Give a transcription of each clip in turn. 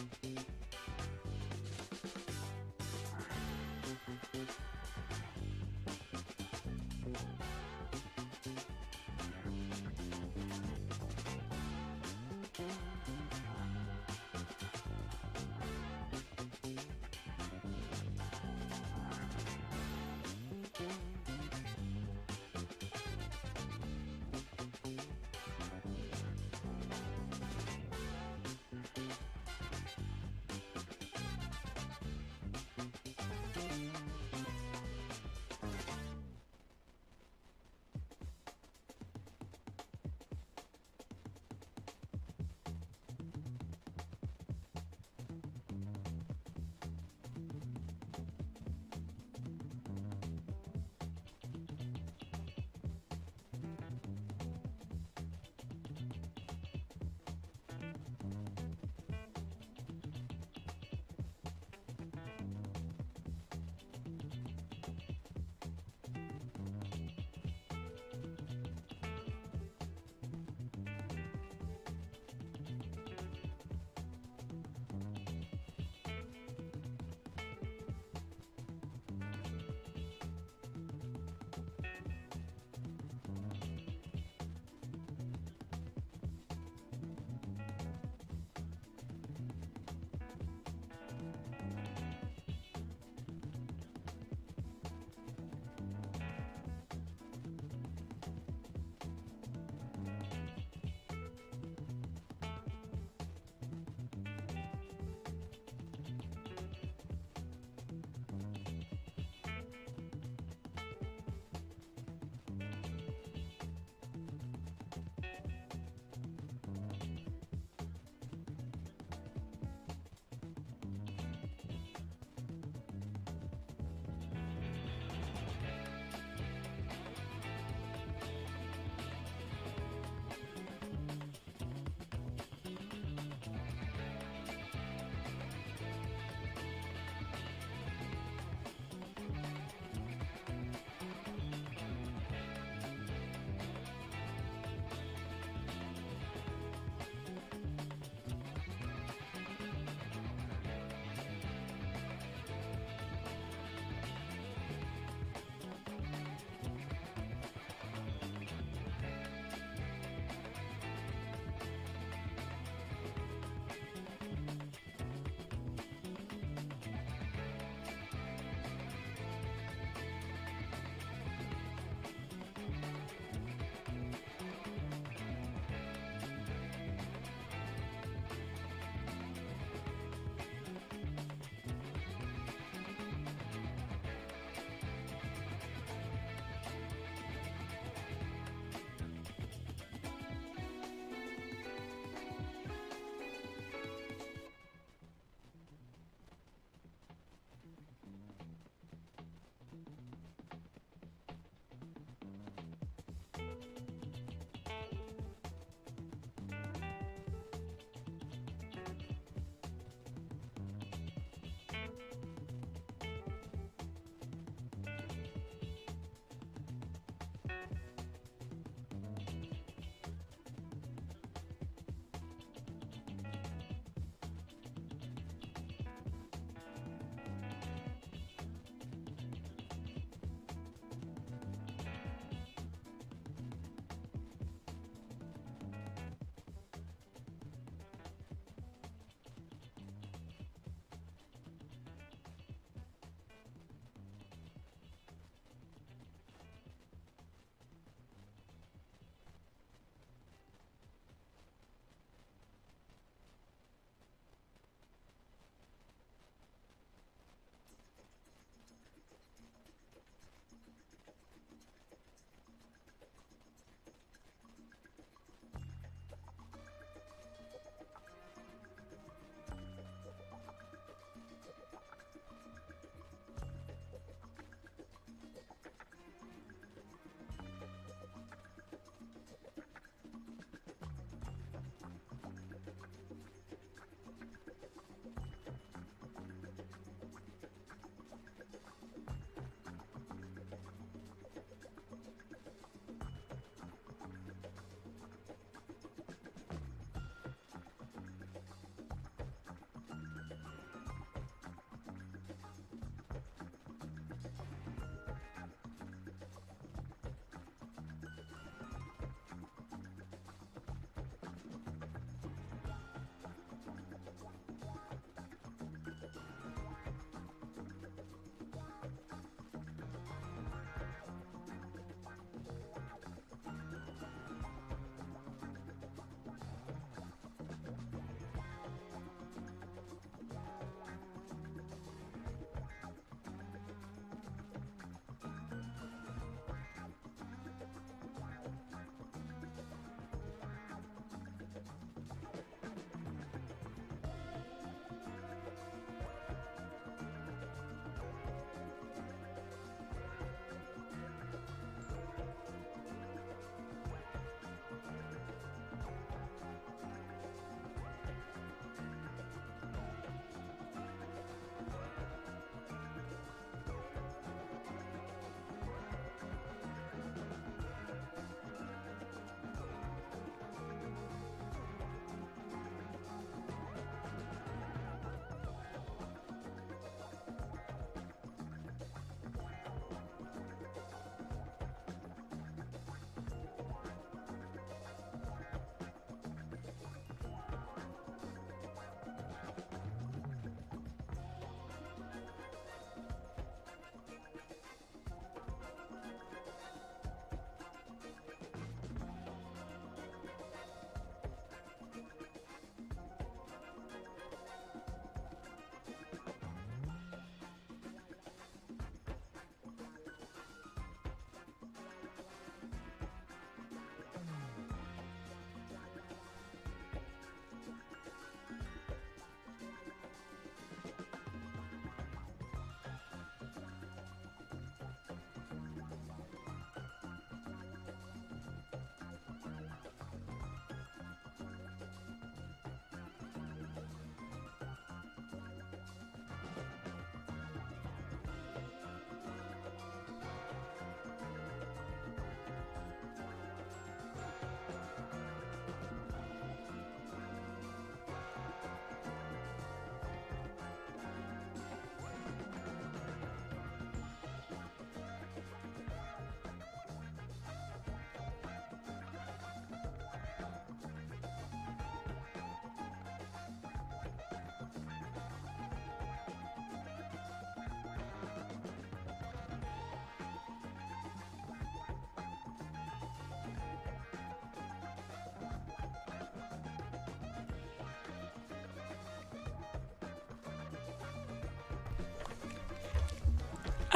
Thank you.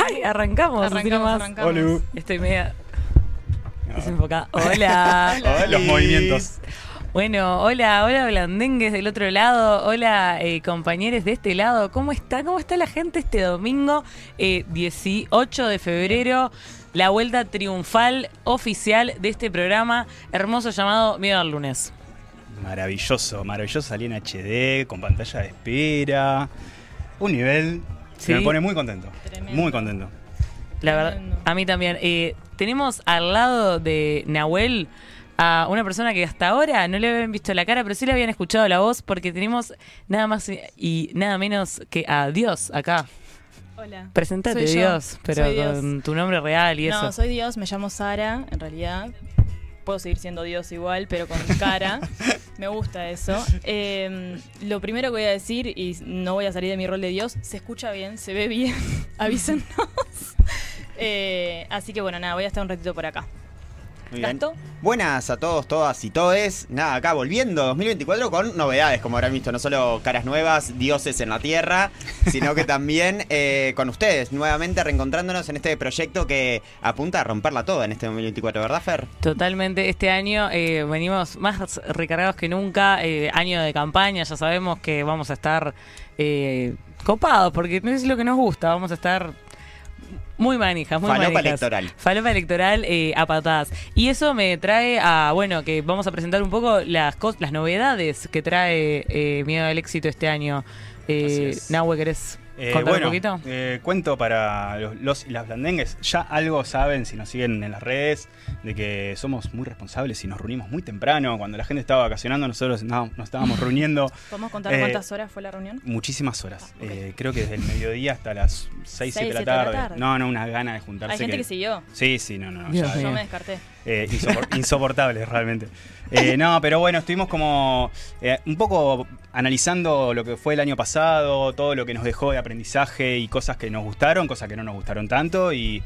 Ay, arrancamos. Arrancamos, arrancamos. Olu. Estoy media desenfocada. Hola. Oh, los movimientos. Bueno, hola, hola Blandengues del otro lado, hola eh, compañeros de este lado, ¿cómo está? ¿Cómo está la gente este domingo eh, 18 de febrero? La vuelta triunfal oficial de este programa hermoso llamado Miedo al lunes. Maravilloso, maravilloso salir en HD, con pantalla de espera. Un nivel Sí. que me pone muy contento. Muy contento. La verdad, a mí también. Eh, tenemos al lado de Nahuel a una persona que hasta ahora no le habían visto la cara, pero sí le habían escuchado la voz porque tenemos nada más y nada menos que a Dios acá. Hola. Presentate. Dios, pero Soy Dios. con tu nombre real y no, eso. soy Dios, me llamo Sara, en realidad. Puedo seguir siendo Dios igual, pero con cara. me gusta eso. Eh, lo primero que voy a decir, y no voy a salir de mi rol de Dios, se escucha bien, se ve bien, avísennos. Eh, así que bueno, nada, voy a estar un ratito por acá. Muy bien. ¿Gasto? Buenas a todos, todas y todes. Nada, acá volviendo 2024 con novedades, como habrán visto, no solo caras nuevas, dioses en la tierra, sino que también eh, con ustedes, nuevamente reencontrándonos en este proyecto que apunta a romperla toda en este 2024, ¿verdad, Fer? Totalmente, este año eh, venimos más recargados que nunca, eh, año de campaña, ya sabemos que vamos a estar copados, porque no es lo que nos gusta, vamos a estar muy manijas, muy Falopa manijas. electoral. Falopa electoral eh, a patadas. Y eso me trae a, bueno, que vamos a presentar un poco las, las novedades que trae eh, Miedo al Éxito este año. Eh. Nahue, ¿querés Eh, bueno, un poquito? eh, cuento para los, los y las blandengues. Ya algo saben si nos siguen en las redes de que somos muy responsables y nos reunimos muy temprano. Cuando la gente estaba vacacionando, nosotros no, nos estábamos reuniendo ¿Podemos contar Eh, cuántas horas fue la reunión? muchísimas horas. Ah. Eh, creo que desde el mediodía hasta las 6, 7 de la siete de la tarde. tarde. No, no, una gana de juntarse. Hay gente que siguió. Sí, sí, no, no. Dios ya-. Yo me descarté. Eh, insopor- insoportables realmente. Eh, no, pero bueno, estuvimos como eh, un poco analizando lo que fue el año pasado, todo lo que nos dejó de aprendizaje y cosas que nos gustaron, cosas que no nos gustaron tanto y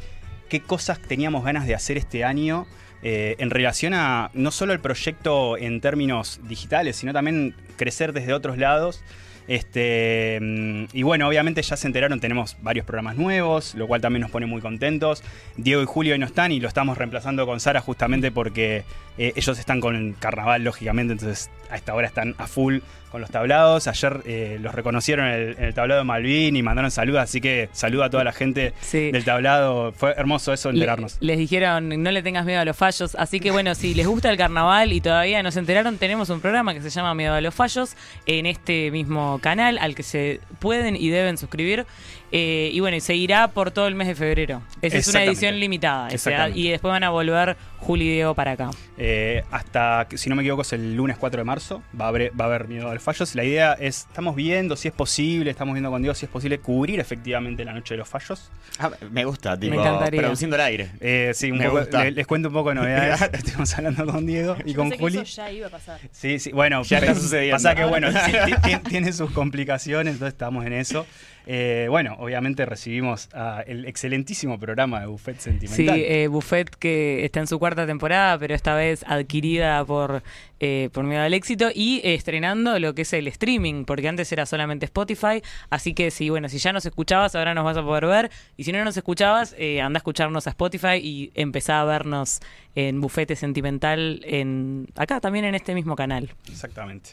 qué cosas teníamos ganas de hacer este año eh, en relación a no solo el proyecto en términos digitales, sino también crecer desde otros lados. Este, mm, y bueno, obviamente ya se enteraron, tenemos varios programas nuevos, lo cual también nos pone muy contentos. Diego y Julio hoy no están y lo estamos reemplazando con Sara justamente porque eh, ellos están con el carnaval, lógicamente, entonces a esta hora están a full con los tablados. Ayer eh, los reconocieron en el, en el tablado de Malvin y mandaron saludos, así que saludo a toda la gente Sí. del tablado. Fue hermoso eso Le- enterarnos. les dijeron, no le tengas miedo a los fallos. Así que bueno, si les gusta el carnaval y todavía no se enteraron, tenemos un programa que se llama Miedo a los fallos en este mismo canal al que se pueden y deben suscribir. Eh, y bueno, y seguirá por todo el mes de febrero. Esa es una edición limitada. o sea, Exactamente. y después van a volver Juli y Diego para acá. Eh, hasta, si no me equivoco, es el lunes 4 de marzo. Va a haber, va a haber miedo a los fallos. La idea es, estamos viendo si es posible, estamos viendo con Dios si es posible cubrir efectivamente la noche de los fallos. Ah, me gusta, tipo, encantaría. produciendo el aire. Eh, sí, un Me poco, gusta. le- les cuento un poco de novedades. Estuvimos hablando con Diego y Yo con pensé que Juli. eso ya iba a pasar. Sí, sí, bueno, Ya está sucediendo. Pasa que, bueno, tiene sus complicaciones, entonces estamos en eso. Eh, bueno, obviamente recibimos el excelentísimo programa de Buffet Sentimental. Sí, eh, Buffet que está en su cuarta temporada, pero esta vez adquirida por, eh, por Miedo al Éxito y estrenando lo que es el streaming, porque antes era solamente Spotify. Así que sí, bueno, si ya nos escuchabas, ahora nos vas a poder ver. Y si no nos escuchabas, eh, anda a escucharnos a Spotify y empezá a vernos en Bufete Sentimental en acá también en este mismo canal. Exactamente.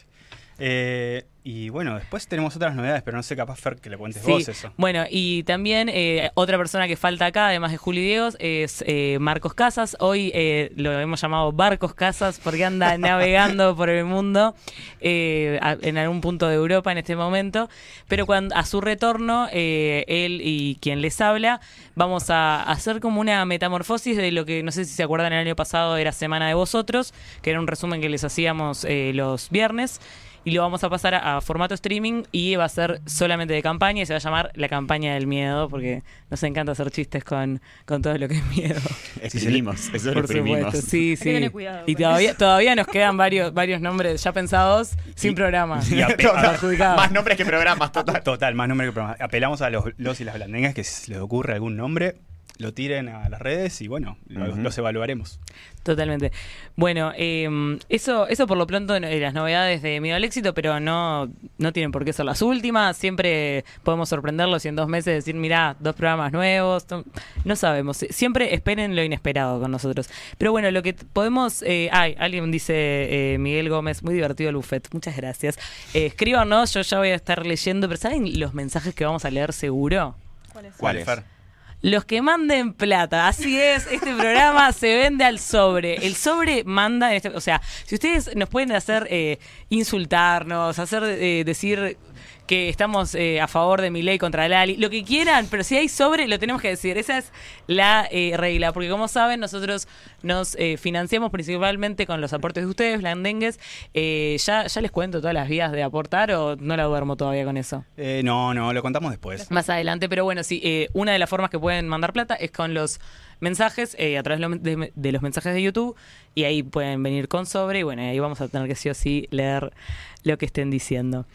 Eh, y bueno, después tenemos otras novedades, pero no sé, capaz, Fer, que le cuentes Sí, vos eso. Bueno, y también eh, otra persona que falta acá, además de Juli Diego, es eh, Marcos Casas. Hoy eh, lo hemos llamado Barcos Casas porque anda navegando por el mundo eh, a- en algún punto de Europa en este momento. Pero cuando a su retorno, eh, él y quien les habla, vamos a hacer como una metamorfosis de lo que, no sé si se acuerdan, el año pasado era Semana de Vosotros, que era un resumen que les hacíamos los viernes y lo vamos a pasar a, a formato streaming y va a ser solamente de campaña y se va a llamar la campaña del miedo porque nos encanta hacer chistes con, con todo lo que es miedo. Exprimimos, eso lo Por exprimimos. supuesto, sí, sí. cuidado y todavía, eso. todavía nos quedan varios, varios nombres ya pensados sin programa. Y Total. Más nombres que programas, total. Total, más nombre que programa. Apelamos a los, los y las blandengas que si se les ocurre algún nombre, lo tiren a las redes y bueno, los evaluaremos. Totalmente. Bueno, eh, eso, eso por lo pronto eh, las novedades de Miedo al Éxito, pero no, no tienen por qué ser las últimas. Siempre podemos sorprenderlos y en dos meses decir, mirá, dos programas nuevos. No sabemos. Siempre esperen lo inesperado con nosotros. Pero bueno, lo que podemos... Eh, ay, alguien dice, eh, Miguel Gómez, muy divertido el buffet. Muchas gracias. Eh, escríbanos, yo ya voy a estar leyendo, pero ¿saben los mensajes que vamos a leer seguro? ¿Cuál es? Los que manden plata, así es, este programa se vende al sobre. El sobre manda, en este- o sea, si ustedes nos pueden hacer eh, insultarnos, hacer eh, decir que estamos eh, a favor de mi ley contra Lali, lo que quieran, pero si hay sobre, lo tenemos que decir. Esa es la eh, regla, porque como saben, nosotros nos eh, financiamos principalmente con los aportes de ustedes, blandengues. Ya, ¿Ya les cuento todas las vías de aportar o no la duermo todavía con eso? Eh, no, no, lo contamos después. más adelante. Pero bueno, sí, eh, una de las formas que pueden mandar plata es con los mensajes, eh, a través de- de los mensajes de YouTube, y ahí pueden venir con sobre, y bueno, ahí vamos a tener que sí o sí leer lo que estén diciendo.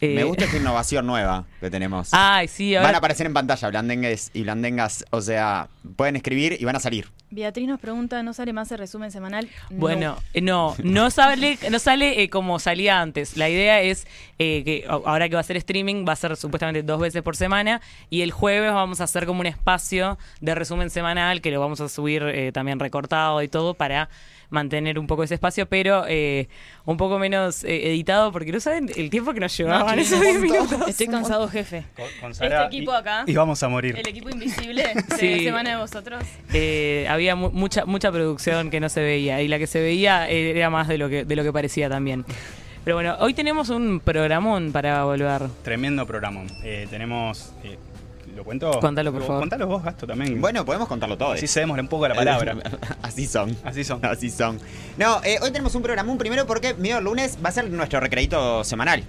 Eh, Me gusta esta innovación nueva que tenemos. Ay, sí, Van a aparecer en pantalla blandengues y blandengas, o sea, pueden escribir y van a salir. Beatriz nos pregunta, ¿no sale más el resumen semanal? No. Bueno, eh, no, no sale, no sale eh, como salía antes. La idea es eh, que a- ahora que va a ser streaming, va a ser supuestamente dos veces por semana y el jueves vamos a hacer como un espacio de resumen semanal que lo vamos a subir eh, también recortado y todo para mantener un poco ese espacio, pero eh, un poco menos eh, editado porque no saben el tiempo que nos llevaban No, esos chicos, 10 minutos. Estoy cansado, jefe. Con, con Este equipo y- acá. Y vamos a morir. El equipo invisible Sí. de Semana de Vosotros. Eh, había mu- mucha mucha producción que no se veía y la que se veía eh, era más de lo que de lo que parecía también. Pero bueno, hoy tenemos un programón para volver. Tremendo programa. Eh, tenemos. eh, ¿Lo cuento? Contalo, por favor. Contalo vos, Gasto, también. Bueno, podemos contarlo todo. Así eh. cedemos un poco la palabra. Así son. Así son. Así son. No, eh, hoy tenemos un programa, un primero porque medio lunes va a ser nuestro recreito semanal.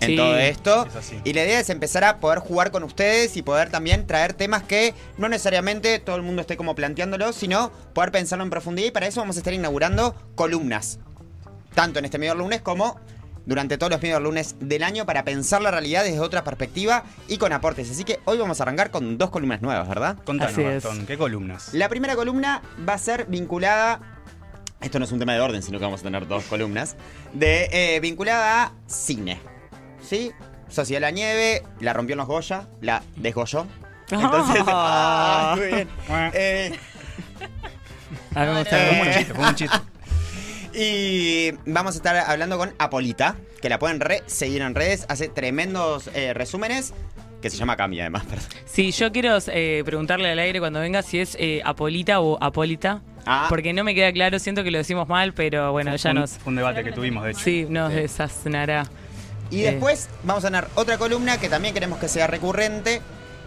En Sí. todo esto. Es. Y la idea es empezar a poder jugar con ustedes y poder también traer temas que no necesariamente todo el mundo esté como planteándolo, sino poder pensarlo en profundidad. Y para eso vamos a estar inaugurando columnas. Tanto en este medio lunes como durante todos los medios lunes del año para pensar la realidad desde otra perspectiva y con aportes. Así que hoy vamos a arrancar con dos columnas nuevas, ¿verdad? Contanos. Gastón, ¿qué columnas? La primera columna va a ser vinculada. Esto no es un tema de orden, sino que vamos a tener dos columnas. De, eh, vinculada a cine. ¿Sí? Sociedad de la Nieve, la rompió en los Goya, la desgolló. Entonces. ah, muy bien. Eh, un mucho. chiste, un chiste. y vamos a estar hablando con Apolita, que la pueden re seguir en redes. Hace tremendos eh, resúmenes. Que se llama Cami, además, perdón. Sí, yo quiero eh, preguntarle al aire cuando venga si es eh, Apolita o Apólita. Ah. Porque no me queda claro, siento que lo decimos mal, pero bueno, ya un- nos. Fue un debate que tuvimos, de hecho. Sí, nos Sí. desaznará. Y Eh. después vamos a tener otra columna que también queremos que sea recurrente,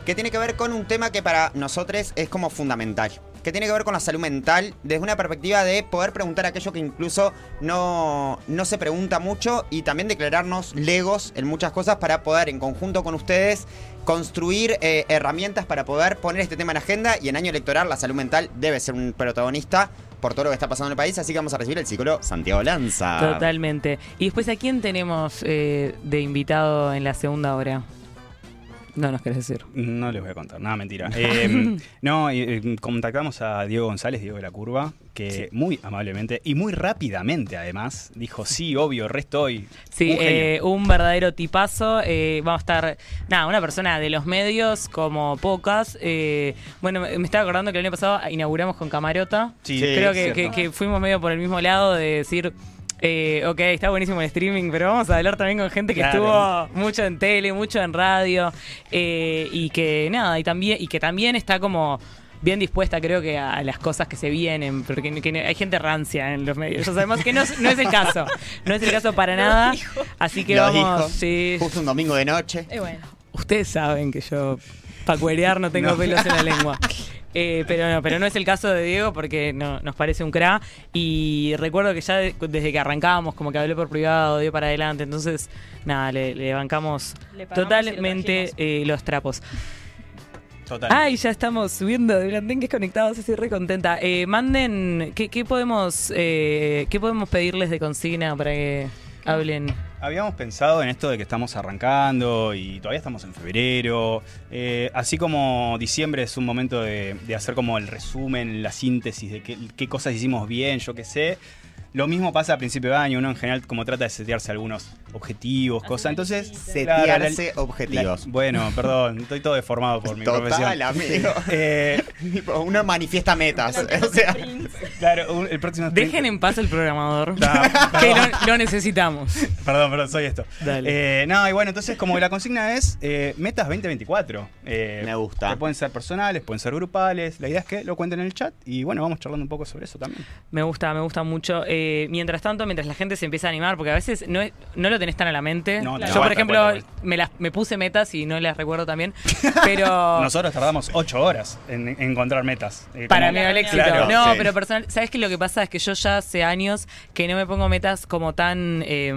que tiene que ver con un tema que para nosotros es como fundamental, que tiene que ver con la salud mental desde una perspectiva de poder preguntar aquello que incluso no, no se pregunta mucho y también declararnos legos en muchas cosas para poder en conjunto con ustedes construir eh, herramientas para poder poner este tema en agenda y en año electoral la salud mental debe ser un protagonista por todo lo que está pasando en el país, así que vamos a recibir el psicólogo Santiago Lanza. Totalmente. Y después, ¿a quién tenemos eh, de invitado en la segunda hora? No nos querés decir. No les voy a contar, nada, mentira. Eh, no, eh, contactamos a Diego González, Diego de la Curva, que muy amablemente y muy rápidamente además dijo, sí, obvio, resto hoy. Sí, Un eh, un verdadero tipazo. vamos a estar, nada, una persona de los medios como pocas. bueno, me estaba acordando que el año pasado inauguramos con Camarota. Sí, Sí. Creo que, cierto. que- que fuimos medio por el mismo lado de decir, eh, ok, está buenísimo el streaming, pero vamos a hablar también con gente que Claro. estuvo mucho en tele, mucho en radio, eh, y que nada, y también, y que también está como bien dispuesta creo que a las cosas que se vienen, porque que hay gente rancia en los medios. Ya sabemos que no, es- no es el caso, no es el caso para nada. Así que vamos, sí, Justo un domingo de noche. Y bueno, ustedes saben que yo para cuerear no tengo No. pelos en la lengua. Eh, pero no, pero no es el caso de Diego porque no, nos parece un cra. Y recuerdo que ya de- desde que arrancábamos, como que hablé por privado, dio para adelante. Entonces, nada, le, le bancamos Le y totalmente lo eh, los trapos. Total. Ay, ya estamos subiendo de Blandengues conectados, estoy re contenta. Eh, manden, ¿qué, qué podemos, eh, ¿qué podemos pedirles de consigna para que hablen? habíamos pensado en esto de que estamos arrancando y todavía estamos en febrero. Eh, así como diciembre es un momento de, hacer como el resumen, la síntesis de qué, qué cosas hicimos bien, yo qué sé. Lo mismo pasa a principio de año, uno en general como trata de setearse algunos objetivos, cosas. Entonces, claro, Setearse objetivos. la- bueno, perdón, estoy todo deformado por mi Total, profesión. amigo. Eh, Uno manifiesta metas. O sea, claro, un- el próximo sprint- Dejen en paz el programador. Que lo, lo necesitamos. Perdón, perdón, soy esto. Dale. Eh, no, y bueno, entonces como la consigna es eh, metas 2024. Eh, Me gusta. Que pueden ser personales, pueden ser grupales. La idea es que lo cuenten en el chat y bueno, vamos charlando un poco sobre eso también. Me gusta, me gusta mucho. Eh, mientras tanto, mientras la gente se empieza a animar, porque a veces no, es- no lo tenés tan a la mente. No, Yo, no, por ejemplo, me, las, me puse metas y no las recuerdo también. Pero Nosotros tardamos 8 horas en, en encontrar metas. Eh, para como- mí el éxito. Claro, no, sí. pero personal, ¿sabes qué? Lo que pasa es que yo ya hace años que no me pongo metas como tan. eh,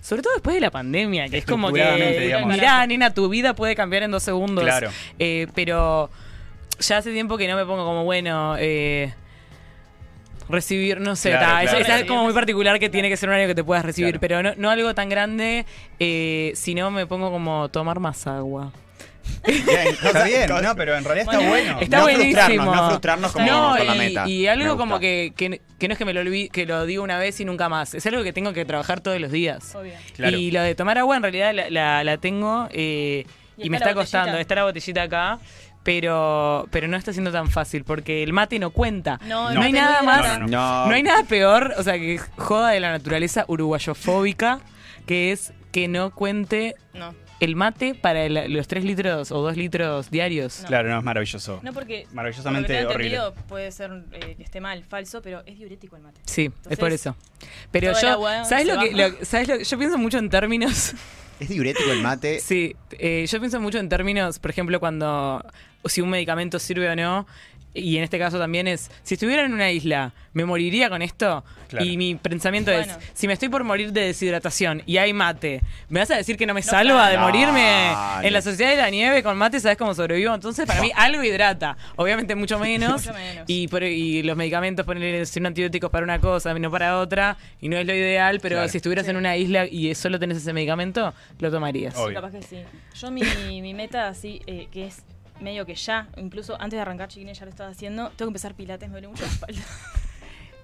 sobre todo después de la pandemia, que es como Estructuradamente, que. digamos. Mirá, nena, tu vida puede cambiar en dos segundos. Claro. Eh, pero ya hace tiempo que no me pongo como, bueno. Eh, recibir, no sé, Claro, ta, claro. es como muy particular que tiene que ser un año que te puedas recibir, Claro. pero no, no algo tan grande, eh, si no me pongo como tomar más agua. bien, Está bien, no, pero en realidad está Bueno, bueno. Está no buenísimo. frustrarnos, no frustrarnos como No, con la y, meta. y algo como que, que, que no es que me lo olvide, que lo digo una vez y nunca más. Es algo que tengo que trabajar todos los días. Obvio. Claro. Y lo de tomar agua en realidad la, la- la tengo eh, Y y, me está costando. botellita. Está la botellita acá. Pero, pero no está siendo tan fácil porque el mate no cuenta. No, No hay no, nada no, más. no, no, No. No hay nada peor, o sea, que joda de la naturaleza uruguayofóbica, que es que no cuente No. el mate para el- los 3 litros o 2 litros diarios. No. Claro, no, es maravilloso. No porque Maravillosamente por que horrible. puede ser eh, que esté mal, falso, pero es diurético el mate. Sí, es por eso. Pero yo, ¿sabes lo que, lo- ¿sabes lo- Yo pienso mucho en términos. Es diurético el mate. Sí, eh, yo pienso mucho en términos, por ejemplo, cuando si un medicamento sirve o no. Y en este caso también es, si estuviera en una isla, ¿me moriría con esto? Claro. Y mi pensamiento Bueno. es, si me estoy por morir de deshidratación y hay mate, ¿me vas a decir que no me No, salva de morirme? Dale. En la sociedad de la nieve con mate, ¿sabes cómo sobrevivo? Entonces, para mí, algo hidrata. Obviamente, mucho menos. Mucho menos. Y, por- y los medicamentos, ponerle son antibióticos para una cosa, no para otra. Y no es lo ideal, pero Claro. si estuvieras Sí. en una isla y solo tenés ese medicamento, lo tomarías. Obvio. Capaz que sí. Yo mi, mi meta así, eh, que es medio que ya, incluso antes de arrancar chiquines ya lo estaba haciendo, tengo que empezar pilates, me duele mucho la espalda.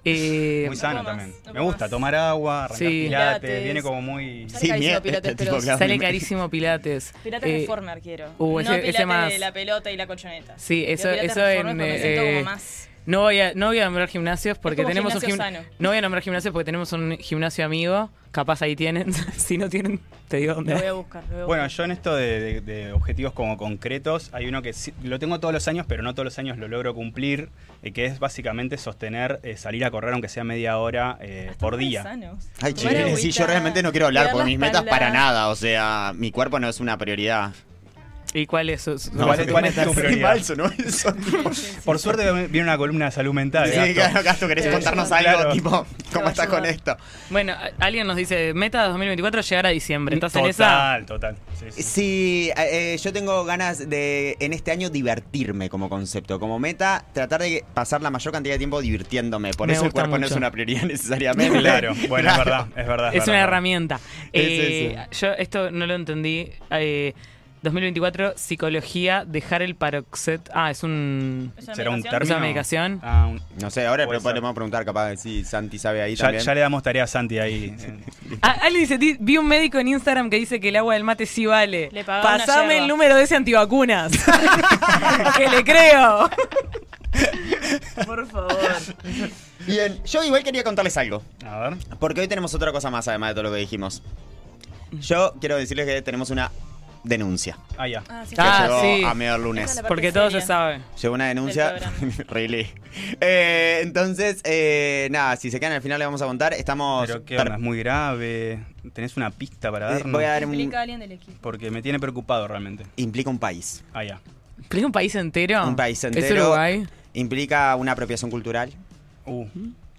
Eh, Muy No sano más, también. no Me gusta más. tomar agua, arrancar Sí. pilates, Pilates. viene como muy... Sale Sí, carísimo pilates, este pero. Sale carísimo Pilates. Pilates Eh, Reformer quiero. uh, no ese- ese pilates más. de la pelota y la colchoneta. Sí, eso, eso en. porque me siento eh, como más... no, voy a, no voy a nombrar gimnasios porque tenemos un gimnasio sano. No voy a nombrar gimnasios porque tenemos un gimnasio amigo. Capaz ahí tienen. si no tienen, te digo dónde. Lo voy a buscar. lo voy a Bueno, buscar. yo en esto de, de- de objetivos como concretos, hay uno que sí- lo tengo todos los años, pero no todos los años lo logro cumplir, eh, que es básicamente sostener, eh, salir a correr aunque sea media hora eh, Están por día. sanos. Ay, Tomar chiles, sí, yo realmente no quiero hablar por mis metas para nada. O sea, mi cuerpo no es una prioridad. ¿Y cuál es? su- su- No, ¿cuál es- cuál es tu prioridad? falso, ¿no? Eso, tipo- Por suerte viene una columna de salud mental. Sí, Gasto. claro, Gasto, ¿querés contarnos algo? Claro. Tipo, ¿cómo estás con esto? Bueno, alguien nos dice: Meta 2024 llegar a diciembre. ¿Estás en esa? Total, total. Sí, sí. Sí, eh, yo tengo ganas de en este año divertirme como concepto, como meta, tratar de pasar la mayor cantidad de tiempo divirtiéndome. Por Me eso el cuerpo no es una prioridad necesariamente. Claro, bueno, Claro. es verdad, es verdad. Es una verdad. herramienta. Es Eh, yo esto no lo entendí. Eh, 2024, psicología, dejar el paroxet. Ah, es un. ¿Es una ¿Será un medicación? término? ¿Es una medicación? Ah, un- No sé, ahora le podemos preguntar capaz si Santi sabe ahí ya, también. ya le damos tarea a Santi ahí. Ah, alguien dice, "Di- vi un médico en Instagram que dice que el agua del mate sí vale. Le Pasame el número de ese antivacunas. que le creo. Por favor. Bien, yo igual quería contarles algo, A ver. porque hoy tenemos otra cosa más además de todo lo que dijimos. Yo quiero decirles que tenemos una denuncia Ah, ya. Ah, sí, que Ah, llegó sí. a medio Esa lunes. es la Porque todo se seria. sabe. Llegó una denuncia. really. Eh, entonces, eh, nada, si se quedan al final le vamos a contar. Estamos. Pero qué onda, es muy grave. ¿Tenés una pista para eh, darnos? voy a dar un. Implica a alguien del equipo. Porque me tiene preocupado realmente. Implica un país. Ah, ya. ¿Explica un país entero? Un país ¿Es entero. Uruguay? Implica una apropiación cultural. Uh,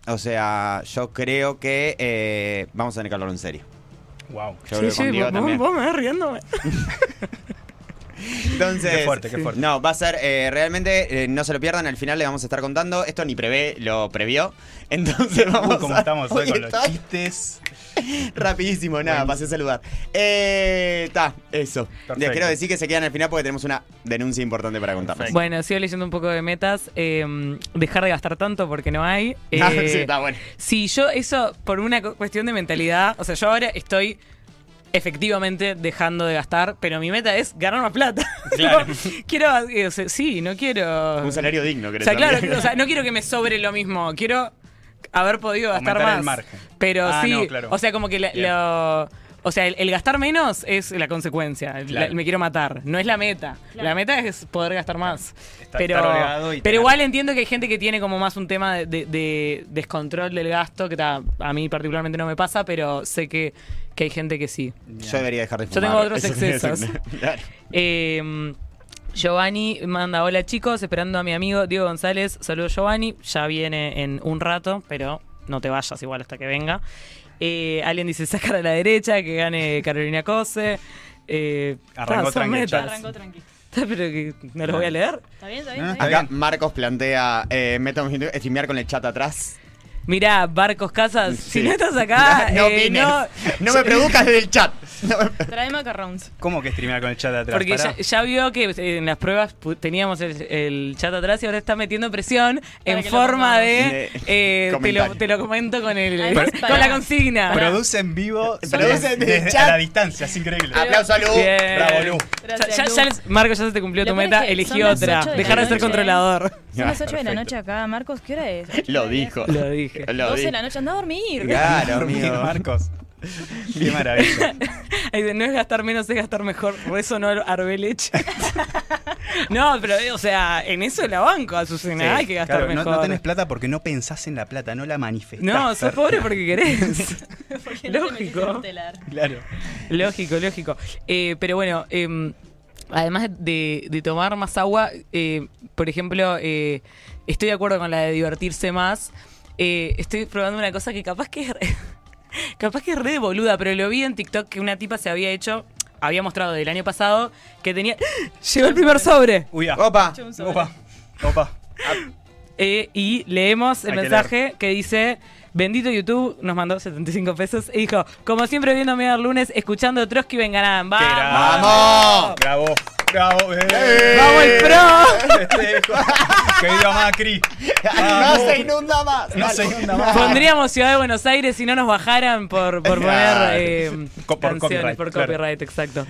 O sea, yo creo que eh, vamos a tener que hablarlo en serio. Wow. Con Diego vos, también. vos me vas riéndome. Entonces, Qué fuerte, qué fuerte. No, va a ser eh, realmente, eh, no se lo pierdan, al final le vamos a estar contando. Esto ni prevé, lo previó. Entonces vamos Uy, cómo a- estamos hoy Hoy con los chistes. Rapidísimo, nada, pasé a saludar. Eh, ta, eso. Perfecto. Les quiero decir que se quedan al final porque tenemos una denuncia importante para contarles. Bueno, sigo leyendo un poco de metas. eh, dejar de gastar tanto porque no hay. Ah, Eh, sí, está bueno. Sí, yo eso por una cu- cuestión de mentalidad, o sea, yo ahora estoy efectivamente dejando de gastar, pero mi meta es ganar más plata. Claro. quiero, eh, o sea, sí, no quiero... Un salario digno, O querés sea, claro, o sea, no quiero que me sobre lo mismo, quiero haber podido gastar Aumentar más. el margen. Pero Ah, sí, no, claro. o sea, como que la- lo... O sea, el, el gastar menos es la consecuencia. el- Claro. la- me quiero matar. No es la meta. Claro. La meta es poder gastar más. Estar- pero y pero igual entiendo que hay gente que tiene como más un tema de, de- de descontrol del gasto, que ta, a mí particularmente no me pasa, pero sé que, que hay gente que sí. Yo debería dejar de Yo fumar. tengo otros Eso excesos. Claro. Eh, Giovanni manda hola chicos, esperando a mi amigo Diego González. Saludos Giovanni, ya viene en un rato, pero no te vayas igual hasta que venga. Eh, alguien dice sacar a la derecha, que gane Carolina Cose. Eh, Arrancó son tranqui el metas. chat. Arrancó tranqui. Pero que no los voy a leer. ¿Está bien? ¿Está bien? Ah, ¿Está Acá bien? Marcos plantea, eh, streamear con el chat atrás. Mirá, Barcos Casas, Sí. si no estás acá, no, eh, no- no me produzcas desde el chat. No me- Trae macarons. ¿Cómo que streamear con el chat de atrás? Porque ya, ya vio que eh, en las pruebas teníamos el, el chat atrás y ahora está metiendo presión en lo forma de... De- eh, te, lo, te lo comento con, el, Además, con la consigna. Produce en vivo Produce desde- chat. a la distancia, es increíble. Aplauso a Lu. Bien. Bravo, Lu. Ya, Gracias, ya- Lu. ya les- Marco, ya se te cumplió Lo tu meta, elegí otra. de Dejar de ser noche. controlador. Son las 8 de la noche acá, Marcos. ¿Qué hora es? ¿Ocho y Lo dijo. Lo dije. Lo 12 de la noche, anda a dormir. Claro, Dormir, amigo. Marcos. Qué maravilla. Ahí no es gastar menos, es gastar mejor. Por eso no Arbelech. no, pero, o sea, en eso la banco, Azucena. Sí, Hay que gastar claro, no- mejor. No, tenés plata porque no pensás en la plata, no la manifestás. No, sos pobre porque querés. Porque no te Lógico. telar. Claro. Lógico, lógico. Eh, pero bueno, eh, además de, de tomar más agua, eh, por ejemplo, eh, estoy de acuerdo con la de divertirse más. Eh, estoy probando una cosa que capaz que es re, capaz que es re boluda, pero lo vi en TikTok que una tipa se había hecho, había mostrado del año pasado que tenía. ¡Llegó el primer sobre! Uy, ah. Opa. Sobre. Opa. Opa. Eh, y leemos el Hay que mensaje que dice. Bendito YouTube nos mandó 75 pesos y dijo, como siempre viendo Medio Lunes, escuchando Trotsky Vengarán. ¡Vamos! Bravo. Bravo. eh. ¡Vamos el pro! Este hijo. Querido Macri. No se inunda más. No se inunda más. Pondríamos Ciudad de Buenos Aires si no nos bajaran por, por poner eh, por canciones, copyright, por claro. copyright, exacto.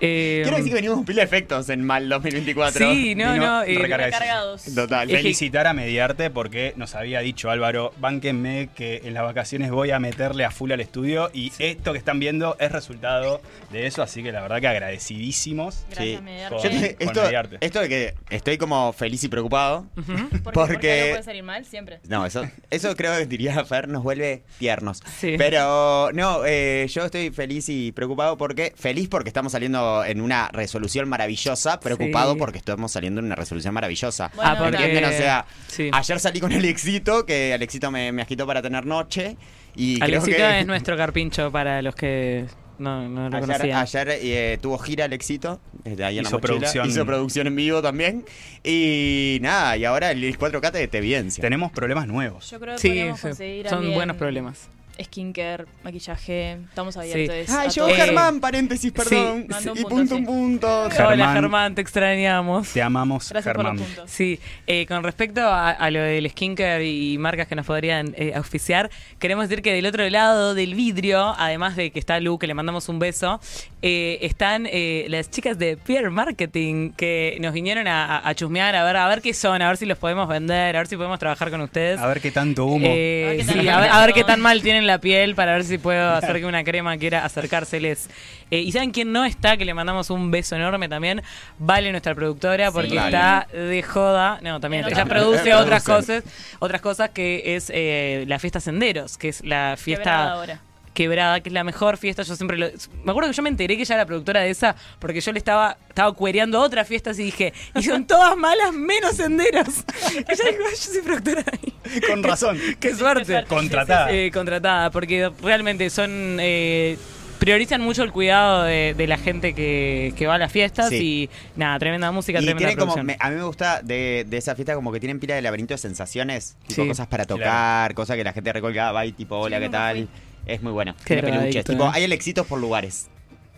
Eh, Quiero decir que venimos con pila de efectos en Mal 2024. sí, no, Vino no. eh. Recargados. Total. Es que- Felicitar a Mediarte porque nos había dicho Álvaro, bánquenme que en las vacaciones voy a meterle a full al estudio y esto que están viendo es resultado de eso, así que la verdad que agradecidísimos. Gracias, Sí. Mediarte. Yo Con- te- con esto, Mediarte. esto de que estoy como feliz y preocupado. ujú. Porque, Porque- porque algo puede salir mal siempre. No, eso, eso creo que diría Fer, nos vuelve tiernos. Sí. Pero no, eh, yo estoy feliz y preocupado porque, feliz porque estamos saliendo en una resolución maravillosa, preocupado Sí. porque estamos saliendo en una resolución maravillosa. Bueno, ah, porque... ¿Entienden? O sea, sí. ayer salí con Alexito, que Alexito me, me agitó para tener noche. Y creo Alexito que es nuestro carpincho para los que no, no lo Ayer, ayer, eh, tuvo gira Alexito, desde ahí en la Hizo mochila. producción. Hizo producción en vivo también. Y nada, y ahora el 4K te, te evidencia. Tenemos problemas nuevos. Yo creo que Sí, sí, conseguir son alguien buenos problemas. Skincare, maquillaje. Estamos abiertos. Ay, a yo todo. Eh, Germán, paréntesis, perdón. sí. Y punto, punto, sí. un punto. Germán. Hola Germán, te extrañamos. Te amamos, Gracias por Germán. los. Sí, eh, con respecto a, a lo del skincare y marcas que nos podrían eh, auspiciar, queremos decir que del otro lado del vidrio, además de que está Lu, que le mandamos un beso, eh, están eh, las chicas de Peer Marketing que nos vinieron a, chusmear, a ver, a ver qué son, a ver si los podemos vender, a ver si podemos trabajar con ustedes. A ver qué tanto humo. Eh, A ver qué tan sí, a ver, a ver qué tan mal tienen la piel para ver si puedo hacer que una crema quiera acercárseles. Eh, y saben quién no está, que le mandamos un beso enorme también, Vale, nuestra productora, porque Sí. está de joda. No, también. Ella produce otras producen. cosas, otras cosas que es eh, la fiesta Senderos, que es la fiesta ahora. Quebrada, que es la mejor fiesta. Yo siempre lo. Me acuerdo que yo me enteré que ella era productora de esa porque yo le estaba, estaba cuereando otras fiestas y dije, y son todas malas menos senderos. Ella dijo, yo soy productora de ahí. Con razón. Qué suerte. Contratada. Eh, contratada, porque realmente son. eh, priorizan mucho el cuidado de, de la gente que, que va a las fiestas Sí. y nada, tremenda música, Y tremenda tienen como, producción. me- a mí me gusta de, de esa fiesta como que tienen pila de laberinto de sensaciones, tipo Sí. cosas para Claro. tocar, cosas que la gente recolgada va y tipo, hola, Yo ¿qué tal? Es muy bueno. Qué Tiene peluches. drogadicto, Tipo, eh. hay Alexitos por lugares.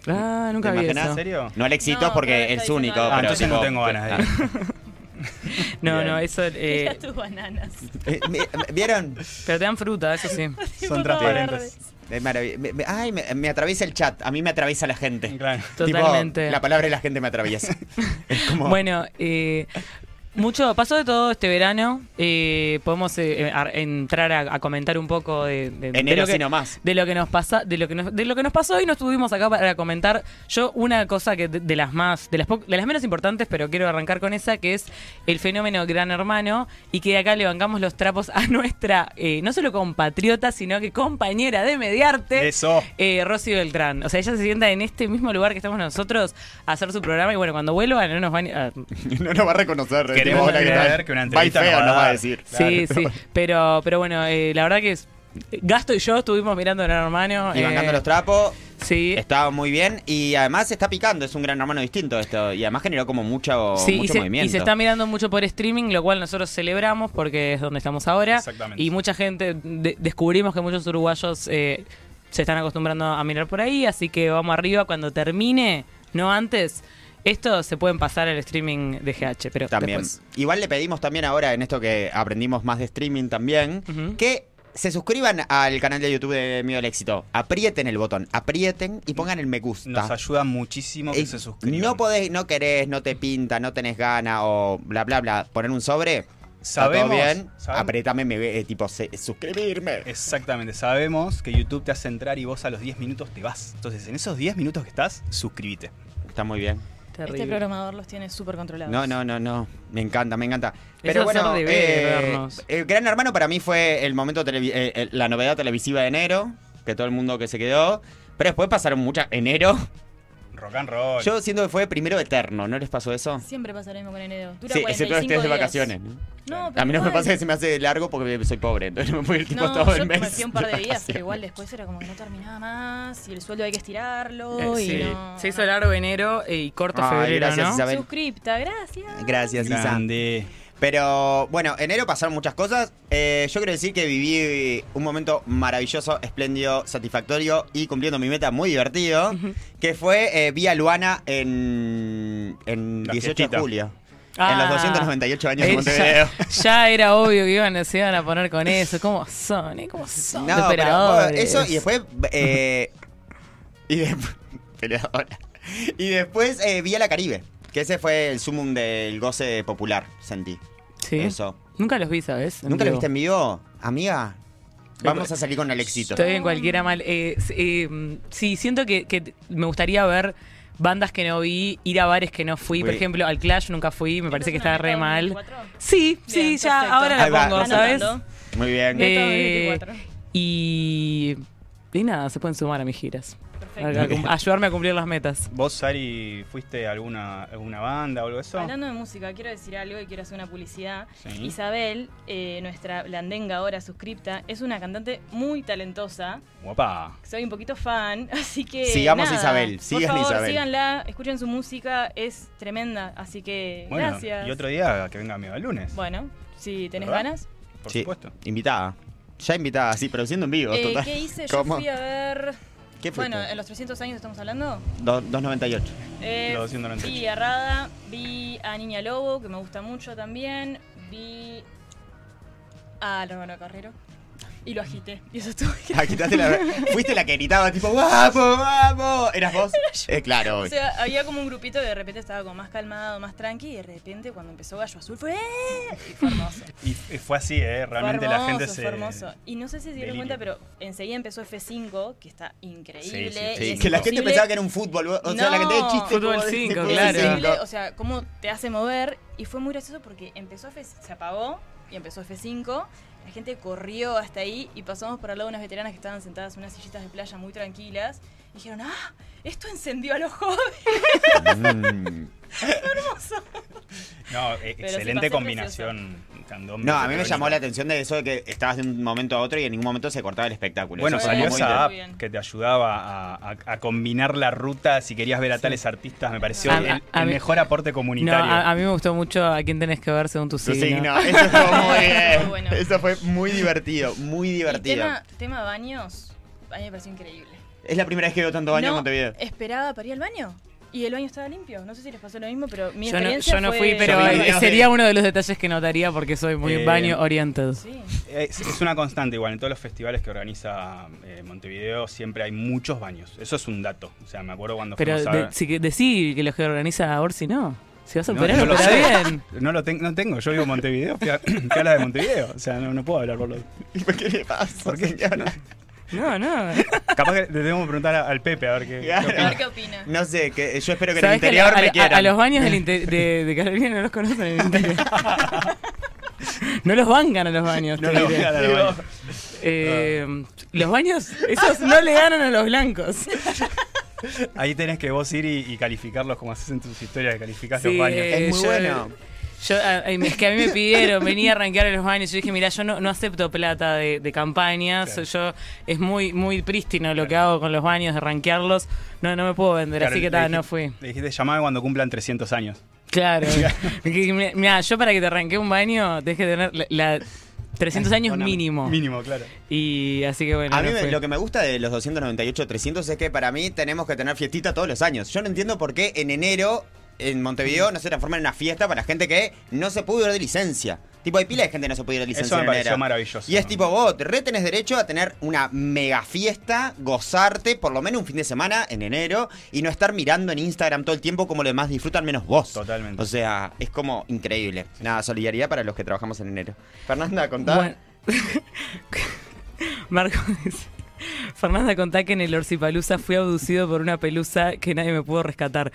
Ah, nunca vi imaginas? eso. ¿En serio? No Alexitos No, porque es diciendo único. algo. Ah, pero entonces no tipo- tengo ganas de ir. No, Bien. no, eso. eh, Mira tus bananas. Eh, mi- ¿Vieron? pero te dan fruta, eso sí. Son transparentes. Es marav- me- me- Ay, me, me atraviesa el chat. A mí me atraviesa la gente. Claro. Totalmente. Tipo, la palabra de la gente me atraviesa. Es como... Bueno, eh, mucho pasó de todo este verano. Eh, podemos eh, a- entrar a, a comentar un poco de, de- de lo que, nomás. de lo que nos pasa, de lo que nos, de lo que nos pasó y nos tuvimos acá para comentar. Yo una cosa que de, de las más, de las de las menos importantes, pero quiero arrancar con esa, que es el fenómeno Gran Hermano y que de acá le bancamos los trapos a nuestra eh, no solo compatriota, sino que compañera de mediarte. Eso. Eh, Rosy Beltrán. O sea, ella se sienta en este mismo lugar que estamos nosotros a hacer su programa y bueno, cuando vuelva no nos van a... no nos va a reconocer. Una Va entrevista feo nos va a decir. Sí, Claro. sí. Pero, pero bueno, eh, la verdad que es, Gasto y yo estuvimos mirando Gran Hermano. Y eh, bancando los trapos. Sí. Está muy bien y además está picando, es un gran hermano distinto esto. Y además generó como mucho, Sí, y se, movimiento. y se está mirando mucho por streaming, lo cual nosotros celebramos porque es donde estamos ahora. Exactamente. Y mucha gente, de- descubrimos que muchos uruguayos eh, se están acostumbrando a mirar por ahí, así que vamos arriba cuando termine, no antes. Esto se pueden pasar al streaming de GH, pero También. después. Igual le pedimos también ahora, en esto que aprendimos más de streaming también, que se suscriban al canal de YouTube de Mío del Éxito. Aprieten el botón, aprieten y pongan el me gusta. Nos ayuda muchísimo que Eh, se suscriban. no podés, no querés, no te pinta, no tenés gana o bla bla bla. Poner un sobre. Está todo Sabemos- bien. sabemos- Apretame, me, eh, tipo, se- suscribirme. Exactamente, sabemos que YouTube te hace entrar y vos a los 10 minutos te vas. Entonces, en esos 10 minutos que estás, suscríbete. Está muy bien. Terrible. Este programador los tiene súper controlados. No, no, no, no. Me encanta, me encanta. Pero bueno, deber, eh, Gran Hermano para mí fue el momento, eh, eh, la novedad televisiva de enero, que todo el mundo que se quedó. Pero después pasaron muchas. Enero, Rock and roll. yo siento que fue primero eterno, ¿no les pasó eso? Siempre pasa lo mismo con enero. Dura Sí, 45 excepto estés de días. vacaciones. ¿no? No, pero A mí no me igual. pasa que se me hace largo porque soy pobre, entonces no me puedo ir tipo No, todo yo el mes. me fui un par de días, pero igual después era como que no terminaba más y el sueldo hay que estirarlo Eh, y sí. no- Se hizo largo enero y corto Ay, febrero, gracias, ¿no? Isabel. Suscripta, gracias. Gracias, Isa. Pero bueno, enero pasaron muchas cosas. Eh, yo quiero decir que viví un momento maravilloso, espléndido, satisfactorio y cumpliendo mi meta muy divertido. Que fue eh, vi a Luana en, en La 18 de julio. Ah. en los 298 años de Eh, Montevideo. ya, ya era obvio que iban, se iban a poner con eso. ¿Cómo son? eh? ¿Cómo son? No, pero operadores? bueno, eso y después. eh, y después. peleadora. Y después eh, vi a la Caribe. Que ese fue el sumum del goce popular, sentí. Sí. Eso. Nunca los vi, ¿sabes? En ¿Nunca lo vivo. viste en vivo? Amiga, vamos a salir con el éxito. Estoy en cualquiera mal. Eh, eh, sí, siento que, que me gustaría ver bandas que no vi, ir a bares que no fui. Por ejemplo, al Clash nunca fui, me parece que ¿Esta está es re mal. 2024? Sí, sí, Bien, ya, perfecto. ahora la pongo, ¿sabes? Muy bien. Eh, 2024. y, y nada, se pueden sumar a mis giras. Perfecto. ayudarme a cumplir las metas. ¿Vos, Sari, fuiste a alguna, alguna banda o algo de eso? Hablando de música, quiero decir algo y quiero hacer una publicidad. Sí. Isabel, eh, nuestra blandenga ahora suscripta, es una cantante muy talentosa. Guapa. Soy un poquito fan, así que. Sigamos nada, Isabel, Por sigan a favor, Isabel. síganla, escuchen su música, es tremenda. Así que. Bueno, gracias. y otro día que venga amigo el lunes. Bueno, si tenés ¿Verdad? ganas. por Sí, supuesto. Invitada. Ya invitada, sí, produciendo en vivo, Eh, total. ¿Qué hice? Yo ¿Cómo? fui a ver. ¿Qué? Bueno, en los 300 años estamos hablando. Do- 298. Eh, Los 298. vi a Rada, vi a Niña Lobo, que me gusta mucho también. Vi a hermano Carrero. Y lo agité. Y eso estuvo quitaste la... Fuiste la que gritaba tipo, ¡Guapo, vamos! ¿Eras vos? Eh, claro. O sea, había como un grupito que de repente estaba como más calmado, más tranqui, y de repente cuando empezó Gallo Azul fue ¡eh! Y fue hermoso. Y, y fue así, ¿eh? Realmente la gente se. fue hermoso. Y no sé si se dieron delirio. cuenta, pero enseguida empezó F5, que está increíble. Sí, sí, y Sí, es que la gente pensaba que era un fútbol. O sea, la gente de chiste. Fútbol como de- cinco, fútbol claro. cinco. increíble, o sea, cómo te hace mover. Y fue muy gracioso porque empezó F, se apagó y empezó F5. La gente corrió hasta ahí y pasamos por al lado de unas veteranas que estaban sentadas en unas sillitas de playa muy tranquilas. Y dijeron, ah, esto encendió a los jóvenes. Mm. No, eh, Pero sí excelente combinación. candombe, No, a mí me llamó la atención de eso de que estabas de un momento a otro y en ningún momento se cortaba el espectáculo. Bueno, salió esa app bien. que te ayudaba a, a- a combinar la ruta si querías ver a tales artistas. Me pareció A- el, a- a el mí- mejor aporte No, comunitario. a, a mí me gustó mucho a quién tenés que ver según tu Tu signo. signo. Eso estuvo muy bien. Bueno. Eso fue muy divertido, muy divertido. tema, tema baños. a mí me pareció increíble. Es la primera vez que veo tanto baño en no Montevideo. esperaba para ir al baño. Y el baño estaba limpio. No sé si les pasó lo mismo, pero mi Yo no, experiencia yo no fue- fui, pero Yo vi eh, sería de- uno de los detalles que notaría porque soy muy Eh, baño oriented. Sí. Es, es una constante igual, en todos los festivales que organiza eh, Montevideo siempre hay muchos baños. Eso es un dato. O sea, me acuerdo cuando Pero fuimos a de, ver- si que decí que los que organiza Orsi no. Si vas a No, operar, no lo opera sé. bien. No lo ten- no tengo, yo vivo en Montevideo, fui a, a de Montevideo. O sea, no, no puedo hablar por los. ¿Por qué le pasa? ¿Por qué? No, no. Capaz que le tenemos que preguntar a- al Pepe a ver qué. qué opina. ver qué opina. No sé, que yo espero que en el ¿Sabes que interior a, me a- quieran. a los baños del inte- de, de Carolina no los conocen en el interior? no los bancan a los baños. No te le diré. a dar al baño. Eh, los baños, esos no le ganan a los blancos. Ahí tenés que vos ir y, y calificarlos como haces en tus historias, que calificás Sí, los baños. eh, Es muy yo- bueno. Yo, es que a mí me pidieron, venía a rankear en los baños. Yo dije, mira, yo no, no acepto plata de, de campañas. Claro. Yo es muy muy prístino lo que hago con los baños, de rankearlos. No, no me puedo vender, Claro, así que tal, no fui. Le dijiste llamame cuando cumplan 300 años. Claro. Mira, yo para que te ranquee un baño, tenés que tener la, la 300 años mínimo. Mínimo, claro. Y así que bueno. A mí no me- fui. lo que me gusta de los 298-300 es que para mí tenemos que tener fiestita todos los años. Yo no entiendo por qué en enero en Montevideo no se transforma en una fiesta para gente que no se pudo ir de licencia. Tipo, hay pila de gente que no se puede ir de licencia Eso me pareció enero. maravilloso. Y es tipo, vos re tenés derecho a tener una mega fiesta, gozarte por lo menos un fin de semana en enero y no estar mirando en Instagram todo el tiempo como los demás disfrutan menos vos. Totalmente. O sea, es como increíble. Nada, solidaridad para los que trabajamos en enero. Fernanda, contá. Bueno. Marco dice. Fernanda contá que en el Orsipalusa fui abducido por una pelusa que nadie me pudo rescatar.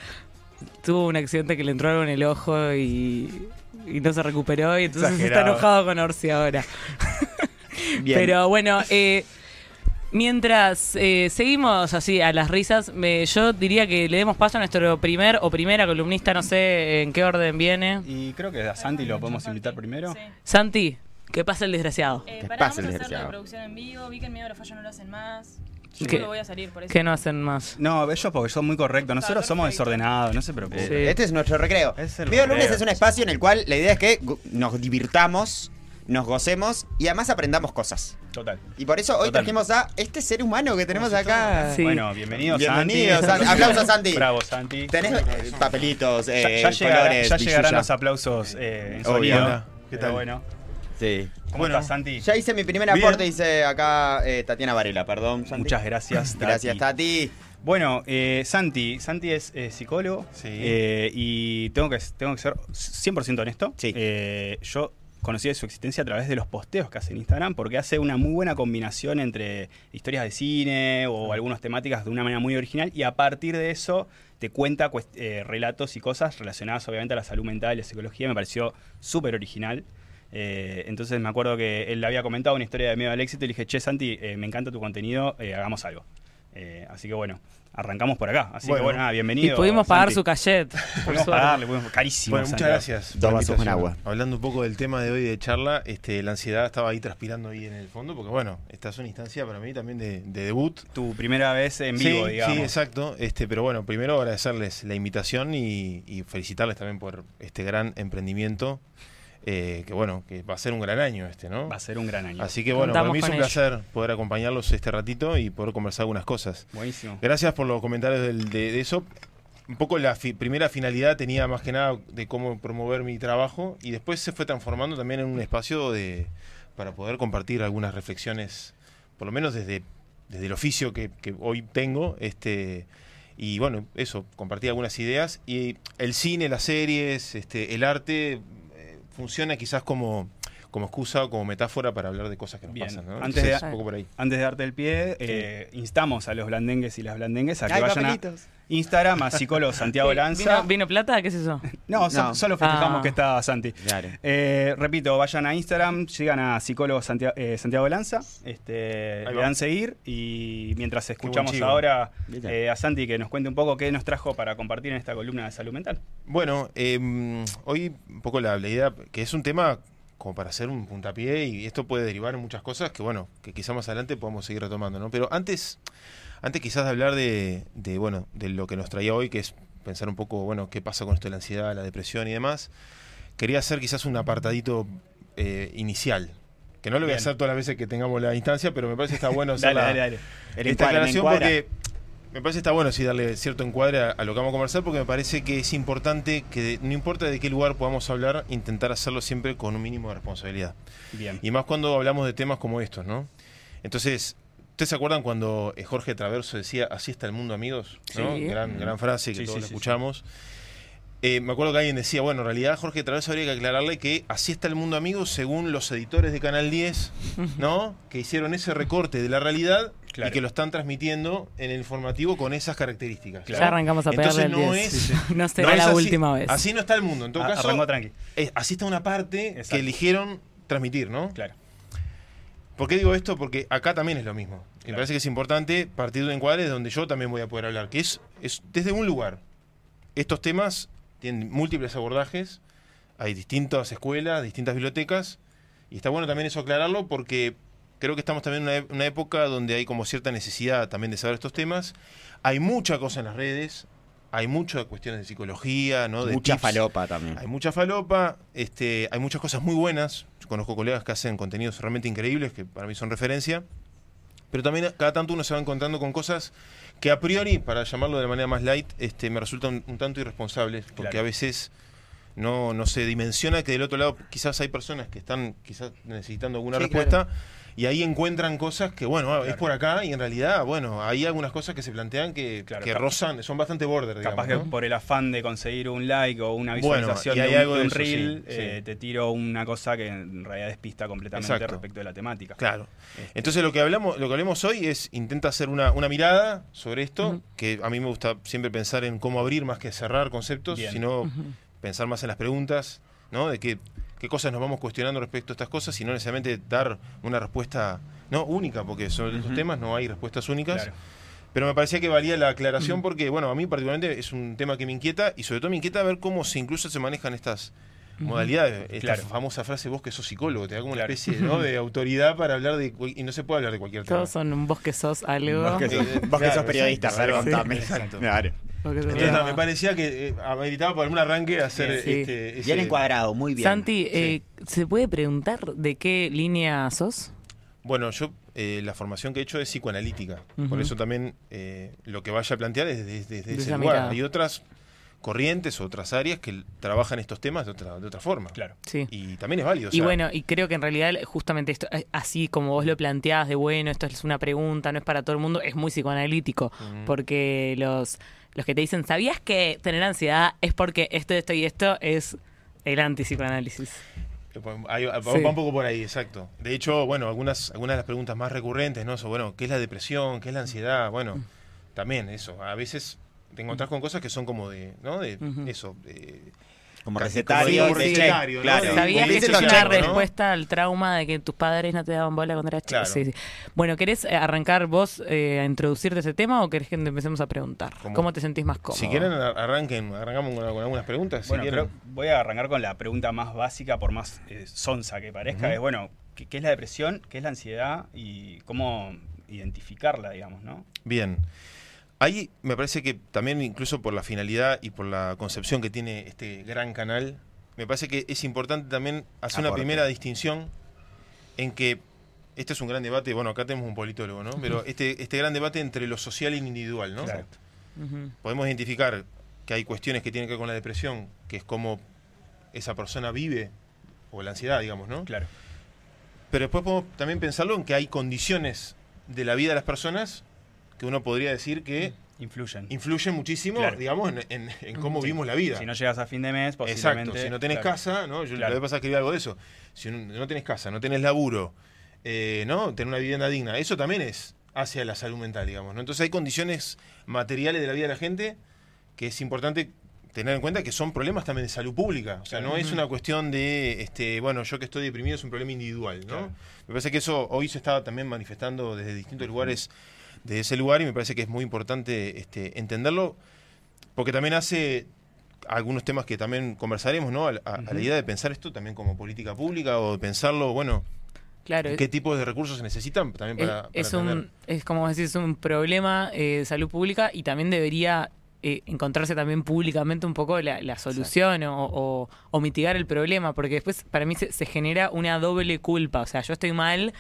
Tuvo un accidente que le entró algo en el ojo y, y no se recuperó y entonces está enojado con Orsi ahora. Bien. Pero bueno, eh, mientras eh, seguimos así a las risas, me- yo diría que le demos paso a nuestro primer o primera columnista, no sé en qué orden viene. Y creo que a Santi lo podemos invitar primero. Sí. Santi, que pase el desgraciado. Eh, Que pase el vamos a hacer la desgraciado. producción en vivo. Vi que en medio de los fallos no lo hacen más. Yo que voy a salir por eso. Que no hacen más. No, ellos porque son muy correctos. Nosotros Está somos perfecto. desordenados, no se preocupen. Sí. Este es nuestro recreo. Es el Video recreo. lunes es un espacio en el cual la idea es que nos divirtamos, nos gocemos y además aprendamos cosas. Total. Y por eso hoy Total. trajimos a este ser humano que tenemos acá. Sí. Bueno, bienvenido, Bienvenido, Santi. Santi. Aplausos, Santi. Bravo, Santi. Tenés eh, papelitos, Ya, eh, ya llegará- colores, ya llegarán los aplausos eh, en sonido. ¿qué Pero tal? bueno. Sí. ¿Cómo Bueno. estás, Santi? Ya hice mi primer Bien. aporte, dice acá eh, Tatiana Varela, perdón. Santi. Muchas gracias. Gracias, Tati. Bueno, eh, Santi, Santi es eh, psicólogo Sí. y tengo que, tengo que ser 100% honesto. Sí. Yo conocí de su existencia a través de los posteos que hace en Instagram porque hace una muy buena combinación entre historias de cine o algunas temáticas de una manera muy original y a partir de eso te cuenta eh, relatos y cosas relacionadas obviamente a la salud mental y la psicología. Me pareció súper original. Eh, entonces me acuerdo que él le había comentado una historia de miedo al éxito y le dije, che Santi, eh, me encanta tu contenido, eh, hagamos algo. Eh, así que bueno, arrancamos por acá. Así Bueno. que bueno, nada, Y bienvenido. pudimos pagar Santi. su cachet. por Pudimos pagarle, pudimos- carísimo. Bueno, muchas gracias. Dos vasos con agua. Hablando un poco del tema de hoy de charla, este, la ansiedad estaba ahí transpirando ahí en el fondo, porque bueno, esta es una instancia para mí también de, de debut. Tu primera vez en vivo, sí, digamos. sí, exacto. Este, pero bueno, primero agradecerles la invitación y, y felicitarles también por este gran emprendimiento, eh, que bueno, que va a ser un gran año este, ¿no? Va a ser un gran año. Así que bueno, para Contamos mí es un ello. placer poder acompañarlos este ratito y poder conversar algunas cosas. Buenísimo. Gracias por los comentarios del- de, de eso. Un poco la fi- primera finalidad tenía más que nada de cómo promover mi trabajo y después se fue transformando también en un espacio de para poder compartir algunas reflexiones, por lo menos desde, desde el oficio que, que hoy tengo. este Y bueno, eso, compartir algunas ideas. Y el cine, las series, este, el arte funciona quizás como, como excusa o como metáfora para hablar de cosas que nos Bien. pasan. ¿no? Antes de- Entonces, un poco por ahí. Antes de darte el pie, eh, instamos a los blandengues y las blandengues a que Ay, vayan a. Instagram, a psicólogo Santiago Sí, Lanza. ¿Vino, vino plata? ¿Qué es eso? No, so- No. solo festejamos Ah. que está Santi. Claro. Eh, repito, vayan a Instagram, llegan a psicólogo Santiago, eh, Santiago Lanza, este, le dan seguir y mientras escuchamos ahora eh, a Santi que nos cuente un poco qué nos trajo para compartir en esta columna de salud mental. Bueno, eh, hoy un poco la, la idea, que es un tema como para hacer un puntapié y esto puede derivar en muchas cosas que bueno, que quizás más adelante podamos seguir retomando, ¿no? Pero antes, antes quizás de hablar de, de, bueno, de lo que nos traía hoy, que es pensar un poco, bueno, qué pasa con esto de la ansiedad, la depresión y demás, quería hacer quizás un apartadito eh, inicial. Que no lo voy a hacer todas las veces que tengamos la instancia, pero me parece que está bueno hacer Dale, la- dale, dale. El esta aclaración porque me parece que está bueno sí darle cierto encuadre a, a lo que vamos a conversar porque me parece que es importante que de- no importa de qué lugar podamos hablar, intentar hacerlo siempre con un mínimo de responsabilidad. Bien. Y más cuando hablamos de temas como estos, ¿no? Entonces, ¿ustedes se acuerdan cuando eh, Jorge Traverso decía, así está el mundo, amigos? ¿no? Sí. Gran, gran frase que Sí, todos sí, la sí, escuchamos. Eh, me acuerdo que alguien decía, bueno, en realidad Jorge Traverso habría que aclararle que así está el mundo, amigos, según los editores de Canal 10, ¿no? Que hicieron ese recorte de la realidad Claro. y que lo están transmitiendo en el informativo con esas características. Claro. Ya arrancamos a pegarle Entonces no 10. es, No será no es la así. última vez. Así no está el mundo. En todo Ah, caso, arrancó tranqui. es- así está una parte Exacto. que eligieron transmitir, ¿no? Claro. ¿Por qué digo esto? Porque acá también es lo mismo. Me Claro. parece que es importante partir de un encuadre donde yo también voy a poder hablar, que es, es desde un lugar. Estos temas tienen múltiples abordajes, hay distintas escuelas, distintas bibliotecas, y está bueno también eso aclararlo porque creo que estamos también en una, e- una época donde hay como cierta necesidad también de saber estos temas. Hay mucha cosa en las redes, hay muchas cuestiones de psicología, ¿no? De Mucha tips. falopa también. Hay mucha falopa, este, hay muchas cosas muy buenas. Yo conozco colegas que hacen contenidos realmente increíbles, que para mí son referencia. Pero también cada tanto uno se va encontrando con cosas que a priori, para llamarlo de la manera más light, este, me resultan un tanto irresponsables, porque Claro. a veces no, no se dimensiona que del otro lado quizás hay personas que están quizás necesitando alguna Sí, respuesta y ahí encuentran cosas que, bueno, ah, es por acá y en realidad, bueno, hay algunas cosas que se plantean que, Claro, que rozan, son bastante border, digamos. Capaz que por el afán de conseguir un like o una Bueno, visualización y hay de un, algo de de un eso, reel, sí, eh, sí. te tiro una cosa que en realidad despista completamente Exacto. respecto de la temática. Claro. Este, Entonces lo que hablamos, lo que hablemos hoy es intenta hacer una, una mirada sobre esto, que a mí me gusta siempre pensar en cómo abrir más que cerrar conceptos, Bien. sino pensar más en las preguntas, ¿no? De qué, qué cosas nos vamos cuestionando respecto a estas cosas y no necesariamente dar una respuesta no única, porque sobre estos temas no hay respuestas únicas. claro. Pero me parecía que valía la aclaración porque, bueno, a mí particularmente es un tema que me inquieta y sobre todo me inquieta ver cómo se incluso se manejan estas modalidades. Esta Claro. famosa frase, vos que sos psicólogo, te da como una Claro. especie ¿no? de autoridad para hablar de... Y no se puede hablar de cualquier tema. Todos son un vos que sos algo. Vos que sos- Eh, Vos que claro, sos periodista, sí, contame. exacto. Entonces, no, me parecía que eh, ameritaba por algún arranque hacer Sí. este, ese- Bien encuadrado, muy bien. Santi, eh, ¿se puede preguntar de qué línea sos? Bueno, yo eh, la formación que he hecho es psicoanalítica. Por eso también eh, lo que vaya a plantear es desde, desde De ese lugar. mirada. Hay otras corrientes, otras áreas que trabajan estos temas de otra, de otra forma. Claro. Sí. Y también es válido. o Y sea, bueno, y creo que en realidad justamente esto, eh, así como vos lo planteás de bueno, esto es una pregunta, no es para todo el mundo, es muy psicoanalítico, Ujú. porque los, los que te dicen, ¿sabías que tener ansiedad es porque esto, esto y esto es el antipsicoanálisis? Ahí va, va Sí. un poco por ahí, exacto. De hecho, bueno, algunas, algunas de las preguntas más recurrentes, ¿no? Son, bueno, ¿qué es la depresión? ¿Qué es la ansiedad? Bueno, Mm. también eso. A veces te encontrás con cosas que son como de, ¿no? De eso. de- Como recetario, como de recetario, claro. ¿Sabías que es una check, ¿no? respuesta al trauma de que tus padres no te daban bola cuando eras chico? Claro. Sí, sí. Bueno, ¿querés eh, arrancar vos eh, a introducirte ese tema o querés que te empecemos a preguntar? ¿Cómo te sentís más cómodo? Si quieren, ar- arranquen, arrancamos con, con algunas preguntas. si quieren. voy a arrancar con la pregunta más básica, por más eh, sonsa que parezca. Es bueno, ¿qué, qué es la depresión? ¿Qué es la ansiedad? Y cómo identificarla, digamos, ¿no? Bien. Ahí me parece que también incluso por la finalidad y por la concepción que tiene este gran canal, me parece que es importante también hacer una primera distinción en que este es un gran debate, bueno, acá tenemos un politólogo, ¿no? Pero este, este gran debate entre lo social y lo individual, ¿no? Claro. Ujú. Podemos identificar que hay cuestiones que tienen que ver con la depresión, que es cómo esa persona vive, o la ansiedad, digamos, ¿no? Claro. Pero después podemos también pensarlo en que hay condiciones de la vida de las personas que uno podría decir que Influyen. influyen muchísimo, Claro. digamos, en, en- en cómo Sí. vivimos la vida. Si no llegas a fin de mes, posiblemente... Exacto, si no tenés claro. casa, ¿no? Yo Claro. la vez pasada escribí algo de eso. Si no, tenés casa, no tenés laburo, eh, ¿no? Tener una vivienda digna, eso también es hacia la salud mental, digamos, ¿no? Entonces hay condiciones materiales de la vida de la gente que es importante tener en cuenta que son problemas también de salud pública. O sea, no es una cuestión de, este, bueno, yo que estoy deprimido es un problema individual, ¿no? Claro. Me parece que eso hoy se está también manifestando desde distintos lugares de ese lugar y me parece que es muy importante este, entenderlo porque también hace algunos temas que también conversaremos, ¿no? A, a- a la idea de pensar esto también como política pública o de pensarlo, bueno, Claro. qué tipos de recursos se necesitan también Es, para, es un, es como decís, un problema eh, de salud pública y también debería eh, encontrarse también públicamente un poco la, la solución o, o- o mitigar el problema, porque después para mí se, se genera una doble culpa, o sea, yo estoy mal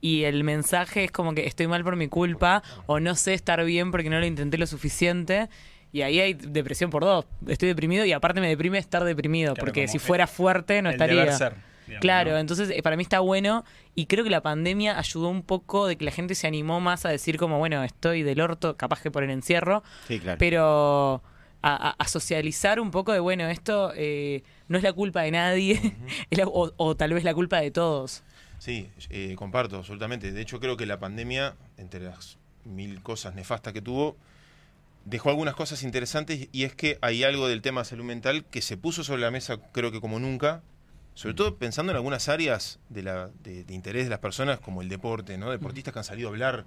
y el mensaje es como que estoy mal por mi culpa o no sé estar bien porque no lo intenté lo suficiente. Y ahí hay depresión por dos. Estoy deprimido y aparte me deprime estar deprimido, Claro, porque si el- fuera fuerte no el estaría. deber ser, digamos, Claro, ¿no? entonces eh, para mí está bueno y creo que la pandemia ayudó un poco de que la gente se animó más a decir como, bueno, estoy del orto, capaz que por el encierro, Sí, claro. pero a, a- a socializar un poco de, bueno, esto eh, no es la culpa de nadie, es la- o, o tal vez la culpa de todos. Sí, eh, comparto absolutamente. De hecho, creo que la pandemia, entre las mil cosas nefastas que tuvo, dejó algunas cosas interesantes y es que hay algo del tema salud mental que se puso sobre la mesa, creo que como nunca, sobre todo pensando en algunas áreas de, la, de, de interés de las personas, como el deporte, ¿no? Deportistas que han salido a hablar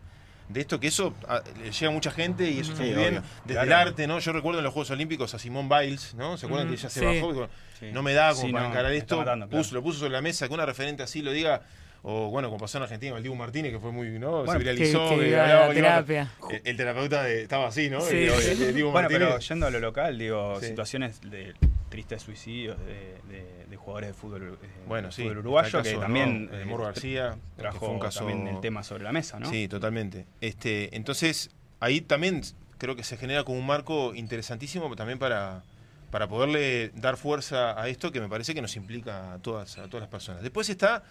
de esto, que eso a- le llega a mucha gente y eso está Sí, muy bien. obvio. Desde el arte, ¿no? Yo recuerdo en los Juegos Olímpicos a Simón Biles, ¿no? ¿Se acuerdan Mm, que ella se sí. bajó? y dijo, Sí. No me da como Sí, para no, encarar esto. está matando, claro. Puso- lo puso sobre la mesa, que una referente así lo diga. O bueno, como pasó en Argentina con el Dibu Martínez, que fue muy, ¿no? Bueno, se viralizó. que- que que iba a hablaba- la que iba- terapia. el, el terapeuta de- estaba así, ¿no? Sí. El- el- el Dibu Bueno, pero yendo a lo local, digo, Sí. situaciones de tristes suicidios de, de- de jugadores de fútbol, eh, Bueno, sí. fútbol uruguayo, que también ¿no? de eh, Moro García, que trajo fue un caso también el tema sobre la mesa, ¿no? Sí, totalmente. Este, entonces, ahí también creo que se genera como un marco interesantísimo también para, para poderle dar fuerza a esto que me parece que nos implica a todas, a todas las personas. Después está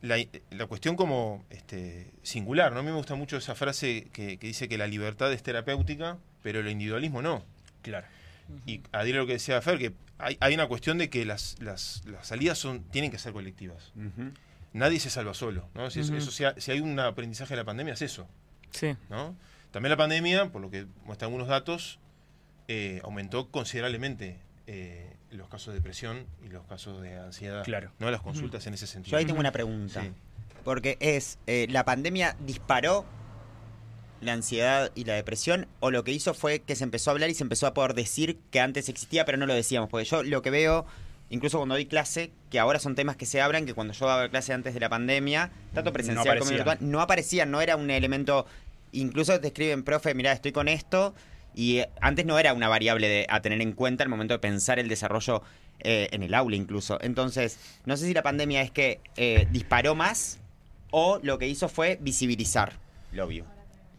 la, la cuestión como este, singular, ¿no? A mí me gusta mucho esa frase que, que dice que la libertad es terapéutica, pero el individualismo no. Claro. Y adhiero a lo que decía Fer, que hay, hay una cuestión de que las, las, las salidas son, tienen que ser colectivas. Nadie se salva solo, ¿no? Si, eso- Ujú. eso, si, ha- si hay un aprendizaje de la pandemia es eso, Sí. ¿no? También la pandemia, por lo que muestran algunos datos, eh, aumentó considerablemente eh, los casos de depresión y los casos de ansiedad. Claro. ¿no? Las consultas en ese sentido. Yo ahí tengo una pregunta. Sí. Porque es, eh, ¿la pandemia disparó la ansiedad y la depresión? ¿O lo que hizo fue que se empezó a hablar y se empezó a poder decir que antes existía, pero no lo decíamos? Porque yo lo que veo, incluso cuando doy clase, que ahora son temas que se abran, que cuando yo daba clase antes de la pandemia, tanto presencial como virtual, no aparecían, no era un elemento... Incluso te escriben, profe, mira, estoy con esto. Y eh, antes no era una variable de, a tener en cuenta al momento de pensar el desarrollo eh, en el aula incluso. Entonces, no sé si la pandemia es que eh, disparó más o lo que hizo fue visibilizar lo obvio.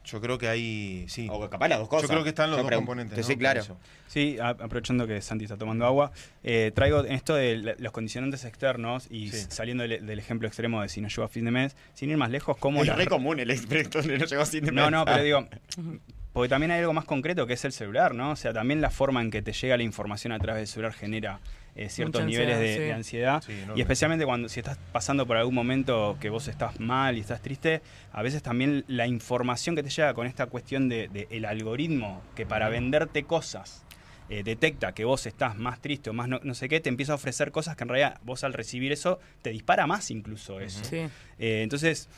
Yo creo que hay. Sí. O capaz las dos cosas. Yo creo que están los Yo dos componentes. que ¿no? Sí, claro. Sí, a- aprovechando que Santi está tomando agua, eh, traigo en esto de los condicionantes externos y Sí. saliendo del, del ejemplo extremo de si no llego a fin de mes, sin ir más lejos, cómo Es la- re común el expreso, no llegó sin No, no, pero digo, porque también hay algo más concreto que es el celular, ¿no? O sea, también la forma en que te llega la información a través del celular genera eh, ciertos Mucha niveles de, ansiedad, de sí. ansiedad. Sí, enorme. y especialmente cuando si estás pasando por algún momento que vos estás mal y estás triste, a veces también la información que te llega con esta cuestión de, de el algoritmo que para venderte cosas eh, detecta que vos estás más triste o más no, no sé qué, te empieza a ofrecer cosas que en realidad vos al recibir eso te dispara más incluso eso. Sí. Eh, entonces,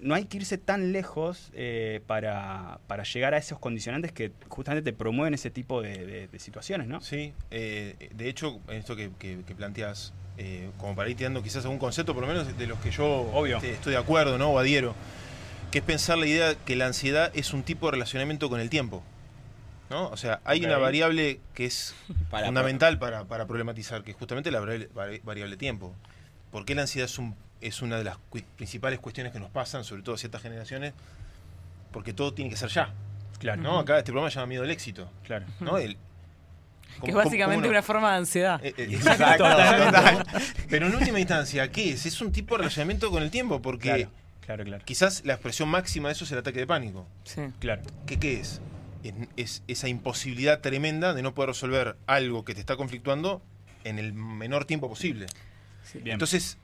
no hay que irse tan lejos eh, para, para llegar a esos condicionantes que justamente te promueven ese tipo de, de- de situaciones, ¿no? Sí, eh, de hecho, en esto que, que- que planteas, eh, como para ir tirando quizás algún concepto, por lo menos de los que yo Obvio. este, estoy de acuerdo, ¿no? O adhiero, que es pensar la idea que la ansiedad es un tipo de relacionamiento con el tiempo. ¿no? O sea, hay una variable que es Para- fundamental para, para problematizar, que es justamente la variable, vari- variable tiempo. ¿Por qué la ansiedad es, un- es una de las cu- principales cuestiones que nos pasan, sobre todo a ciertas generaciones? Porque todo tiene que ser ya. Claro, ¿no? Acá este programa se llama Miedo al Éxito. claro. ¿no? El- Que ¿cómo- es básicamente no? una forma de ansiedad. Eh, eh, Exacto, total. Pero en última instancia, ¿qué es? Es un tipo de relacionamiento con el tiempo, porque Claro, claro, claro. quizás la expresión máxima de eso es el ataque de pánico. Sí. Claro. ¿Qué, qué es? es? es esa imposibilidad tremenda de no poder resolver algo que te está conflictuando en el menor tiempo posible. Bien. Entonces,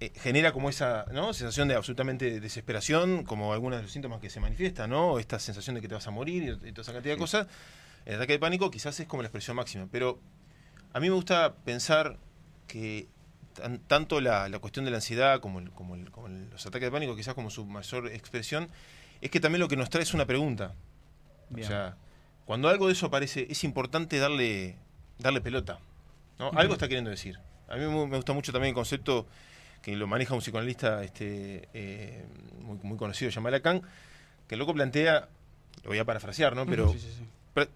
eh, genera como esa ¿no? sensación de absolutamente desesperación, como algunos de los síntomas que se manifiestan, ¿no? Esta sensación de que te vas a morir y, y toda esa cantidad de cosas. El ataque de pánico quizás es como la expresión máxima, pero a mí me gusta pensar que tan- tanto la, la cuestión de la ansiedad como, el- como, el- como el- los ataques de pánico, quizás como su mayor expresión, es que también lo que nos trae es una pregunta. Bien. O sea, cuando algo de eso aparece, es importante darle, darle pelota. ¿no? Algo está queriendo decir. A mí me gusta mucho también el concepto que lo maneja un psicoanalista este, eh, muy, muy conocido, llamado Lacan, que el loco plantea, lo voy a parafrasear, ¿no? Pero Sí, sí, sí. pra-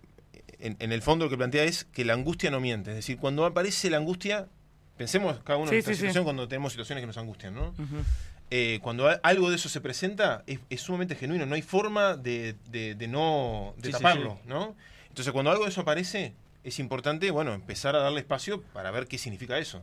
en, en el fondo lo que plantea es que la angustia no miente. Es decir, cuando aparece la angustia, pensemos cada uno en nuestra situación cuando tenemos situaciones que nos angustian, ¿no? Eh, cuando algo de eso se presenta, es, es sumamente genuino. No hay forma de, de- de no de Sí, sí, taparlo, ¿no? Entonces, cuando algo de eso aparece, es importante, bueno, empezar a darle espacio para ver qué significa eso.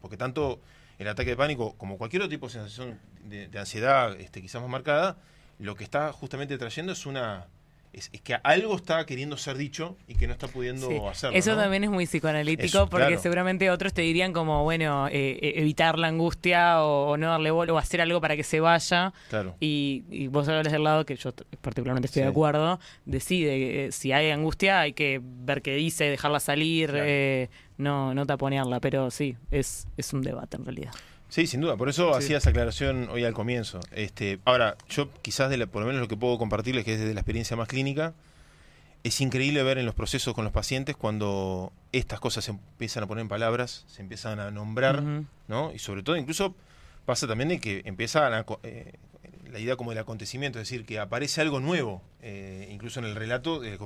Porque tanto el ataque de pánico como cualquier otro tipo de sensación de, de ansiedad, este, quizás más marcada, lo que está justamente trayendo es una es, es que algo está queriendo ser dicho y que no está pudiendo Sí. hacerlo. Eso ¿no? también es muy psicoanalítico Eso, porque claro. seguramente otros te dirían como, bueno, eh, eh, evitar la angustia o, o no darle bola o hacer algo para que se vaya. Claro. Y, y vos hablas del lado que yo particularmente estoy de acuerdo, decide, eh, si hay angustia hay que ver qué dice, dejarla salir, Claro. eh, no, no taponearla, pero sí, es, es un debate en realidad. Sí, sin duda. Por eso Sí. hacía esa aclaración hoy al comienzo. Este, ahora, yo quizás, de la- por lo menos lo que puedo compartirles, que es desde la experiencia más clínica, es increíble ver en los procesos con los pacientes cuando estas cosas se empiezan a poner en palabras, se empiezan a nombrar. ¿no? Y sobre todo, incluso pasa también de que empieza la, eh, la idea como del acontecimiento, es decir, que aparece algo nuevo, eh, incluso en el relato, eh,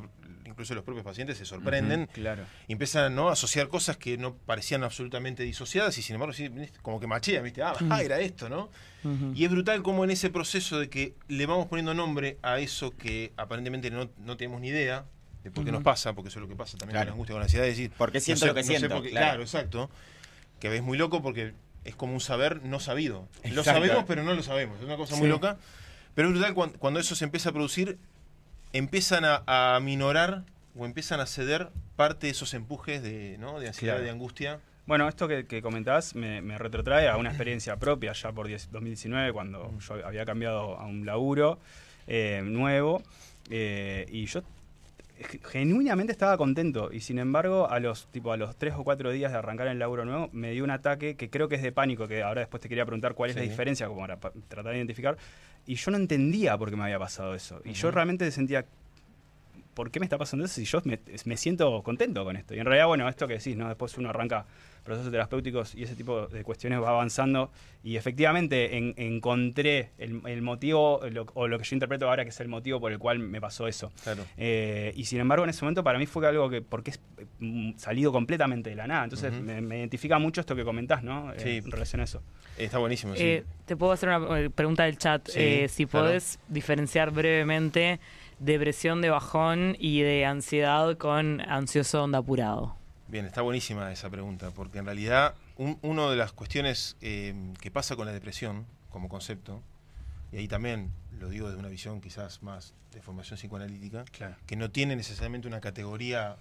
incluso los propios pacientes se sorprenden Claro. y empiezan ¿no? a asociar cosas que no parecían absolutamente disociadas y sin embargo como que machean, ¿viste? Ah, ah, era esto, ¿no? Y es brutal como en ese proceso de que le vamos poniendo nombre a eso que aparentemente no, no tenemos ni idea de por qué nos pasa, porque eso es lo que pasa también con la angustia, con la ansiedad, es decir, ¿Por qué no siento sé- lo que no siento? Claro. claro. exacto. Que ves muy loco porque es como un saber no sabido. Lo sabemos, pero no lo sabemos. Es una cosa muy Sí. loca. Pero es brutal cuando, cuando eso se empieza a producir, empiezan a, a minorar o empiezan a ceder parte de esos empujes de, ¿no? de ansiedad, Claro. de angustia. Bueno, esto que, que comentabas me, me retrotrae a una experiencia propia ya por 10 2019, cuando yo había cambiado a un laburo eh, nuevo eh, y yo genuinamente estaba contento y sin embargo a los tipo a los tres o cuatro días de arrancar el laburo nuevo me dio un ataque que creo que es de pánico que ahora después te quería preguntar cuál es la diferencia como para pa- tratar de identificar y yo no entendía por qué me había pasado eso y yo realmente sentía ¿por qué me está pasando eso si yo me, me siento contento con esto? Y en realidad, bueno, esto que decís, ¿no? Después uno arranca procesos terapéuticos y ese tipo de cuestiones va avanzando y efectivamente en- encontré el, el motivo, lo- o lo que yo interpreto ahora que es el motivo por el cual me pasó eso. Claro. Eh, y sin embargo, en ese momento para mí fue algo que, porque es mm, salido completamente de la nada. Entonces me, me identifica mucho esto que comentás, ¿no? Eh, Sí. En relación a eso. Está buenísimo, sí. Eh, te puedo hacer una eh, pregunta del chat. Sí, Eh, si claro. podés diferenciar brevemente depresión de bajón y de ansiedad con ansioso onda apurado. Bien, está buenísima esa pregunta, porque en realidad un, una de las cuestiones eh, que pasa con la depresión como concepto, y ahí también lo digo desde una visión quizás más de formación psicoanalítica, Claro. que no tiene necesariamente una categoría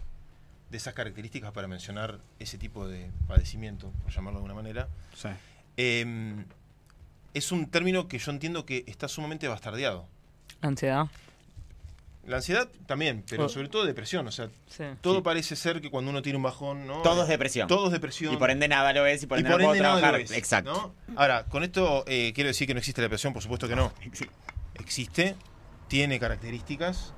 de esas características para mencionar ese tipo de padecimiento, por llamarlo de alguna manera, Sí. eh, es un término que yo entiendo que está sumamente bastardeado. Ansiedad. La ansiedad también, pero Oh. sobre todo depresión, o sea, Sí. todo Sí. parece ser que cuando uno tiene un bajón, ¿no? Todo es depresión. Todo es depresión. Y por ende nada lo es y por Y ende por no puedo ende nada trabajar. lo es, Exacto. ¿no? Ahora, con esto eh, quiero decir que no existe la depresión, por supuesto que no. Existe, tiene características.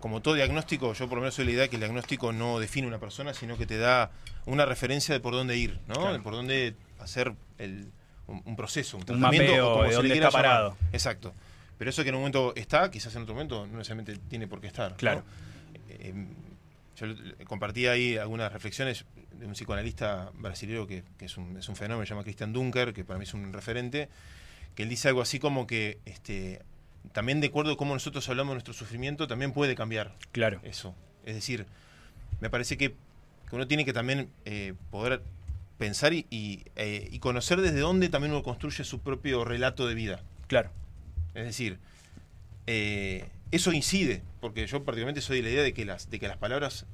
Como todo diagnóstico, yo por lo menos soy la idea que el diagnóstico no define una persona, sino que te da una referencia de por dónde ir, ¿no? Claro. De por dónde hacer el- un, un proceso, un Un tratamiento, mapeo o como de se dónde le quiera está llamar. parado. Exacto. Pero eso que en un momento está, quizás en otro momento no necesariamente tiene por qué estar. Claro. Eh, eh, yo compartí ahí algunas reflexiones de un psicoanalista brasileño que, que es, un, es un fenómeno, se llama Christian Dunker, que para mí es un referente, que él dice algo así como que este, también de acuerdo a cómo nosotros hablamos de nuestro sufrimiento, también puede cambiar Claro. eso. Es decir, me parece que, que uno tiene que también eh, poder pensar y, y, eh, y conocer desde dónde también uno construye su propio relato de vida. Claro. Es decir, eh, eso incide, porque yo particularmente soy de la idea de que las, de que las palabras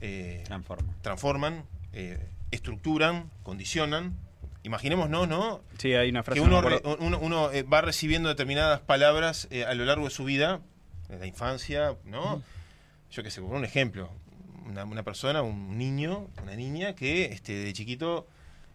eh, Transforma. transforman, eh, estructuran, condicionan. Imaginémonos, ¿no? Sí, hay una frase Que uno, re- uno, uno, eh, va recibiendo determinadas palabras a lo largo de su vida, de la infancia, ¿no? Yo qué sé, por un ejemplo, una, una persona, un niño, una niña que este, de chiquito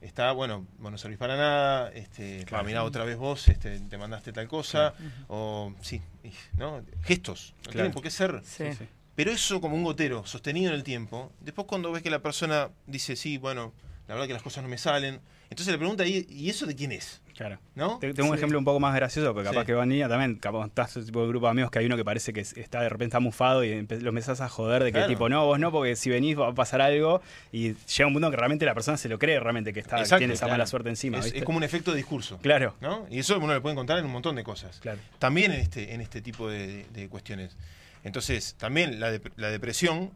está, bueno, vos no servís para nada, este, Claro. mirar otra vez vos, este, te mandaste tal cosa, o sí, y, ¿no? Gestos, no Claro. tienen por qué ser. Sí. Sí, sí. Pero eso como un gotero, sostenido en el tiempo, después cuando ves que la persona dice, sí, bueno, la verdad que las cosas no me salen. Entonces la pregunta ahí, ¿y eso de quién es? Claro. ¿No? Te- Tengo un Sí. ejemplo un poco más gracioso, porque capaz Sí. que va niña también, capaz estás ese tipo de grupo de amigos que hay uno que parece que es- está de repente está mufado y lo empezás a joder de que Claro. tipo, no, vos no, porque si venís va a pasar algo y llega un punto que realmente la persona se lo cree realmente que está, Exacto, tiene esa claro. mala suerte encima. es, ¿viste? es como un efecto de discurso. Claro, ¿no? Y eso uno le puede encontrar en un montón de cosas. claro. También en este, en este tipo de, de cuestiones. Entonces, también la depresión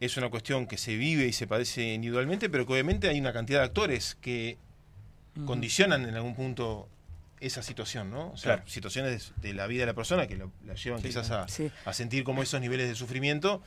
es una cuestión que se vive y se padece individualmente, pero que obviamente hay una cantidad de actores que condicionan en algún punto esa situación, ¿no? O sea, Claro. situaciones de la vida de la persona que lo- la llevan quizás a, Sí. a sentir como esos niveles de sufrimiento,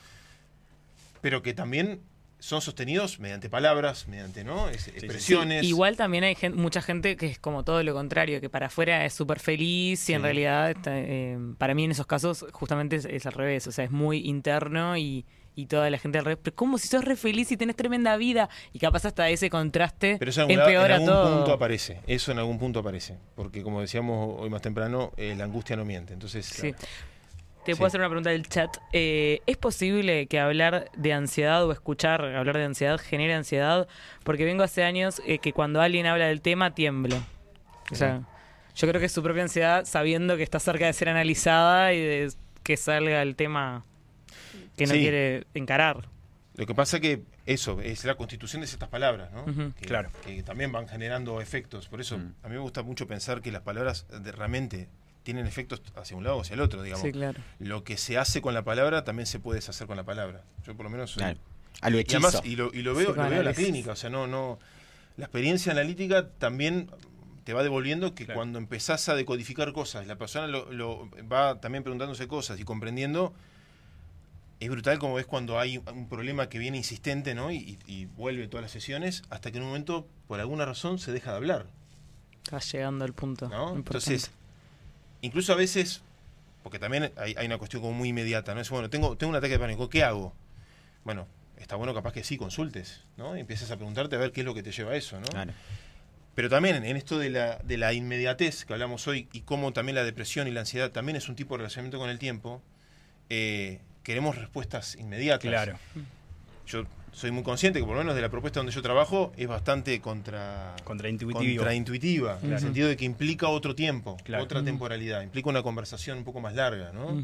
pero que también son sostenidos mediante palabras, mediante ¿no? Es- sí. expresiones. Igual también hay mucha gente que es como todo lo contrario, que para afuera es súper feliz y en realidad está, eh, para mí en esos casos justamente es, es al revés, o sea, es muy interno y, y toda la gente al revés, pero ¿cómo si sos re feliz y tenés tremenda vida? Y capaz hasta ese contraste Pero eso en empeora algún todo. punto aparece. Eso en algún punto aparece. Porque como decíamos hoy más temprano, eh, la angustia no miente. Entonces, Sí. claro. Te Sí. puedo hacer una pregunta del chat. Eh, ¿Es posible que hablar de ansiedad o escuchar hablar de ansiedad genere ansiedad? Porque vengo hace años eh, que cuando alguien habla del tema tiemblo. O sea, yo creo que es su propia ansiedad sabiendo que está cerca de ser analizada y de que salga el tema que no Sí. quiere encarar. Lo que pasa que eso es la constitución de ciertas palabras, ¿no? Que, Claro. que también van generando efectos. Por eso Mm. a mí me gusta mucho pensar que las palabras de- realmente tienen efectos hacia un lado o hacia el otro, digamos. Sí, claro. Lo que se hace con la palabra también se puede deshacer con la palabra. Yo por lo menos soy- Claro. A lo Y hechizo. además, y lo, y lo veo, lo veo en la clínica, o sea, no, no. La experiencia analítica también te va devolviendo que Claro. cuando empezás a decodificar cosas, la persona lo, lo- va también preguntándose cosas y comprendiendo, es brutal como ves cuando hay un problema que viene insistente, ¿no? Y, y- vuelve todas las sesiones, hasta que en un momento, por alguna razón, se deja de hablar, Está llegando al punto. Entonces, incluso a veces, porque también hay, hay una cuestión como muy inmediata, ¿no? Es bueno, tengo, tengo un ataque de pánico, ¿qué hago? Bueno, está bueno capaz que sí consultes, ¿no? Y empieces a preguntarte a ver qué es lo que te lleva a eso, ¿no? Claro. Pero también en esto de la, de la inmediatez que hablamos hoy y cómo también la depresión y la ansiedad también es un tipo de relacionamiento con el tiempo, eh, queremos respuestas inmediatas. Claro. Yo soy muy consciente que por lo menos de la propuesta donde yo trabajo es bastante contra, Contraintuitivo. contraintuitiva, en el sentido de que implica otro tiempo, Claro. otra temporalidad, implica una conversación un poco más larga, ¿no?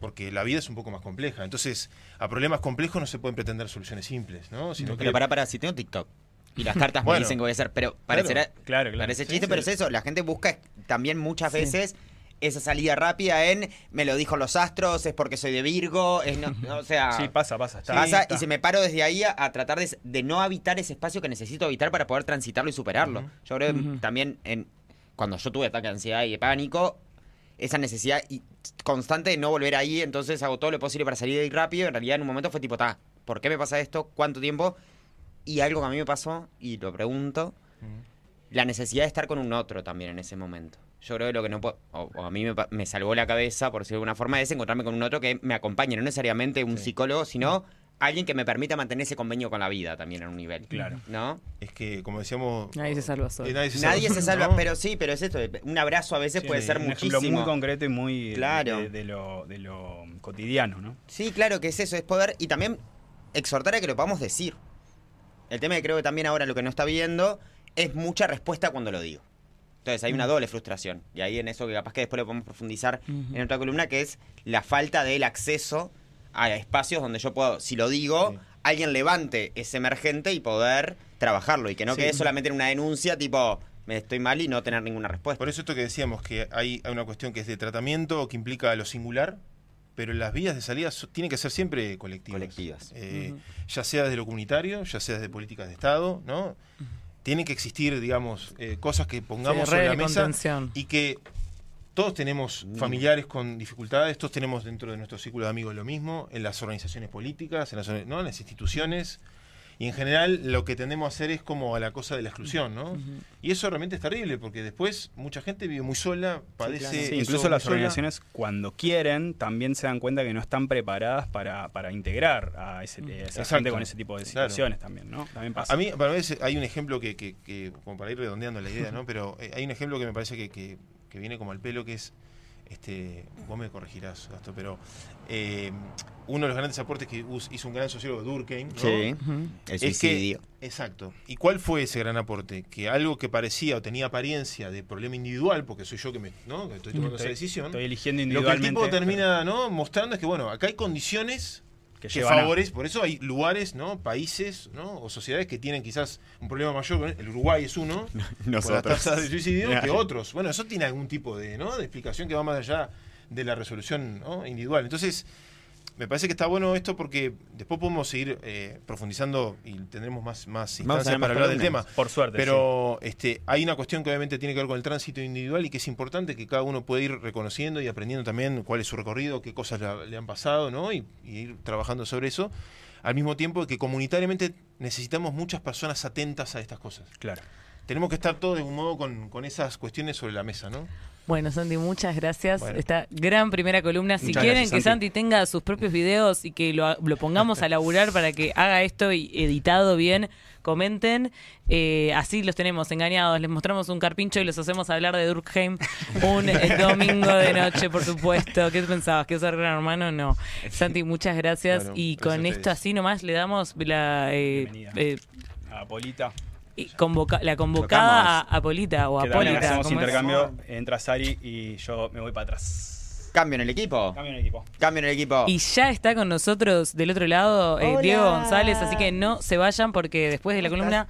Porque la vida es un poco más compleja. Entonces, a problemas complejos no se pueden pretender soluciones simples, ¿no? Sino que Pero para, para, si tengo TikTok. Y las cartas Bueno. me dicen que voy a hacer. Pero parecerá. Claro, claro. Parece Sí, chiste, sí. pero es eso. La gente busca también muchas Sí. veces esa salida rápida en me lo dijo los astros, es porque soy de Virgo, es no, no, o sea. Sí, pasa, pasa. Está, pasa está. y se me paro desde ahí a, a tratar de, de no habitar ese espacio que necesito habitar para poder transitarlo y superarlo. Yo creo que también en, cuando yo tuve ataque de ansiedad y de pánico, esa necesidad y- constante de no volver ahí, entonces hago todo lo posible para salir de ahí rápido. En realidad en un momento fue tipo, ta, ¿por qué me pasa esto? ¿Cuánto tiempo? Y algo que a mí me pasó, y lo pregunto, la necesidad de estar con un otro también en ese momento. Yo creo que lo que no puedo, o, o a mí me, me salvó la cabeza, por decirlo de alguna forma, es encontrarme con un otro que me acompañe, no necesariamente un Sí. psicólogo, sino alguien que me permita mantener ese convenio con la vida también en un nivel. Claro. ¿No? Es que, como decíamos... Nadie se salva solo. eh, nadie se Nadie salva, se salva, ¿no? pero sí, pero es esto, un abrazo a veces Sí, puede ser un muchísimo. ejemplo muy concreto y muy Claro. de, de lo, de lo cotidiano, ¿no? Sí, claro que es eso, es poder y también exhortar a que lo podamos decir. El tema que creo que también ahora lo que no está viendo es mucha respuesta cuando lo digo. Entonces hay una doble frustración. Y ahí en eso que capaz que después lo podemos profundizar en otra columna, que es la falta del acceso a espacios donde yo puedo, si lo digo, Sí. alguien levante ese emergente y poder trabajarlo. Y que no Sí. quede solamente en una denuncia tipo, me estoy mal y no tener ninguna respuesta. Por eso esto que decíamos, que hay, hay una cuestión que es de tratamiento, que implica lo singular, pero las vías de salida so- tienen que ser siempre colectivas. Colectivas. Eh. Ya sea desde lo comunitario, ya sea desde políticas de Estado, ¿no? Tienen que existir, digamos, eh, cosas que pongamos Sí, sobre la mesa contención. y que todos tenemos familiares con dificultades, todos tenemos dentro de nuestro círculo de amigos lo mismo, en las organizaciones políticas, en las, ¿no? en las instituciones. Y en general lo que tendemos a hacer es como a la cosa de la exclusión, ¿no? Y eso realmente es terrible, porque después mucha gente vive muy sola, padece... claro. Sí, incluso las sola. organizaciones cuando quieren también se dan cuenta que no están preparadas para, para integrar a, ese, a esa Exacto. gente con ese tipo de Claro. situaciones también, ¿no? También pasa. A mí, para mí, es- hay un ejemplo que, que- que- como para ir redondeando la idea, ¿no? Pero eh, hay un ejemplo que me parece que, que- que viene como al pelo, que es, este, vos me corregirás, Gasto, pero eh, uno de los grandes aportes que hizo un gran sociólogo Durkheim, ¿no? Sí. El Es que suicidio. Exacto. ¿Y cuál fue ese gran aporte? Que algo que parecía o tenía apariencia de problema individual, porque soy yo que, me, ¿no? que estoy tomando esa decisión, Estoy eligiendo lo que el individualmente. tipo termina ¿no? mostrando es que, bueno, acá hay condiciones que que a- favorecen, por eso hay lugares, ¿no? países ¿no? o sociedades que tienen quizás un problema mayor, el Uruguay es uno, por las Nosotros. tasas de suicidio, que otros. Bueno, eso tiene algún tipo de, ¿no? de explicación que va más allá de la resolución ¿no? individual. Entonces, me parece que está bueno esto porque después podemos seguir eh, profundizando y tendremos más, más instancias para hablar del tema. Por suerte. Pero este, hay una cuestión que obviamente tiene que ver con el tránsito individual y que es importante que cada uno pueda ir reconociendo y aprendiendo también cuál es su recorrido, qué cosas le, le han pasado, ¿no? Y, y ir trabajando sobre eso. Al mismo tiempo que comunitariamente necesitamos muchas personas atentas a estas cosas. Claro. Tenemos que estar todos de un modo con, con esas cuestiones sobre la mesa, ¿no? Bueno, Santi, muchas gracias. Bueno. Esta gran primera columna. Si Muchas quieren gracias, que Santi. Santi tenga sus propios videos y que lo, lo pongamos a laburar para que haga esto y editado bien, comenten. Eh, así los tenemos engañados. Les mostramos un carpincho y los hacemos hablar de Durkheim un eh, domingo de noche, por supuesto. ¿Qué pensabas? ¿Que ser gran hermano? No. Santi, muchas gracias. Bueno, y con esto así nomás le damos la, eh, eh, A Polita. Y convoca- la convocada a, a Polita o a Que también Polita. hacemos ¿cómo es? intercambio. Entra Sari y yo me voy para atrás. Cambio en el equipo. Cambio en equipo. Cambio en el equipo. Y ya está con nosotros del otro lado eh. Diego González, así que no se vayan porque después de la ¿Cómo columna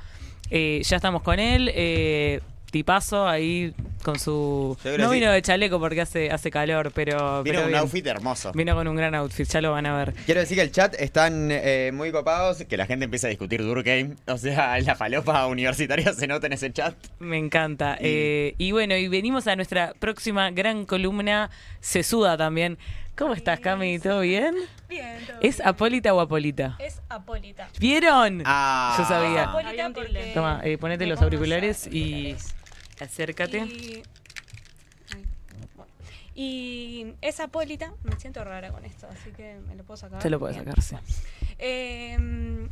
eh, ya estamos con él. Eh, tipazo ahí con su... No vino sí. de chaleco porque hace, hace calor, pero... Vino con un bien. outfit hermoso. Vino con un gran outfit, ya lo van a ver. Quiero decir que el chat están eh, muy copados, que la gente empieza a discutir Durkheim. O sea, la falopa universitaria se nota en ese chat. Me encanta. Y- Eh, y bueno, y venimos a nuestra próxima gran columna, Sesuda también. ¿Cómo estás, Cami? ¿Todo bien? Bien, todo ¿Es bien. Apólita o Apolita? Es Apólita. ¿Vieron? Ah. Yo sabía. Apólita porque... Toma, eh, ponete los auriculares y auriculares. Acércate. Y... Es Apólita, me siento rara con esto, así que me lo puedo sacar. Te lo puedes Bien. sacar, sí. Eh,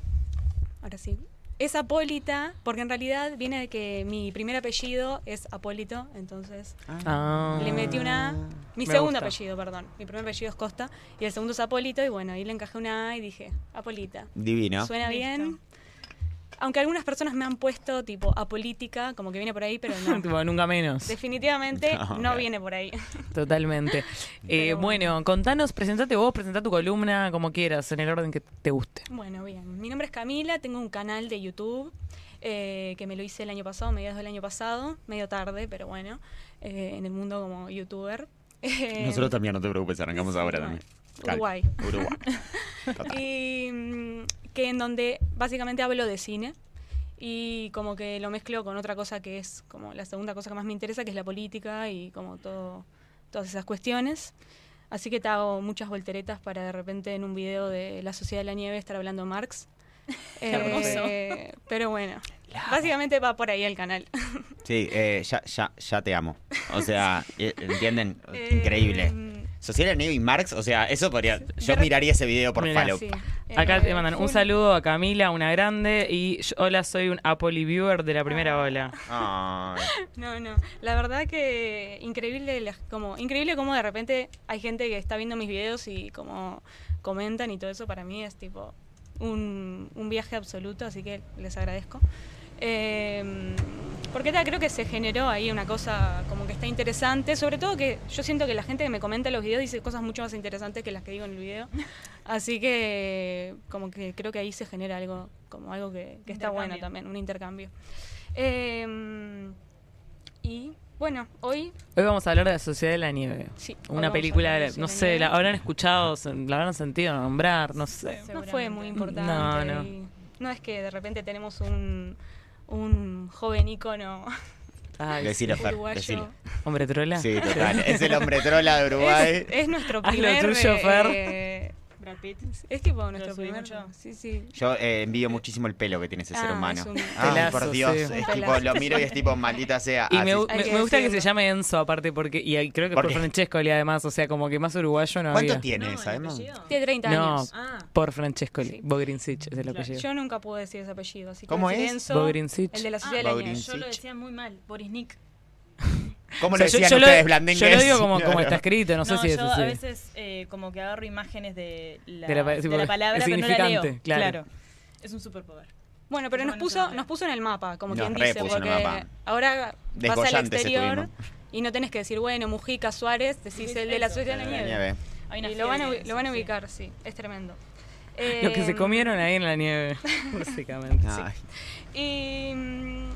ahora sí. Es Apólita porque en realidad viene de que mi primer apellido es Apólito, entonces Ah. le metí una A. Mi Me segundo gusta. apellido, perdón. Mi primer apellido es Costa y el segundo es Apólito y bueno, ahí le encajé una A y dije, Apolita. Divino. Suena Listo. bien. Aunque algunas personas me han puesto tipo apolítica, como que viene por ahí, pero no. Tipo, nunca menos. Definitivamente No, viene por ahí. Totalmente. Eh, bueno. bueno. contanos, presentate vos, presenta tu columna como quieras, en el orden que te guste. Bueno, bien. Mi nombre es Camila, tengo un canal de YouTube eh, que me lo hice el año pasado, mediados del año pasado, medio tarde, pero bueno, eh, en el mundo como youtuber. Eh, Nosotros también, no te preocupes, arrancamos ahora también. Cal- Uruguay. Uruguay. Y mm, que en donde básicamente hablo de cine y como que lo mezclo con otra cosa que es como la segunda cosa que más me interesa, que es la política y como todo, todas esas cuestiones. Así que te hago muchas volteretas para de repente en un video de La Sociedad de la Nieve estar hablando Marx. Eh, pero bueno, básicamente va por ahí el canal. Sí, eh, ya, ya, ya te amo. O sea, eh, ¿entienden? Eh, Increíble. Sociedad Neo y Marx, o sea, eso podría. Yo miraría ese video por Mirá, falo. Sí. Acá Eh, te mandan un saludo a Camila, una grande, y yo- hola, soy un Apoli viewer de la primera ola. Ay. No, no. La verdad que increíble, como increíble como de repente hay gente que está viendo mis videos y como comentan y todo eso para mí es tipo un, un viaje absoluto, así que les agradezco. Eh, porque creo que se generó ahí una cosa como que está interesante, sobre todo que yo siento que la gente que me comenta los videos dice cosas mucho más interesantes que las que digo en el video, así que como que creo que ahí se genera algo como algo que, que está bueno también, un intercambio. Eh, y bueno, hoy Hoy vamos a hablar de la Sociedad de la Nieve. sí. Una película, de no sé, la habrán escuchado, la habrán sentido nombrar, no sé. no fue muy importante. No, no. y no es que de repente tenemos un, un joven ícono Ay, Decilo, Fer, uruguayo. decilo. hombre trola. Sí, total. Es el hombre trola de Uruguay. Es, es nuestro Haz lo primer. tuyo, Fer. eh, Brad Pitt. es tipo nuestro primer. mucho? Sí, sí. Yo eh, envidio muchísimo el pelo que tiene ese ser Ah, humano. es un Ay, pelazo, por Dios. sí. Es tipo, lo miro y es tipo, maldita sea. Y me, Hay me- que me gusta que se llame Enzo, aparte, porque. Y creo que ¿Por por qué? Francescoli, además. O sea, como que más uruguayo no ¿Cuánto había. tiene, No, ¿el sabemos? Tiene 30 No, años. Ah. por Francescoli. Sí. Bogrinsich es el Claro. apellido. Yo nunca pude decir ese apellido. Así que ¿Cómo es? Enzo, Bogrinsich. el de la Ah, Sociedad de la. Yo lo decía muy mal. Boris Nick. ¿Cómo O lo sea, yo, decían yo lo, ustedes, yo blandengues? lo digo como, como está escrito, no, sé si es yo así. a veces eh, como que agarro imágenes de la, De la sí, de la palabra, es pero no la leo. significante, claro. Es un superpoder. Bueno, pero nos no puso, nos puso en el mapa, como Nos quien dice, porque ahora vas al exterior y no tenés que decir, bueno, Mujica, Suárez, decís Sí, el de la Sociedad de la Nieve. nieve. Hay una Y lo van, a, lo van a sí, ubicar, sí, es tremendo. Los que se Eh, comieron ahí en la nieve, básicamente. Ay, Y mm,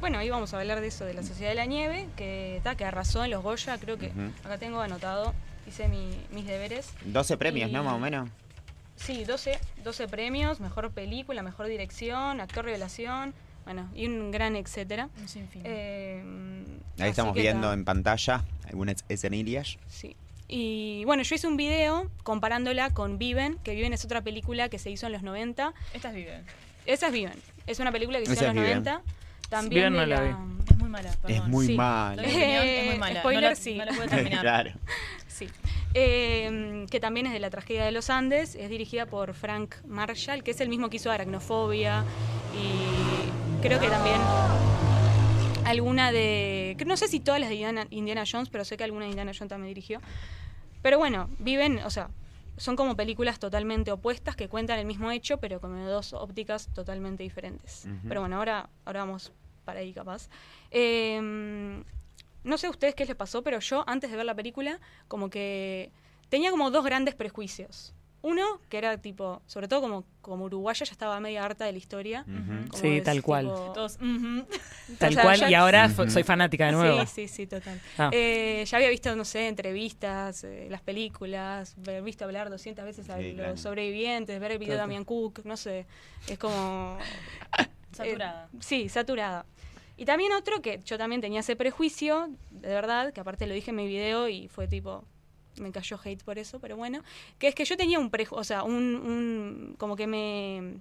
bueno, ahí vamos a hablar de eso, de la Sociedad de la Nieve, que, ta, que arrasó en los Goya, creo que acá tengo anotado, hice mi- mis deberes. 12 premios, ¿no? Más o menos. Sí, 12, 12 premios, mejor película, mejor dirección, actor revelación, bueno, y un gran etcétera. Eh, Ahí estamos viendo ta, en pantalla algunas escenillas. Sí. Y bueno, yo hice un video comparándola con Viven, que Viven es otra película que se hizo en los 90. Estas viven. Esa es Viven. Es una película que se hizo en los es Viven. 90. También no la vi. Es muy mala, perdón. Es muy Sí. mal. Doy mi opinión, es muy Eh, mala. spoiler, no la, sí. No la puedo terminar. claro. Sí. Eh, que también es de la tragedia de los Andes. Es dirigida por Frank Marshall, que es el mismo que hizo Aracnofobia. Y creo que también alguna de. que No sé si todas las de Indiana, Indiana Jones, pero sé que alguna de Indiana Jones también dirigió. Pero bueno, viven, o sea, son como películas totalmente opuestas que cuentan el mismo hecho, pero con dos ópticas totalmente diferentes. Pero bueno, ahora, ahora vamos para ahí capaz. Eh, no sé a ustedes qué les pasó, pero yo antes de ver la película, como que tenía como dos grandes prejuicios. Uno, que era tipo, sobre todo como, como uruguaya, ya estaba media harta de la historia. Como Sí, tal cual. tipo- Todos, ujú. Tal o sea, cual, ya- y ahora soy fanática de nuevo. Sí, sí, sí, total. Ah. Eh, ya había visto, no sé, entrevistas, eh, las películas, haber visto hablar 200 veces a Sí, los claro. sobrevivientes, ver el video de. Damian Cook, no sé, es como... Saturada. eh, sí, saturada. Y también otro que yo también tenía ese prejuicio, de verdad, que aparte lo dije en mi video y fue tipo, me cayó hate por eso, pero bueno, que es que yo tenía un prejuicio, o sea, un, un- como que me,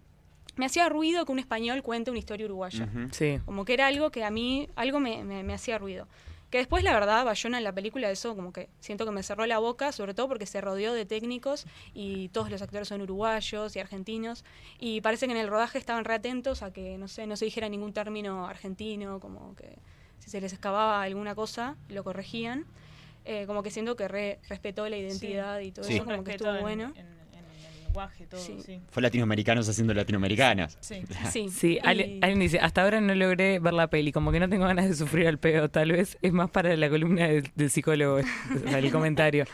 me hacía ruido que un español cuente una historia uruguaya. Ujú. Sí. Como que era algo que a mí, algo me, me- me hacía ruido. Que después, la verdad, Bayona en la película, eso como que siento que me cerró la boca, sobre todo porque se rodeó de técnicos y todos los actores son uruguayos y argentinos. Y parece que en el rodaje estaban re atentos a que, no sé, no se dijera ningún término argentino, como que si se les escapaba alguna cosa, lo corregían. Eh, como que siento que re- respetó la identidad y todo Sí. eso, como que estuvo en- bueno. En, en el lenguaje, todo, Sí. sí. Fue latinoamericanos haciendo latinoamericanos. Sí. Sí, Sí, y- Ale- alguien dice, hasta ahora no logré ver la peli, como que no tengo ganas de sufrir al pedo, tal vez es más para la columna del, del psicólogo, o sea, el comentario.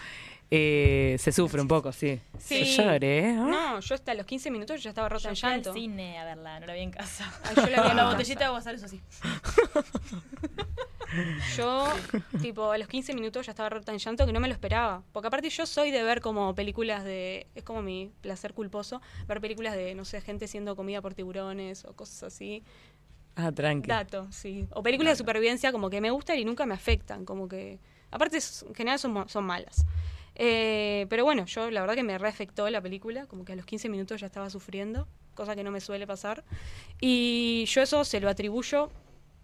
Eh, se sufre un poco, sí. Sí. Yo lloré, ¿eh? No, yo hasta los 15 minutos ya estaba rota en Yo fui al llanto. cine a verla, no la vi en casa. Ay, yo la vi en la botellita de agua eso sí. Yo, tipo, a los 15 minutos ya estaba rota en llanto que no me lo esperaba. Porque aparte yo soy de ver como películas de... Es como mi placer culposo, ver películas de, no sé, gente siendo comida por tiburones o cosas así. Ah, tranqui. Dato, sí. O películas de supervivencia como que me gustan y nunca me afectan. Como que... Aparte, en general son malas. Eh, pero bueno, yo la verdad que me reafectó la película, como que a los 15 minutos ya estaba sufriendo, cosa que no me suele pasar. Y yo eso se lo atribuyo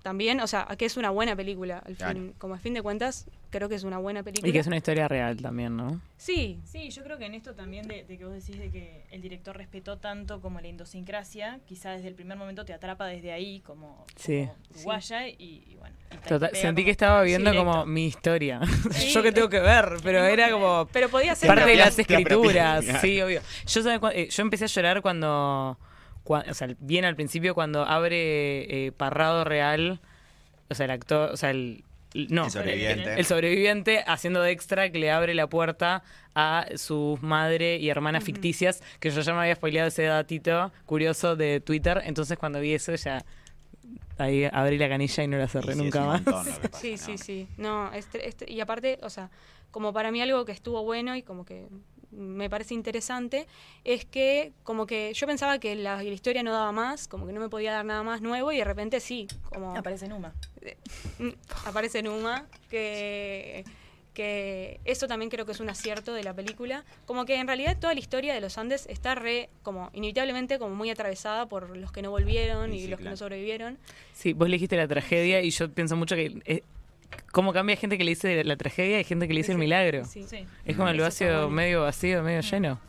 también, o sea, que es una buena película. Al Claro. fin, como a fin de cuentas, creo que es una buena película. Y que es una historia real también, ¿no? Sí, Sí, yo creo que en esto también de, de que vos decís de que el director respetó tanto como la idiosincrasia, quizá desde el primer momento te atrapa desde ahí como, Sí. como uruguaya y, y bueno. y Total, sentí que estaba viendo como mi historia. Sí. Yo que tengo que ver, pero era como pero podía ser parte de las escrituras. Sí, obvio. Yo, ¿sabe cu- eh, yo empecé a llorar cuando, cua- o sea, bien al principio cuando abre eh, Parrado Real, o sea, el actor, o sea, el... No, El sobreviviente. el sobreviviente haciendo de extra que le abre la puerta a sus madre y hermanas ficticias, que yo ya me había spoileado ese datito curioso de Twitter, entonces cuando vi eso ya ahí abrí la canilla y no la cerré sí, nunca más. pasa, Sí, ¿no? sí, sí. No, este, este- y aparte, o sea, como para mí algo que estuvo bueno y como que me parece interesante, es que como que yo pensaba que la, la historia no daba más, como que no me podía dar nada más nuevo y de repente sí, como Aparece Numa. mm, aparece Numa, que, que eso también creo que es un acierto de la película, como que en realidad toda la historia de los Andes está re, como inevitablemente como muy atravesada por los que no volvieron Sí, y sí, los que no sobrevivieron. Sí, vos le dijiste la tragedia y yo pienso mucho que... eh, ¿Cómo cambia gente que le dice la tragedia y gente que le dice el milagro? Sí. Sí. Es como el vacío medio vacío, medio lleno.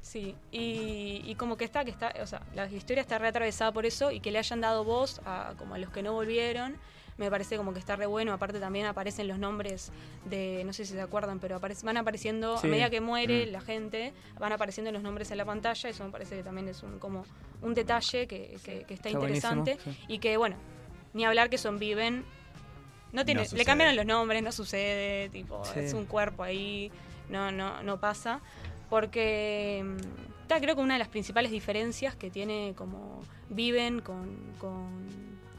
Sí, y, y como que está, que está, o sea, la historia está reatravesada por eso y que le hayan dado voz a como a los que no volvieron, me parece como que está re bueno. Aparte también aparecen los nombres de, no sé si se acuerdan, pero aparec- van apareciendo, Sí. a medida que muere Mm. la gente, van apareciendo los nombres en la pantalla. Eso me parece que también es un, como un detalle que, que- que está, interesante. sí. Y que, bueno, ni hablar que son viven. No tiene, No le cambiaron los nombres, no sucede, tipo, Sí. es un cuerpo ahí, no, no, no pasa. Porque mm, creo que una de las principales diferencias que tiene como viven con, con,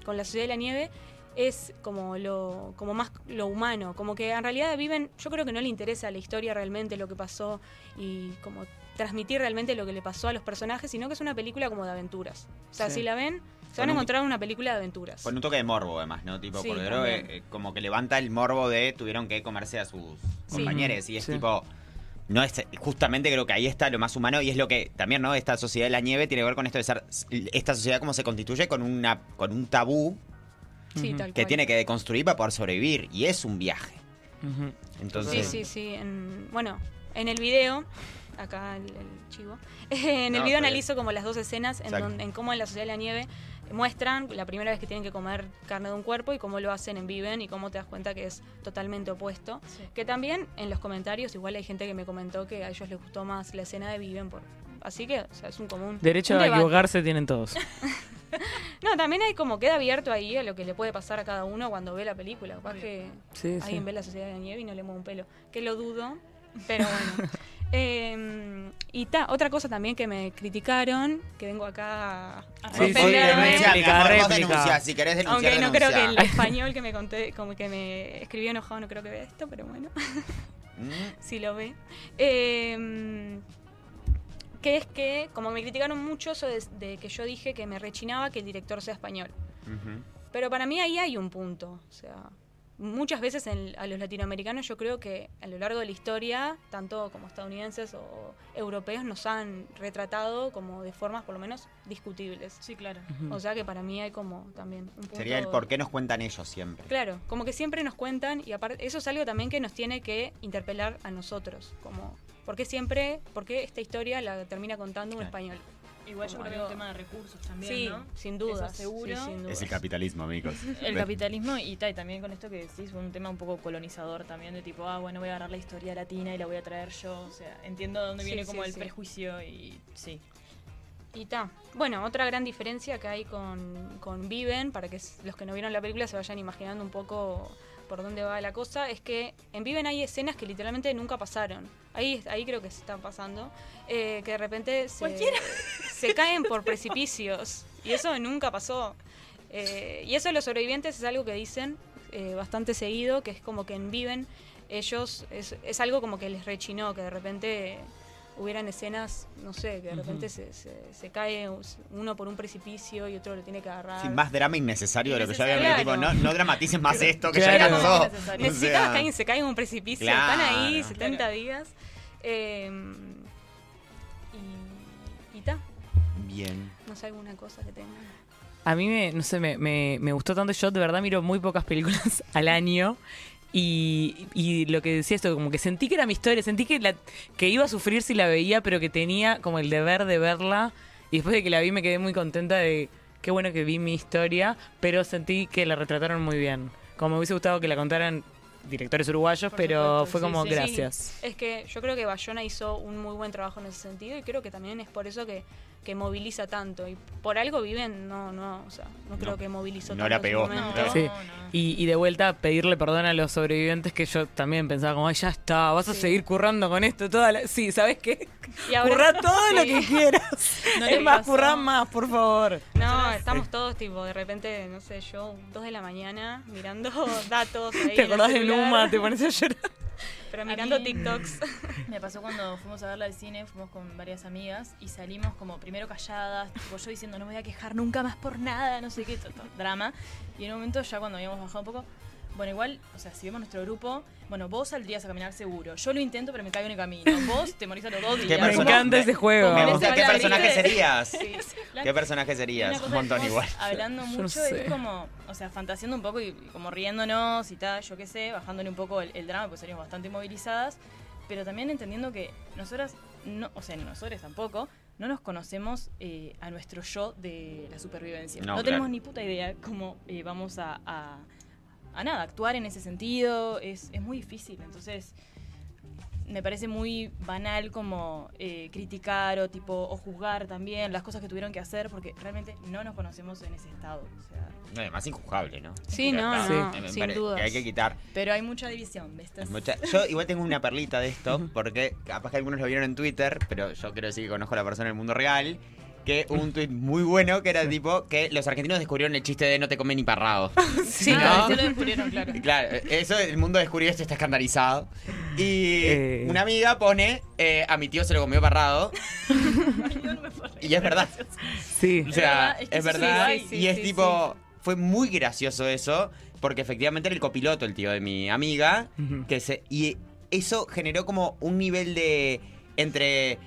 con la sociedad de la nieve es como lo como más lo humano, como que en realidad viven, yo creo que no le interesa la historia realmente, lo que pasó y como transmitir realmente lo que le pasó a los personajes, sino que es una película como de aventuras. O sea, Sí. si la ven, se van a un- encontrar una película de aventuras. Con un toque de morbo, además, ¿no? Tipo, Sí, porque creo que eh, como que levanta el morbo de tuvieron que comerse a sus Sí. compañeros. Y es Sí. tipo. No es, justamente creo que ahí está lo más humano y es lo que también, ¿no? Esta sociedad de la nieve tiene que ver con esto de ser. Esta sociedad como se constituye con, una, con un tabú Sí, Ujú. tal que cual. tiene que deconstruir para poder sobrevivir. Y es un viaje. Entonces. Sí, sí, sí. En- bueno, en el video, acá el, el chivo, en el No, video analizo como las dos escenas en, en cómo en la Sociedad de la Nieve muestran la primera vez que tienen que comer carne de un cuerpo y cómo lo hacen en Viven y cómo te das cuenta que es totalmente opuesto. Que también en los comentarios igual hay gente que me comentó que a ellos les gustó más la escena de Viven. Por, así que, o sea, es un común. Derecho un a equivocarse tienen todos. No, también hay como queda abierto ahí a lo que le puede pasar a cada uno cuando ve la película. Capaz que Sí, sí. alguien ve la sociedad de la nieve y no le mueve un pelo. Que lo dudo, pero bueno. Eh, y ta, otra cosa también que me criticaron, que vengo acá a Sí, sí, denuncia, mi amor, vos réplica. denunciá, Si querés denunciar, aunque no creo que el español que me conté, como que me escribió enojado, no creo que vea esto, pero bueno, Mm, si lo ve. Eh, que es que, como me criticaron mucho eso de, de que yo dije que me rechinaba que el director sea español. ujú. Pero para mí ahí hay un punto. O sea, muchas veces en- a los latinoamericanos yo creo que a lo largo de la historia, tanto como estadounidenses o europeos, nos han retratado como de formas por lo menos discutibles. Sí, claro. O sea que para mí hay como también un punto... Sería el por qué nos cuentan ellos siempre. Claro, como que siempre nos cuentan y aparte eso es algo también que nos tiene que interpelar a nosotros, como ¿por qué siempre, por qué esta historia la termina contando un Claro. español? Igual yo creo que es un tema de recursos también, Sí, ¿no? sin duda, Eso seguro. sí, sin Es el capitalismo, amigos. El capitalismo y, ta, y también con esto que decís, un tema un poco colonizador también, de tipo, ah, bueno, voy a agarrar la historia latina y la voy a traer yo. O sea, entiendo de dónde Sí, viene sí, como el prejuicio y sí. Y ta. Bueno, otra gran diferencia que hay con, con Viven, para que los que no vieron la película se vayan imaginando un poco por dónde va la cosa, es que en Viven hay escenas que literalmente nunca pasaron. Ahí, ahí creo que se están pasando. eh, que de repente se, se caen por precipicios. Y eso nunca pasó. Eh, y eso los sobrevivientes es algo que dicen eh, bastante seguido, que es como que en Viven ellos, es, es algo como que les rechinó, que de repente hubieran escenas, no sé, que de repente se, se, se cae uno por un precipicio y otro lo tiene que agarrar. Sin más drama innecesario de lo que ya había tipo, no, no dramatices más esto que Claro. ya pasó. innecesario. O Necesitas sea, que alguien se caiga en un precipicio, Claro. están ahí 70 Claro. días. eh, y, y ta, Bien. no sé, alguna cosa que tengan. A mí me, no sé, me, me, me gustó tanto. Yo de verdad miro muy pocas películas al año. Y, y lo que decía esto, como que sentí que era mi historia, sentí que, la, que iba a sufrir si la veía, pero que tenía como el deber de verla. Y después de que la vi me quedé muy contenta de qué bueno que vi mi historia, pero sentí que la retrataron muy bien. Como me hubiese gustado que la contaran directores uruguayos, Por pero supuesto, fue como sí. gracias. Es que yo creo que Bayona hizo un muy buen trabajo en ese sentido y creo que también es por eso que, que moviliza tanto. Y por algo viven, no, no, o sea, no creo No, que movilizó no tanto la pegó. No, Sí. no. Y, y de vuelta pedirle perdón a los sobrevivientes que yo también pensaba como, ay, ya está, vas a Sí. seguir currando con esto toda la... Sí, ¿sabes qué? Y ahora- Currá todo lo Sí. que quieras. No es más, pasó. currá más, por favor. No, estamos todos tipo, de repente, no sé, yo, dos de la mañana, mirando datos. ahí ¿Te acordás de Numa? Te pones a llorar. Pero mirando mí- TikToks. Me pasó cuando fuimos a verla al cine, fuimos con varias amigas y salimos como primero calladas, tipo yo diciendo no me voy a quejar nunca más por nada, no sé qué, to- to- drama. Y en un momento ya cuando habíamos bajado un poco, bueno, igual, o sea, si vemos nuestro grupo, bueno, vos saldrías a caminar seguro. Yo lo intento, pero me caigo en el camino. Vos te morís a los dos ¿Qué días. Me persona- encanta ese juego. Me gusta. ¿Qué personaje serías? Sí. ¿Qué personaje serías? Un montón igual. Hablando mucho sé. y como, o sea, fantaseando un poco y como riéndonos y tal, yo qué sé, bajándole un poco el, el drama, pues salimos bastante movilizadas, pero también entendiendo que nosotras, no, o sea, nosotros tampoco, no nos conocemos eh, a nuestro yo de la supervivencia. No, No, tenemos ni puta idea cómo eh, vamos a, a- a nada, actuar en ese sentido es, es muy difícil. Entonces, me parece muy banal como eh, criticar o tipo o juzgar también las cosas que tuvieron que hacer porque realmente no nos conocemos en ese estado. O sea, No, además injuzgable, ¿no? Sí, no, no, me sin dudas. que hay que quitar. pero hay mucha división, ¿ves? Es mucha- Yo igual tengo una perlita de esto, porque capaz que algunos lo vieron en Twitter, pero yo quiero decir que conozco a la persona en el mundo real. Que un tweet muy bueno que era tipo que los argentinos descubrieron el chiste de no te comen ni parrado. Sí, ¿no? sí lo descubrieron, claro. Eso el mundo descubrió esto, está escandalizado. Y Eh. una amiga pone, eh, a mi tío se lo comió parrado. y es verdad. Sí. O sea, verdad, es sí verdad. y es tipo, fue muy gracioso eso, porque efectivamente era el copiloto, el tío de mi amiga, que se y eso generó como un nivel de entre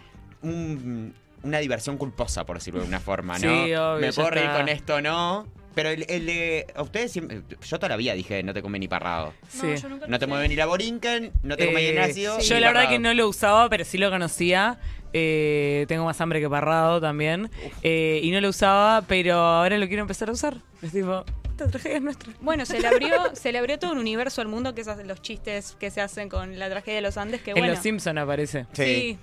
un- una diversión culposa, por decirlo de una forma, ¿no? Sí, obvio, Me puedo reír está. con esto, ¿no? Pero el, el de. A ustedes siempre. Yo toda la vida dije, no te come ni parrado. Sí. yo nunca No te mueve ni la borinquen, no te come ni el Eh, ácido. Yo ni la verdad parrado. que no lo usaba, pero sí lo conocía. Eh, tengo más hambre que parrado también. Eh, y no lo usaba, pero ahora lo quiero empezar a usar. Es tipo, esta tragedia es nuestra. Bueno, se le abrió, se le abrió todo un universo al mundo que es los chistes que se hacen con la tragedia de los Andes, que en bueno. Los Simpson aparece. Sí. Sí.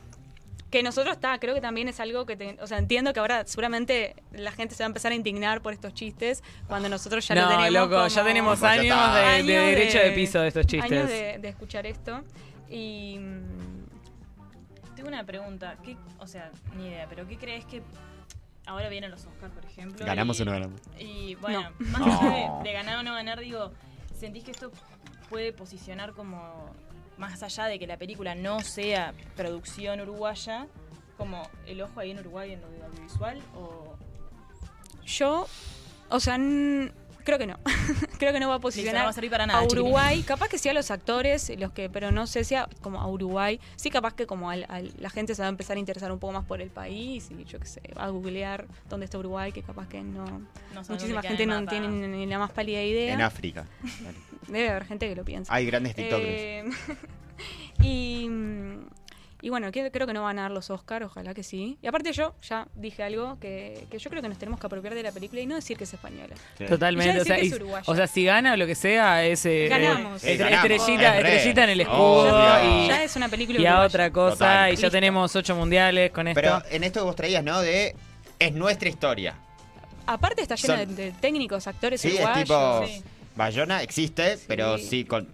Que nosotros está, creo que también es algo que, te- o sea, entiendo que ahora seguramente la gente se va a empezar a indignar por estos chistes cuando nosotros ya lo no, tenemos. loco, como- ya tenemos ya años, de, de Años derecho de, piso de estos chistes. Años de, de escuchar esto. Y. mm, Tengo una pregunta. ¿Qué, o sea, ni idea, pero ¿qué crees que ahora vienen los Oscars, por ejemplo? ¿Ganamos y- o no ganamos? Y bueno, No. más No. allá de, de ganar o no ganar, digo, ¿sentís que esto puede posicionar como, más allá de que la película no sea producción uruguaya, como el ojo ahí en Uruguay en lo audiovisual? ¿O Yo, o sea, creo que no. creo que no va a Listo, posicionar no va a servir para nada, a. Uruguay. Capaz que sí a los actores, los que, pero no sé si a, como a Uruguay. Sí, capaz que como al- al- la gente se va a empezar a interesar un poco más por el país y yo qué sé, va a googlear dónde está Uruguay, que capaz que no. Muchísima gente no tiene ni la más pálida idea. En África. Debe haber gente que lo piensa. Hay grandes TikTokers. Eh, y, mm, y bueno, que- creo que no van a dar los Oscars, ojalá que sí. Y aparte yo ya dije algo que, que yo creo que nos tenemos que apropiar de la película y no decir que es española. Sí. Totalmente. O sea, es o si gana o lo que sea, es eh, Ganamos. eh, estrellita, Es re. estrellita en el Sí. escudo y, ya es una película y a otra cosa. Total. Y ya tenemos ocho mundiales con esto. Pero en esto que vos traías, ¿no? De. Es nuestra historia. Aparte está llena Son- de, de técnicos, actores Sí, es uruguayos. tipo. sí. Bayona existe, pero sí con.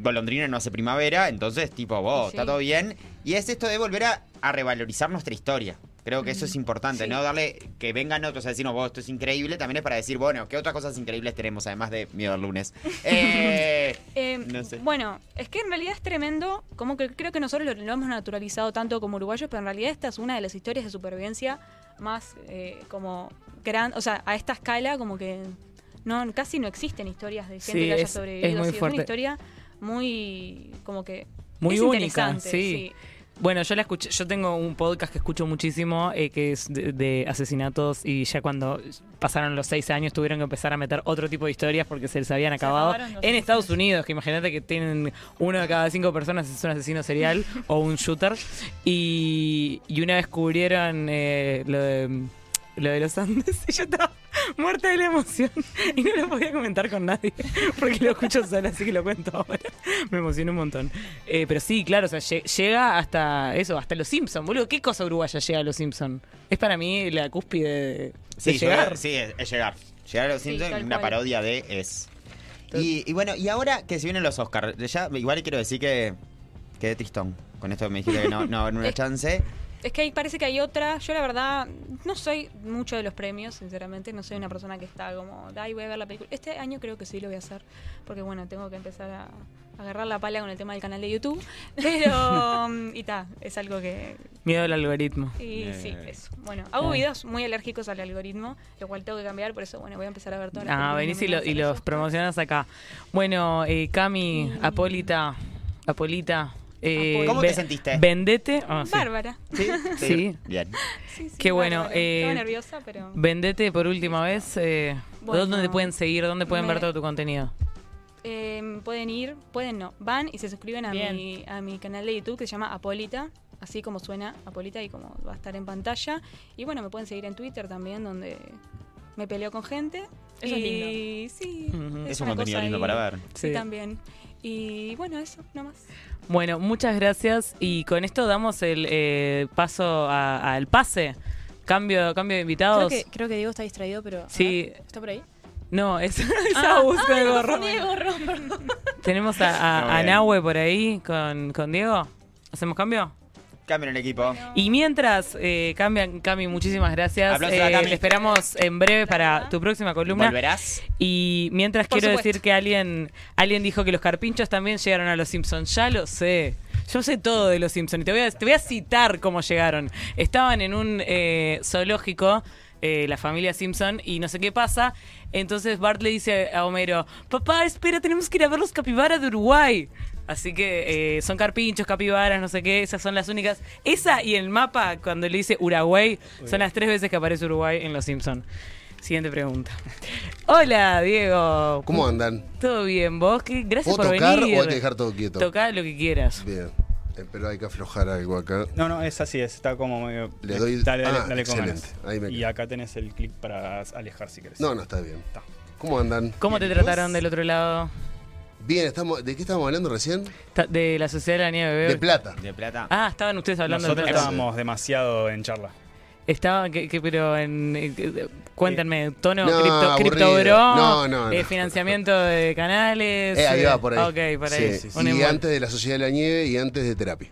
Golondrina no hace primavera, entonces, tipo, vos, Sí. está todo bien. Y es esto de volver a, a revalorizar nuestra historia. Creo que eso es importante, Sí. ¿no? Darle que vengan otros a decirnos, vos, esto es increíble. También es para decir, bueno, ¿qué otras cosas increíbles tenemos además de Miedo al lunes? Eh, Eh, No sé. Bueno, es que en realidad es tremendo, como que creo que nosotros lo, lo hemos naturalizado tanto como uruguayos, pero en realidad esta es una de las historias de supervivencia más eh, como gran, o sea, a esta escala como que no casi no existen historias de gente Sí, que haya es- sobrevivido. es muy sí, fuerte. una historia muy como que Muy es única, sí. Bueno, yo la escuché, yo tengo un podcast que escucho muchísimo, eh, que es de, de asesinatos, y ya cuando pasaron los seis años tuvieron que empezar a meter otro tipo de historias porque se les habían acabado. En Estados. Unidos, que imagínate que tienen uno de cada cinco personas es un asesino serial o un shooter. Y, y una vez cubrieron eh, lo de lo de los Andes y yo estaba muerta de la emoción y no lo podía comentar con nadie porque lo escucho sola, así que lo cuento ahora. Me emocioné un montón. Eh, pero sí, claro, o sea, lle- llega hasta eso, hasta los Simpsons, boludo. ¿Qué cosa uruguaya llega a los Simpsons? Es para mí la cúspide de, de Sí, llegar. llegar. sí, es, es llegar. Llegar a los Sí, Simpsons, una cual. parodia de es. Y, y bueno, y ahora que se vienen los Oscars, ya igual quiero decir que quedé tristón con esto que me dijiste que no, no haber una Eh, chance. Es que ahí parece que hay otra. Yo la verdad no soy mucho de los premios, sinceramente. No soy una persona que está como, ay, voy a ver la película. Este año creo que sí lo voy a hacer. Porque bueno, tengo que empezar a agarrar la pala con el tema del canal de YouTube. Pero, mm, y ta, es algo que... Miedo al algoritmo. Y Eh. sí, eso. Bueno, hago Ah. videos muy alérgicos al algoritmo, lo cual tengo que cambiar. Por eso, bueno, voy a empezar a ver todas las Ah, venís y, lo- y los promocionas acá. Bueno, eh, Cami, Y- Apólita, Apolita. Eh, ¿Cómo te sentiste? Vendete. ah, sí. Bárbara. ¿Sí? Sí. Bien. Sí, sí, Qué bueno, bárbara. eh, Estaba nerviosa, pero... Vendete por última vez. Eh, Bueno, ¿Dónde te pueden seguir? ¿Dónde pueden me- ver todo tu contenido? Eh, pueden ir, pueden no, van y se suscriben a Bien. mi, a mi canal de YouTube que se llama Apolita, así como suena Apolita y como va a estar en pantalla. Y bueno, me pueden seguir en Twitter también, donde me peleo con gente. Eso es lindo. sí. Es un contenido lindo ahí. para ver. Sí, Sí. también. Y bueno, eso, nomás. Bueno, muchas gracias. Y con esto damos el eh, paso a- al pase. Cambio, cambio de Creo invitados. que, creo que Diego está distraído, pero. Sí. ver, ¿Está por ahí? No, es, es Ah, Agus con ay, el gorro. Tenemos a, a-. Nahue por ahí con, con Diego. ¿Hacemos cambio? Cambien el equipo. Y mientras eh, cambian, Cami, muchísimas gracias. A Eh, Cami. te esperamos en breve para tu próxima columna. ¿Volverás? Y mientras Por quiero supuesto. decir que alguien, alguien dijo que los carpinchos también llegaron a los Simpsons. Ya lo sé. Yo sé todo de los Simpsons. Y te voy a, te voy a citar cómo llegaron. Estaban en un eh, zoológico. eh, la familia Simpson y no sé qué pasa. Entonces Bart le dice a Homero, papá, espera, tenemos que ir a ver los capibaras de Uruguay. Así que eh, son carpinchos, capibaras, no sé qué, esas son las únicas. Esa y el mapa, cuando le dice Uruguay, son las tres veces que aparece Uruguay en Los Simpson. Siguiente pregunta. Hola, Diego. ¿Cómo andan? ¿Todo bien? ¿Vos? ¿Qué? Gracias ¿Puedo por tocar venir. o hay que dejar todo quieto? Toca lo que quieras. Bien. Eh, pero hay que aflojar algo acá. No, no, es así, es, está como medio. Le doy- Dale, dale, ah, dale con excelente. ganas. Ahí me Y quedo. acá tenés el clic para alejar si querés. No, no, está bien. Está. ¿Cómo andan? ¿Cómo te trataron del otro lado? Bien, estamos, ¿de qué estábamos hablando recién? Ta- De la Sociedad de la Nieve, bebé. De plata. De plata. Ah, estaban ustedes hablando Nosotros de plata. estábamos demasiado en charla. Estaban, que, que- pero en. eh, que- cuéntenme, tono No, cripto, aburrido. cripto bro, No, no, eh, no. financiamiento de canales. Eh, ahí eh, va, por ahí. Ok, por ahí. Sí, Un Y embol. antes de la Sociedad de la Nieve y antes de terapia.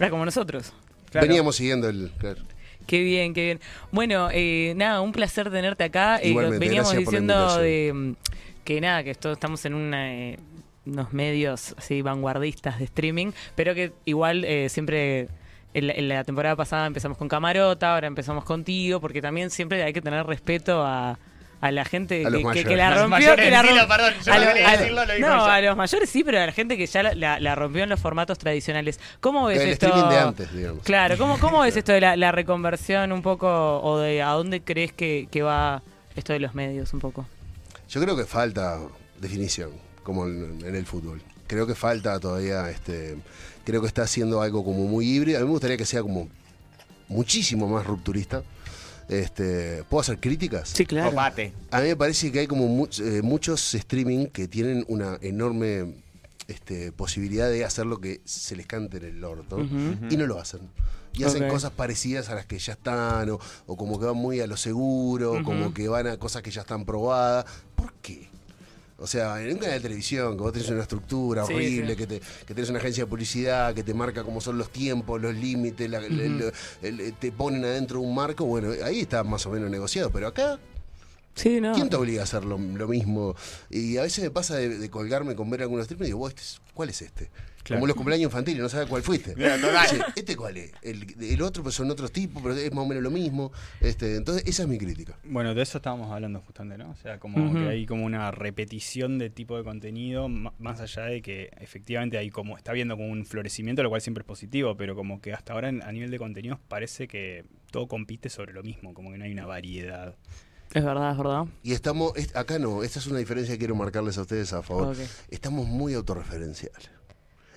Ah, como nosotros. Claro. Veníamos siguiendo el... claro. Qué bien, qué bien. Bueno, eh, nada, un placer tenerte acá. Eh, Igualmente, veníamos gracias por la diciendo invitación. de mm, que nada, que esto, estamos en una, eh, unos medios así vanguardistas de streaming, pero que igual eh, siempre en la, en la temporada pasada empezamos con Camarota, ahora empezamos contigo, porque también siempre hay que tener respeto a, a la gente A que, que- mayores. que la rompió. mayores, que la dilo, romp- perdón, yo a no lo- quería a- decirlo, lo dijo no, ella. a los mayores sí, pero a la gente que ya la, la- la rompió en los formatos tradicionales. ¿Cómo ves El esto? streaming de antes, digamos. Claro, ¿cómo, cómo ves esto de la, la reconversión un poco o de a dónde crees que, que va esto de los medios un poco? Yo creo que falta definición, como en, en el fútbol. Creo que falta todavía, este, creo que está haciendo algo como muy híbrido. A mí me gustaría que sea como muchísimo más rupturista. Este, ¿Puedo hacer críticas? Sí, claro. Copate. A mí me parece que hay como eh, muchos streaming que tienen una enorme este, posibilidad de hacer lo que se les cante en el orto y no lo hacen. Y hacen cosas parecidas a las que ya están, o, o como que van muy a lo seguro, como que van a cosas que ya están probadas. ¿Por qué? O sea, en un canal de televisión, que vos tenés una estructura Sí, horrible, sí. Que, te, que tenés una agencia de publicidad, que te marca cómo son los tiempos, los límites, la- el- el- el- te ponen adentro de un marco, bueno, ahí está más o menos negociado. Pero acá Sí, no. ¿Quién te obliga a hacer lo, lo mismo? Y a veces me pasa de, de colgarme con ver algunos streams y digo, "Vos, este es- ¿cuál es este? Claro. Como los cumpleaños infantiles, no sabes cuál fuiste. Mira, ¿Este cuál es? El, el otro pues son otros tipos, pero es más o menos lo mismo. Este, entonces, esa es mi crítica. Bueno, de eso estábamos hablando justamente, ¿no? O sea, como que hay como una repetición de tipo de contenido, más allá de que efectivamente hay como, está viendo como un florecimiento, lo cual siempre es positivo, pero como que hasta ahora a nivel de contenidos parece que todo compite sobre lo mismo, como que no hay una variedad. Es verdad, es verdad. Y estamos, es- acá no, esta es una diferencia que quiero marcarles a ustedes a favor. Estamos muy autorreferenciales.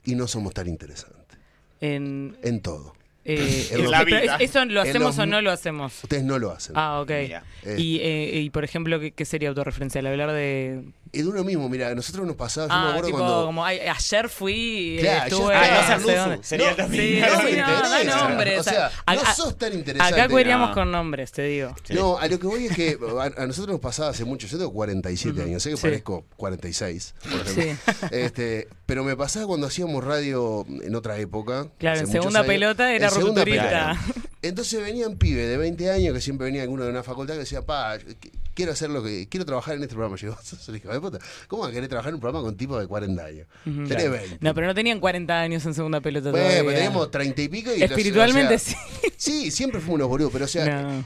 Y no somos tan interesantes. En, En todo. eh, En la vida. es- ¿Eso lo En hacemos los- o no lo hacemos? Ustedes no lo hacen. Ah, ok. Eh. Y, eh, y por ejemplo, ¿qué, qué sería autorreferencial? Hablar de. Es de uno mismo, mira, a nosotros nos pasaba, yo me Ah, acuerdo tipo, cuando... como "Ay, ayer fui, Claro, estuve. Ah, no sé ser luzu, dónde". sería No, sí, mismo. sí, No no, me da interesa. nombres. O sea, no sos tan interesante. Acá cueríamos No. con nombres, te digo. No, a lo que voy es que a, a nosotros nos pasaba hace mucho. Yo tengo 47 años, sé que Sí. parezco 46, por ejemplo. Este, pero me pasaba cuando hacíamos radio en otra época. Claro, en segunda años. pelota era En segunda rupturista. pelota. Entonces venían pibes de 20 años que siempre venía alguno de una facultad que decía, pa, qu- quiero hacer lo que quiero trabajar en este programa. Yo hijo de puta. ¿Cómo vas a querer trabajar en un programa con tipos de 40 años? Tenés 20. No, pero no tenían 40 años en segunda pelota Bueno, todavía. teníamos 30 y pico y los- Espiritualmente o sea, sí. Sí, siempre fuimos unos boludos, pero o sea, No.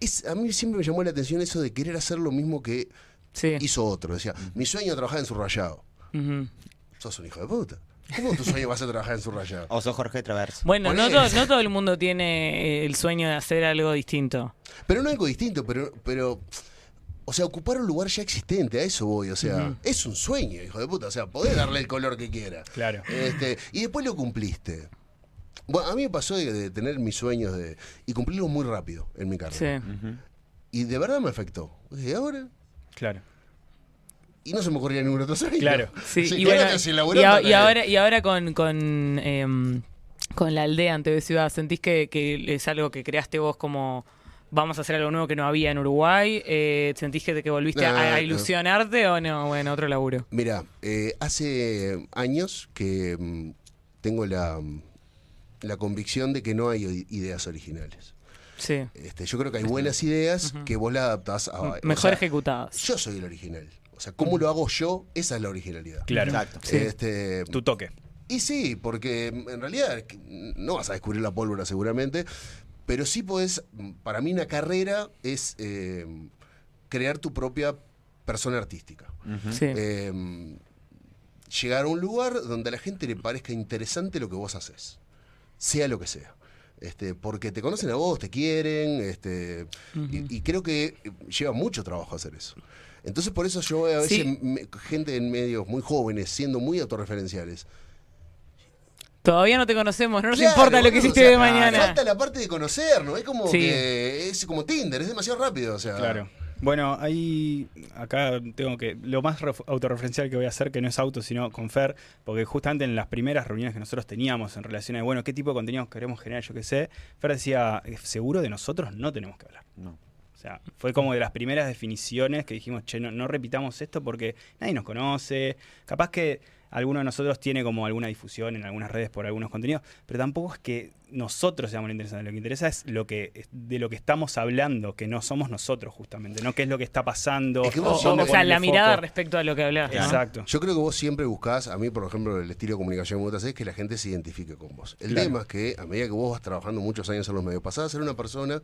es- a mí siempre me llamó la atención eso de querer hacer lo mismo que Sí. hizo otro. Decía, mi sueño es trabajar en su rayado. Ujú. Sos un hijo de puta. ¿Cómo tu sueño vas a trabajar en su rayado? O sos Jorge Traverso. Bueno, no todo, no todo el mundo tiene eh, el sueño de hacer algo distinto. Pero no algo distinto, pero, pero. O sea, ocupar un lugar ya existente, a eso voy. O sea, es un sueño, hijo de puta. O sea, podés darle el color que quiera. Claro. Este, y después lo cumpliste. Bueno, a mí me pasó de, de tener mis sueños de, y cumplirlos muy rápido en mi carrera. Sí. Y de verdad me afectó. Dije, ahora. Claro. Y no se me ocurría ningún otro sueño. Claro. Sí, Sí, y, bueno, se a- y ahora, y ahora con, con, em, con la aldea en TV Ciudad, ¿sentís que, que es algo que creaste vos como vamos a hacer algo nuevo que no había en Uruguay? Eh, ¿Sentís que, que volviste No, a, a no. ilusionarte o no? Bueno, otro laburo. Mira, eh, hace años que mm, tengo la, mm, la convicción de que no hay ideas originales. Sí. Este, yo creo que hay buenas ideas que vos las adaptás a... o Mejor sea, ejecutadas. Yo soy el original. O sea, ¿cómo lo hago yo? Esa es la originalidad. Claro. Exacto. Sí. Este, Tu toque. y sí, porque en realidad no vas a descubrir la pólvora seguramente, pero sí podés, para mí una carrera es eh, crear tu propia persona artística. Sí. Eh, llegar a un lugar donde a la gente le parezca interesante lo que vos haces, sea lo que sea. Este, porque te conocen a vos, te quieren, este, y, y creo que lleva mucho trabajo hacer eso. Entonces por eso yo veo a veces Sí. me- gente en medios muy jóvenes siendo muy autorreferenciales. Todavía no te conocemos, no nos Claro, importa lo que hiciste o sea, de mañana. Falta la parte de conocernos, es como Sí. que es como Tinder, es demasiado rápido, o sea. Claro. Bueno, ahí acá tengo que lo más ref- autorreferencial que voy a hacer que no es auto sino con Fer, porque justamente en las primeras reuniones que nosotros teníamos en relación a bueno, qué tipo de contenidos queremos generar, yo qué sé, Fer decía, "Eh, seguro de nosotros no tenemos que hablar. No. Sea, fue como de las primeras definiciones que dijimos, che, no, no repitamos esto porque nadie nos conoce. Capaz que alguno de nosotros tiene como alguna difusión en algunas redes por algunos contenidos, pero tampoco es que nosotros seamos lo interesante. Lo que interesa es lo que de lo que estamos hablando, que no somos nosotros justamente, no qué es lo que está pasando. Es que O, vos o- dónde o sea, la mirada foco. respecto a lo que hablas. ¿no? Exacto. Yo creo que vos siempre buscás, a mí por ejemplo, el estilo de comunicación que gusta hacer es que la gente se identifique con vos. El Claro. tema es que a medida que vos vas trabajando muchos años en los medios, pasás a ser una persona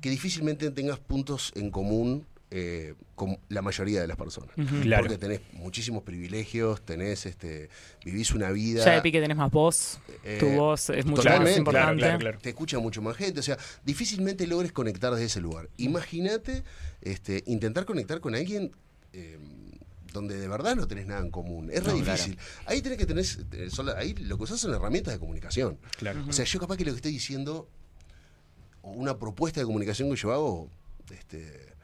que difícilmente tengas puntos en común eh, con la mayoría de las personas. Claro. Porque tenés muchísimos privilegios, tenés, este, vivís una vida... Ya de pique tenés más voz, Eh, tu voz es mucho más importante. claro, claro, claro. te escucha mucho más gente, o sea, difícilmente logres conectar desde ese lugar. Imagínate este, intentar conectar con alguien eh, donde de verdad no tenés nada en común. Es re No, claro. difícil. Ahí tenés que tener, eh, ahí lo que usás son herramientas de comunicación. Claro. O sea, yo capaz que lo que estoy diciendo, o una propuesta de comunicación que yo hago, este,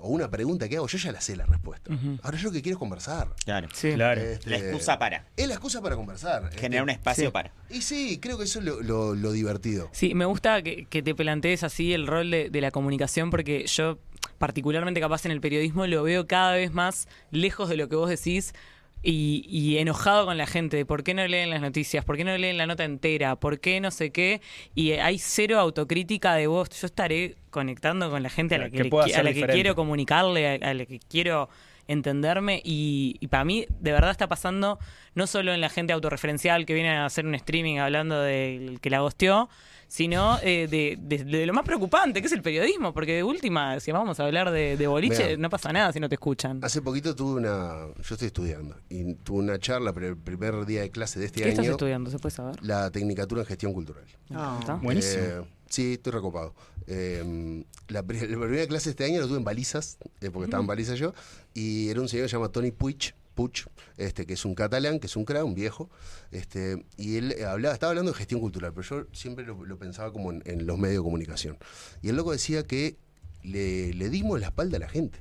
o una pregunta que hago, yo ya la sé la respuesta. Ahora yo lo que quiero es conversar. Claro. Sí. Claro. Este, La excusa para. Es la excusa para conversar. Generar un Este, espacio sí. para. Y sí, creo que eso es lo, lo- lo divertido. Sí, me gusta que, que te plantees así el rol de, de la comunicación porque yo, particularmente capaz en el periodismo, lo veo cada vez más lejos de lo que vos decís y, y enojado con la gente. de ¿Por qué no leen las noticias? ¿Por qué no leen la nota entera? ¿Por qué no sé qué? Y hay cero autocrítica de vos. Yo estaré conectando con la gente a la que, que le a la que quiero comunicarle, a, a la que quiero entenderme y, y para mí de verdad está pasando no solo en la gente autorreferencial que viene a hacer un streaming hablando del que la gosteó, sino eh, de, de- de lo más preocupante, que es el periodismo, porque de última, si vamos a hablar de, de boliche, no pasa nada si no te escuchan. Hace poquito tuve una. Yo estoy estudiando. Y tuve una charla pero el primer día de clase de este ¿Qué estás año. estudiando? ¿Se puede saber? La Tecnicatura en Gestión Cultural. ¿Está? Buenísimo. Eh, sí, estoy recopado. Eh, la primera clase de este año la tuve en balizas, eh, porque estaba en balizas yo, y era un señor que se llama Tony Puig, Puig, este, que es un catalán, que es un cra, un viejo, este, y él eh, hablaba, estaba hablando de gestión cultural, pero yo siempre lo, lo pensaba como en, en los medios de comunicación. Y el loco decía que le, le dimos la espalda a la gente.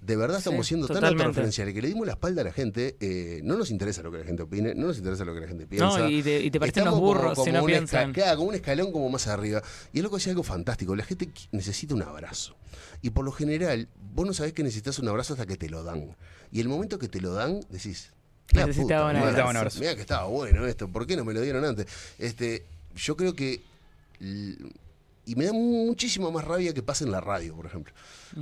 De verdad estamos siendo tan autorreferenciales que le dimos la espalda a la gente. eh, no nos interesa lo que la gente opine, no nos interesa lo que la gente piensa. No, y te, y te parecen unos como- burros si como no un esca- piensan. como un escalón como más arriba. Y es lo que decía algo fantástico. La gente necesita un abrazo. Y por lo general, vos no sabés que necesitas un abrazo hasta que te lo dan. Y el momento que te lo dan, decís. "La Necesitaba puta un madre, Necesitaba un abrazo". Mirá que estaba bueno esto. ¿Por qué no me lo dieron antes? Este, yo creo que. Y me da muchísima más rabia que pase en la radio, por ejemplo.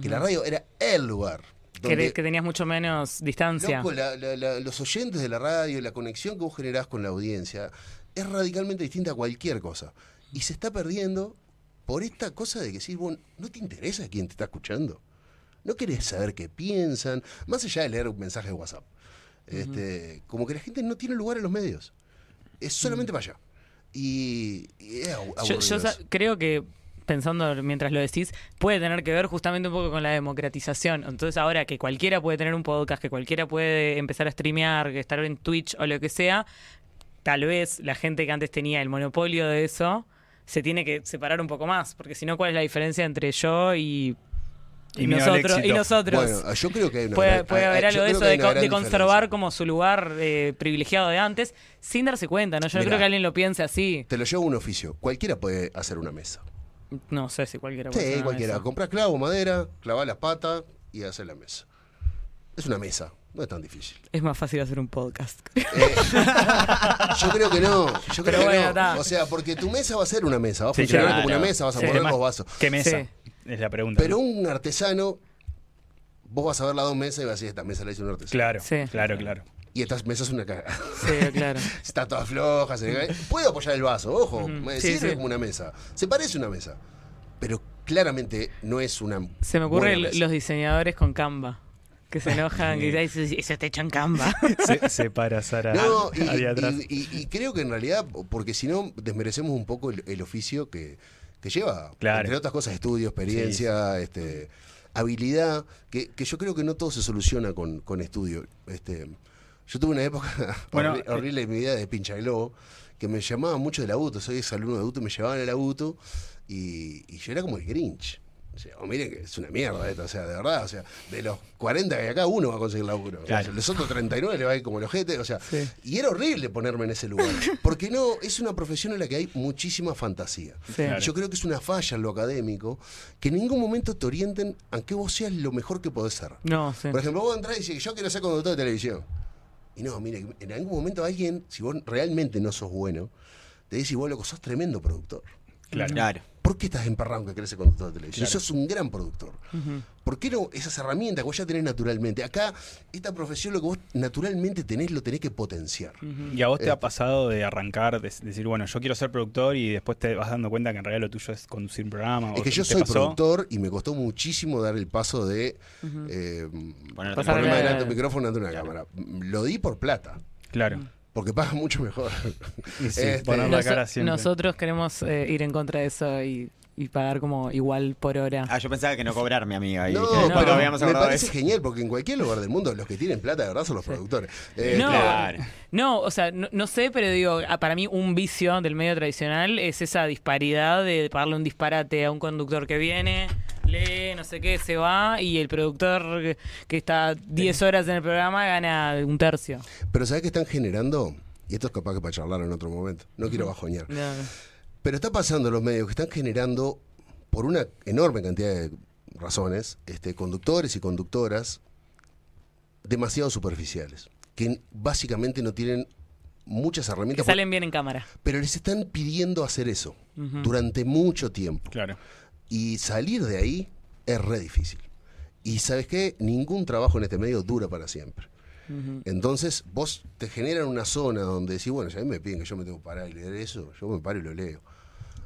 Que la radio era el lugar. Que, donde- que tenías mucho menos distancia. Loco, la- la- la- los oyentes de la radio, la conexión que vos generás con la audiencia, es radicalmente distinta a cualquier cosa. Y se está perdiendo por esta cosa de que si vos no te interesa quién te está escuchando. No querés saber qué piensan, más allá de leer un mensaje de WhatsApp. este, como que la gente no tiene lugar en los medios. Es solamente para allá. Y, y es abu- Yo, yo creo que pensando mientras lo decís, puede tener que ver justamente un poco con la democratización. Entonces ahora que cualquiera puede tener un podcast, que cualquiera puede empezar a streamear, que estar en Twitch o lo que sea, tal vez la gente que antes tenía el monopolio de eso se tiene que separar un poco más, porque si no, ¿cuál es la diferencia entre yo y Y nosotros, y nosotros. Bueno, yo creo que hay una puede, gran- puede ah, haber ah, algo de eso, de, de conservar diferencia. como su lugar eh, privilegiado de antes, sin darse cuenta, ¿no? Yo no creo que alguien lo piense así. Te lo llevo a un oficio. Cualquiera puede hacer una mesa. No sé si cualquiera puede Sí, hacer una cualquiera. mesa. Comprar clavo, madera, clavar las patas y hacer la mesa. Es una mesa, no es tan difícil. Es más fácil hacer un podcast. Eh, yo creo que no. Yo Pero creo que bueno, no. está. O sea, porque tu mesa va a ser una mesa, va a Sí, funcionar claro. como una mesa, vas a Sí. poner ¿Qué los vasos. ¿Qué mesa? Sí. Es la pregunta. Pero un artesano, vos vas a ver las dos mesas y vas a decir, esta mesa la hizo un artesano. Claro, Sí. claro, claro. Y esta mesa es una caga. Sí, claro. Está toda floja, se cae. Puede apoyar el vaso, ojo. Me Sí, sirve sí. como una mesa. Se parece a una mesa. Pero claramente no es una. Se me ocurre buena l- mesa. los diseñadores con Canva. Que se enojan, que dicen, "Eso- hecho en Canva. Se, se para Sara No, y, y- y- y creo que en realidad, porque si no, desmerecemos un poco el, el oficio que, que lleva. Claro. Entre otras cosas, estudio, experiencia, este, habilidad, que, que yo creo que no todo se soluciona con, con estudio. Este, yo tuve una época Bueno, horri- horrible en mi vida de pincha globo, que me llamaban mucho del auto, soy exalumno de auto, me llevaban al auto y, y yo era como el Grinch. O miren que es una mierda esto, o sea, de verdad, o sea, de los 40 que hay acá, uno va a conseguir laburo. O sea, Claro. los otros 39 le va a ir como el ojete, o sea, Sí. y era horrible ponerme en ese lugar, porque no, es una profesión en la que hay muchísima fantasía. Sí. Claro. Yo creo que es una falla en lo académico, que en ningún momento te orienten a que vos seas lo mejor que podés ser. No, sí. Por ejemplo, vos entrás y dices, yo quiero ser conductor de televisión. Y no, mire, en algún momento alguien, si vos realmente no sos bueno, te dice, vos loco, sos tremendo productor. Claro. Claro. ¿Por qué estás emparrado que querés ser conductor de televisión? Claro. Sos un gran productor. ¿Por qué no esas herramientas que vos ya tenés naturalmente? Acá, esta profesión, lo que vos naturalmente tenés, lo tenés que potenciar. ¿Y a vos te Este. ha pasado de arrancar, de decir, bueno, yo quiero ser productor y después te vas dando cuenta que en realidad lo tuyo es conducir un programa? Es que yo soy pasó? productor y me costó muchísimo dar el paso de eh, Ponerte Pasar ponerme la- delante del micrófono ante una cámara. Lo di por plata, Claro. Porque paga mucho mejor. Y sí, Este, poner la Noso- cara siempre. nosotros queremos eh, ir en contra de eso y, y pagar como igual por hora. Ah, yo pensaba que no cobrar, mi amiga. y No, que no, pero habíamos me parece eso. genial porque en cualquier lugar del mundo los que tienen plata de verdad son los productores. Eh, No, claro. no, o sea, no, no sé, pero digo, ah, para mí un vicio del medio tradicional es esa disparidad de pagarle un disparate a un conductor que viene, lee, no sé qué, se va y el productor que- que está 10 horas en el programa gana un tercio. Pero ¿sabés qué están generando? Y esto es capaz que para charlar en otro momento. No quiero bajoñar. No. Pero está pasando en los medios que están generando, por una enorme cantidad de razones, este, conductores y conductoras demasiado superficiales, que básicamente no tienen muchas Que herramientas, salen bien en cámara. pero les están pidiendo hacer eso durante mucho tiempo. Claro. Y salir de ahí es re difícil. Y sabes qué, ningún trabajo en este medio dura para siempre. Entonces, vos te generan una zona donde decís, bueno, si a mí me piden que yo me tengo que parar y leer eso, yo me paro y lo leo.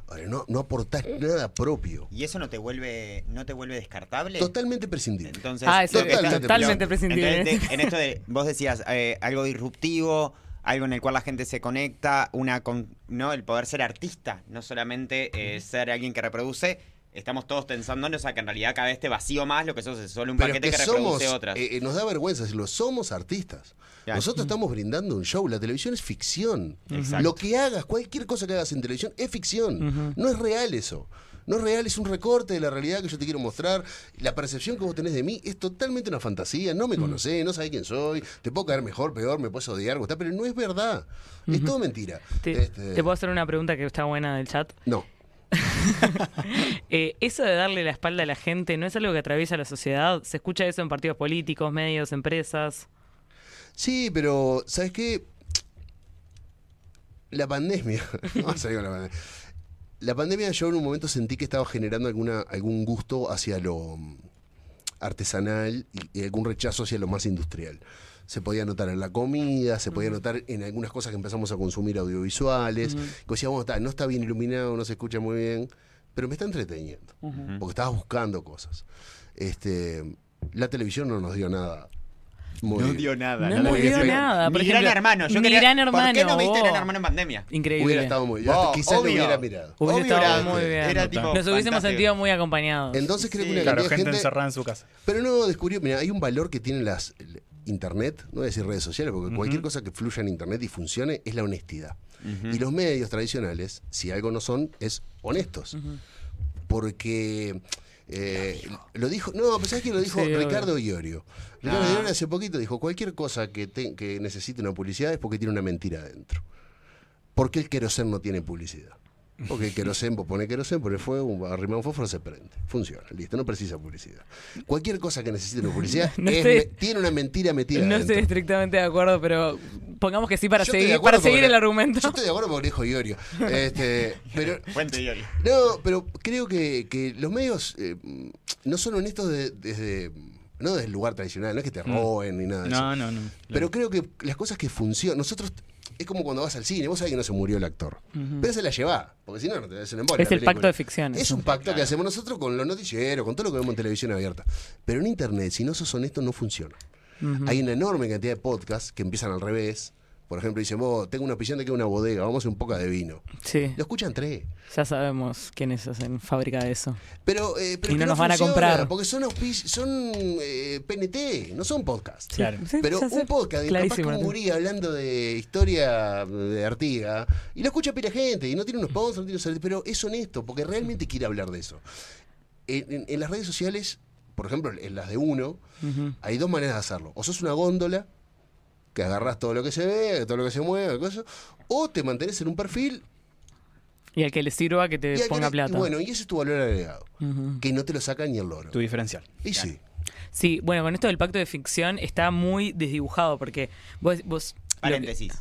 Ahora, no, no aportás nada propio. ¿Y eso no te vuelve, no te vuelve descartable? Totalmente prescindible. Entonces, Ah, eso está- totalmente lo- prescindible. entonces, de- en esto de, vos decías, eh, algo disruptivo, algo en el cual la gente se conecta, una con, no el poder ser artista, no solamente eh, ser alguien que reproduce. Estamos todos tensándonos a que en realidad cada vez te vacío más lo que sos es solo un Pero es paquete que que, somos, reproduce otras. eh, eh, nos da vergüenza decirlo, somos artistas. Ya. Nosotros estamos brindando un show, la televisión es ficción. Exacto. Lo que hagas, cualquier cosa que hagas en televisión es ficción. No es real eso. No es real, es un recorte de la realidad que yo te quiero mostrar. La percepción que vos tenés de mí es totalmente una fantasía. No me conocés, no sabés quién soy. Te puedo caer mejor, peor, me puedes odiar, gustar, pero no es verdad. Es todo mentira. Te, Este, te puedo hacer una pregunta que está buena del chat. No. Eh, eso de darle la espalda a la gente no es algo que atraviesa la sociedad. Se escucha eso en partidos políticos, medios, empresas. Sí, pero ¿sabes qué? La pandemia. Vamos a salir con la pandemia. La pandemia yo en un momento sentí que estaba generando alguna, algún gusto hacia lo mm, artesanal y algún rechazo hacia lo más industrial. Se podía notar en la comida, se podía notar en algunas cosas que empezamos a consumir audiovisuales. Que decíamos, "Está, no está bien iluminado, no se escucha muy bien, pero me está entreteniendo. Porque estaba buscando cosas. Este, la televisión no nos dio nada. muy- no dio nada. No nos dio nada. Por Ni ejemplo, Gran Hermano. Yo ni quería- Gran ¿Por qué Hermano, no viste vos. Gran Hermano en pandemia? Increíble. Hubiera estado muy bien. Quizás lo hubiera mirado. Obvio, estado era- muy bien. era tipo Nos hubiésemos fantástico. sentido muy acompañados. Entonces creo que una Claro, gente gente encerrada en su casa. Pero no descubrió, mira, hay un valor que tiene las internet, no voy a decir redes sociales, porque cualquier cosa que fluya en internet y funcione es la honestidad. Y los medios tradicionales, si algo no son, es honestos. Porque Eh, lo dijo, no, pero ¿sabes quién lo dijo? Sí. Ricardo Iorio. Ricardo Ah. Iorio hace poquito dijo, cualquier cosa que, te- que necesite una publicidad es porque tiene una mentira adentro. ¿Por qué el querosén no tiene publicidad? Porque el querosén, vos pones querosén, pones fuego, arrimás un fósforo, se prende. Funciona, listo, no precisa publicidad. Cualquier cosa que necesite una publicidad No es estoy- me- tiene una mentira metida No adentro. estoy estrictamente de acuerdo, pero pongamos que sí para Yo seguir, para seguir el argumento. Yo estoy de acuerdo porque lo dijo Iorio. Este, pero Fuente Diori. No, pero creo que, que los medios eh, no son honestos de- desde. No desde el lugar tradicional, no es que te roben ni nada de eso. No, no, no. Pero creo que las cosas que funcionan. Nosotros. Es como cuando vas al cine, vos sabés que no se murió el actor. Pero se la lleva, porque si no, no te das el embole. Es el pacto de ficción, Es un pacto que hacemos nosotros con los noticieros, con todo lo que vemos en televisión abierta. Pero en internet, si no sos honesto, no funciona. Hay una enorme cantidad de podcasts que empiezan al revés. Por ejemplo, dicen, vos, tengo una opción de que es una bodega, vamos a hacer un poco de vino. Sí, Lo escuchan tres. ya sabemos quiénes hacen fábrica de eso. Pero, eh, pero Y no nos van a comprar. Porque son, son eh, PNT, no son podcasts. Claro. Sí, Pero un podcast de capaz que un hablando de historia de Artiga y lo escucha pila gente y no tiene un sponsor, no tiene un servicio, pero es honesto porque realmente quiere hablar de eso. En, en- en las redes sociales, por ejemplo, en las de uno, hay dos maneras de hacerlo. O sos una góndola, que agarras todo lo que se ve, todo lo que se mueve, cosas, o te mantenés en un perfil Y al que le sirva que te y, al que ponga le- plata. bueno, y ese es tu valor agregado, que no te lo saca ni el loro. Tu diferencial. Y sí. Sí, bueno, con esto del pacto de ficción está muy desdibujado porque vos, vos lo que- Paréntesis.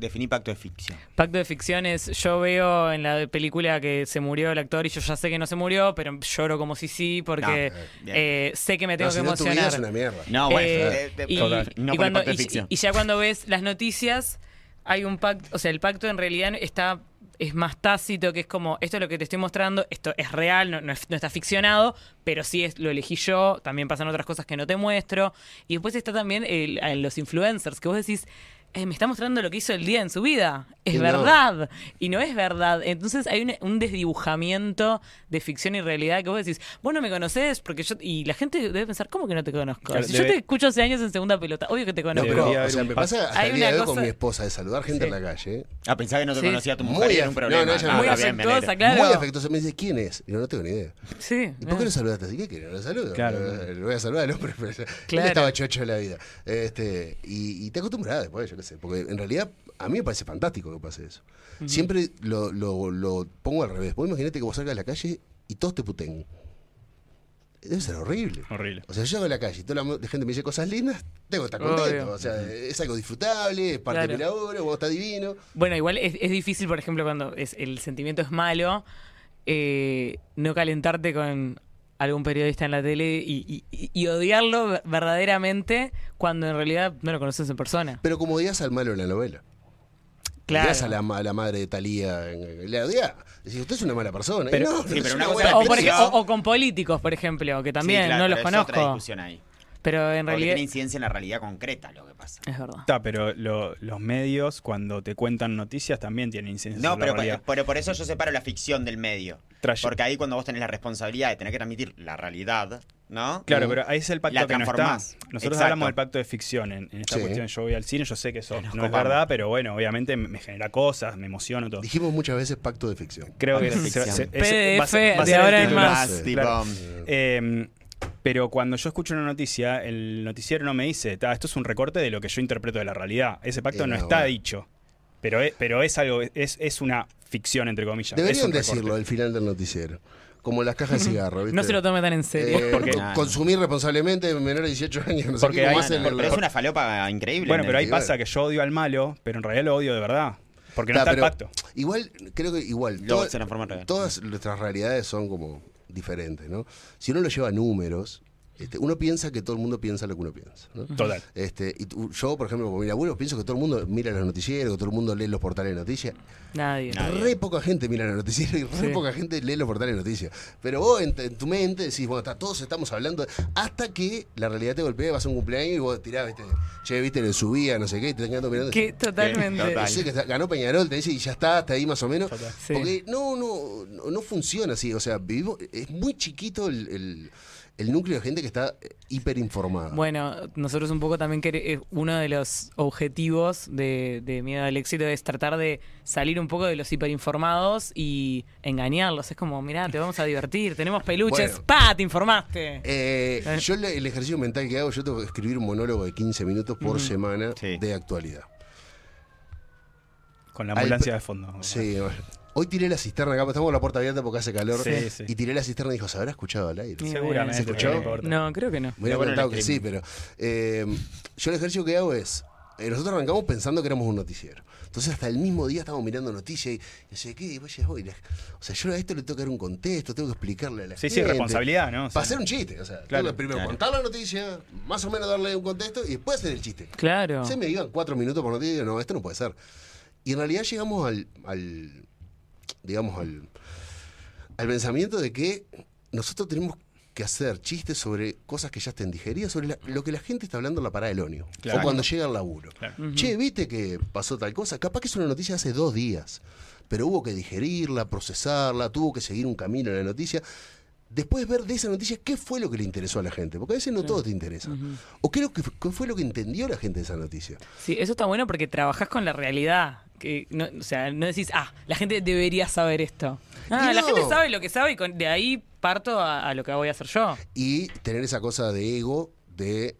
Definí pacto de ficción. Pacto de ficción es, yo veo en la película que se murió el actor y yo ya sé que no se murió, pero lloro como si sí porque No, eh, sé que me tengo No, que si no, tu vida emocionar. es una mierda. No, bueno. Eh, eh, y, no y cuando- pacto de y- ficción. y ya cuando ves las noticias, hay un pacto, o sea, el pacto en realidad está es más tácito, que es como, esto es lo que te estoy mostrando, esto es real, no, no es- no está ficcionado, pero sí es, lo elegí yo, también pasan otras cosas que no te muestro. Y después está también el- el- los influencers, que vos decís, eh, me está mostrando lo que hizo el día en su vida. Es Y no. verdad. Y no es verdad. Entonces hay un, un desdibujamiento de ficción y realidad que vos decís, vos no me conocés porque yo... Y la gente debe pensar, ¿cómo que no te conozco? Claro, si yo te escucho hace años en segunda pelota, obvio que te No, conozco. pero, o sea, me pasa hasta Hay el día una de hoy con cosa- mi esposa de saludar gente Sí. en la calle. Ah, pensaba que no te Sí. conocía tu Muy mujer y era af- un problema. no, no, ella no Muy Ah, afectuosa, alegra. claro. Muy afectuosa. Me dice, ¿quién es? Y yo no tengo ni idea. Sí. ¿Y por qué no saludaste así? ¿Qué querés? No lo saludo. Claro. Eh, Le voy a saludar al hombre, pero él Claro. estaba chocho de la vida. Este, y, y te acostumbras después, yo Porque en realidad a mí me parece fantástico que pase eso. Siempre lo, lo- lo pongo al revés. Vos imaginate que vos salgas a la calle y todos te puten. Debe ser horrible. Horrible. O sea, yo llego a la calle y toda la gente me dice cosas lindas, tengo que estar Obvio. contento. O sea, es algo disfrutable, es parte de mi Claro. laburo, vos estás divino. Bueno, igual es, es difícil, por ejemplo, cuando es, el sentimiento es malo, eh, no calentarte con algún periodista en la tele y, y- y odiarlo verdaderamente cuando en realidad no lo conoces en persona. Pero como odias al malo en la novela. Claro. Odias a la, ma- a la madre de Talía. La odias. Decís, usted es una mala persona. Pero- no, sí, es pero una una cosa O, la por persona. ejemplo, ficción. o- o con políticos, por ejemplo, que también Sí, claro, no los pero es otra conozco. discusión ahí. Pero en Porque realidad tiene incidencia en la realidad concreta lo que pasa. es verdad. Está, pero lo- los medios, cuando te cuentan noticias, también tienen incidencia No, en la pero, realidad. pero por eso yo separo la ficción del medio. Porque ahí cuando vos tenés la responsabilidad de tener que transmitir la realidad, ¿no? Claro, pero ahí es el pacto La que no está. transformás. Nosotros Exacto. hablamos del pacto de ficción en, en esta Sí. cuestión. Yo voy al cine, yo sé que eso Nos no es copamos. verdad, pero bueno, obviamente me, me genera cosas, me emociono todo. Dijimos muchas veces pacto de ficción. Creo que Pacto de se- ficción. se- ese va a PDF ser- va a de ser el ahora en titular. más. Claro. Eh, pero cuando yo escucho una noticia, el noticiero no me dice, "Ta, esto es un recorte de lo que yo interpreto de la realidad. Ese pacto Eh, no no, está bueno. dicho. Pero es, pero es algo, es, es una ficción, entre comillas. Deberían decirlo al final del noticiero. Como las cajas de cigarro, ¿viste? No se lo tome tan en serio. Eh, Porque- co- consumir responsablemente menor de 18 años. No sé Porque como hay- hacen es una falopa increíble. Bueno, pero ahí Igual. pasa que yo odio al malo, pero en realidad lo odio de verdad. Porque no Está, está el pacto. Igual, creo que igual. Todas nuestras realidades son como diferentes, ¿no? Si uno lo lleva números, este, uno piensa que todo el mundo piensa lo que uno piensa, ¿no? Total. Este, y tú- yo, por ejemplo, con mi abuelo, pienso que todo el mundo mira los noticieros, que todo el mundo lee los portales de noticias. Nadie. Nadie. Re poca gente mira los noticieros y re Sí. poca gente lee los portales de noticias. Pero vos en, en tu mente decís, bueno, está, todos estamos hablando, hasta que la realidad te golpea, vas a un cumpleaños y vos tirás, viste, che, viste, le subía, no sé qué, y te quedando mirando. Que totalmente. Total. Sí, que está- ganó Peñarol, te dice, y ya está, hasta ahí más o menos. Porque no, no, no, no funciona así. O sea, vivimos, es muy chiquito el, el- el núcleo de gente que está eh, hiperinformada. Bueno, nosotros un poco también quere- eh, uno de los objetivos de, de Miedo al Éxito es tratar de salir un poco de los hiperinformados y engañarlos. Es como, mirá, te vamos a divertir, tenemos peluches, Bueno. ¡pa! Te informaste. Eh, yo el ejercicio mental que hago, yo tengo que escribir un monólogo de 15 minutos por semana Sí. de actualidad. Con la Al- ambulancia de fondo. Sí, bueno. Hoy tiré la cisterna acá, estamos con la puerta abierta porque hace calor. Sí, sí. Y tiré la cisterna y dijo, ¿se habrá escuchado al aire? Seguramente. ¿Se escuchó? no creo que no. Me hubiera Bueno, contado que sí, pero eh, yo el ejercicio que hago es, eh, nosotros arrancamos pensando que éramos un noticiero. Entonces hasta el mismo día estábamos mirando noticias y, y decía, ¿qué? Vaya, la- O sea, yo a esto le tengo que dar un contexto, tengo que explicarle a la Sí, sí, gente. responsabilidad, ¿no? O sea, Para hacer un chiste, o sea, Claro, tengo que primero claro. contar la noticia, más o menos darle un contexto y después hacer el chiste. Claro. Se me digan cuatro minutos por noticia y digo, no, esto no puede ser. Y en realidad llegamos al, al digamos, al, al pensamiento de que nosotros tenemos que hacer chistes sobre cosas que ya estén digeridas, sobre la- lo que la gente está hablando en la parada del. Claro. O cuando llega al laburo. Claro. Che, ¿viste que pasó tal cosa? Capaz que es una noticia de hace dos días, pero hubo que digerirla, procesarla, tuvo que seguir un camino en la noticia. Después ver de esa noticia qué fue lo que le interesó a la gente, porque a veces no todo te interesa. O qué, lo que, qué fue lo que entendió la gente de esa noticia. Sí, eso está bueno porque trabajás con la realidad. Que no, o sea, no decís, ah, la gente debería saber esto. Ah, Y la no. gente sabe lo que sabe y con- de ahí parto a, a lo que voy a hacer yo. y tener esa cosa de ego de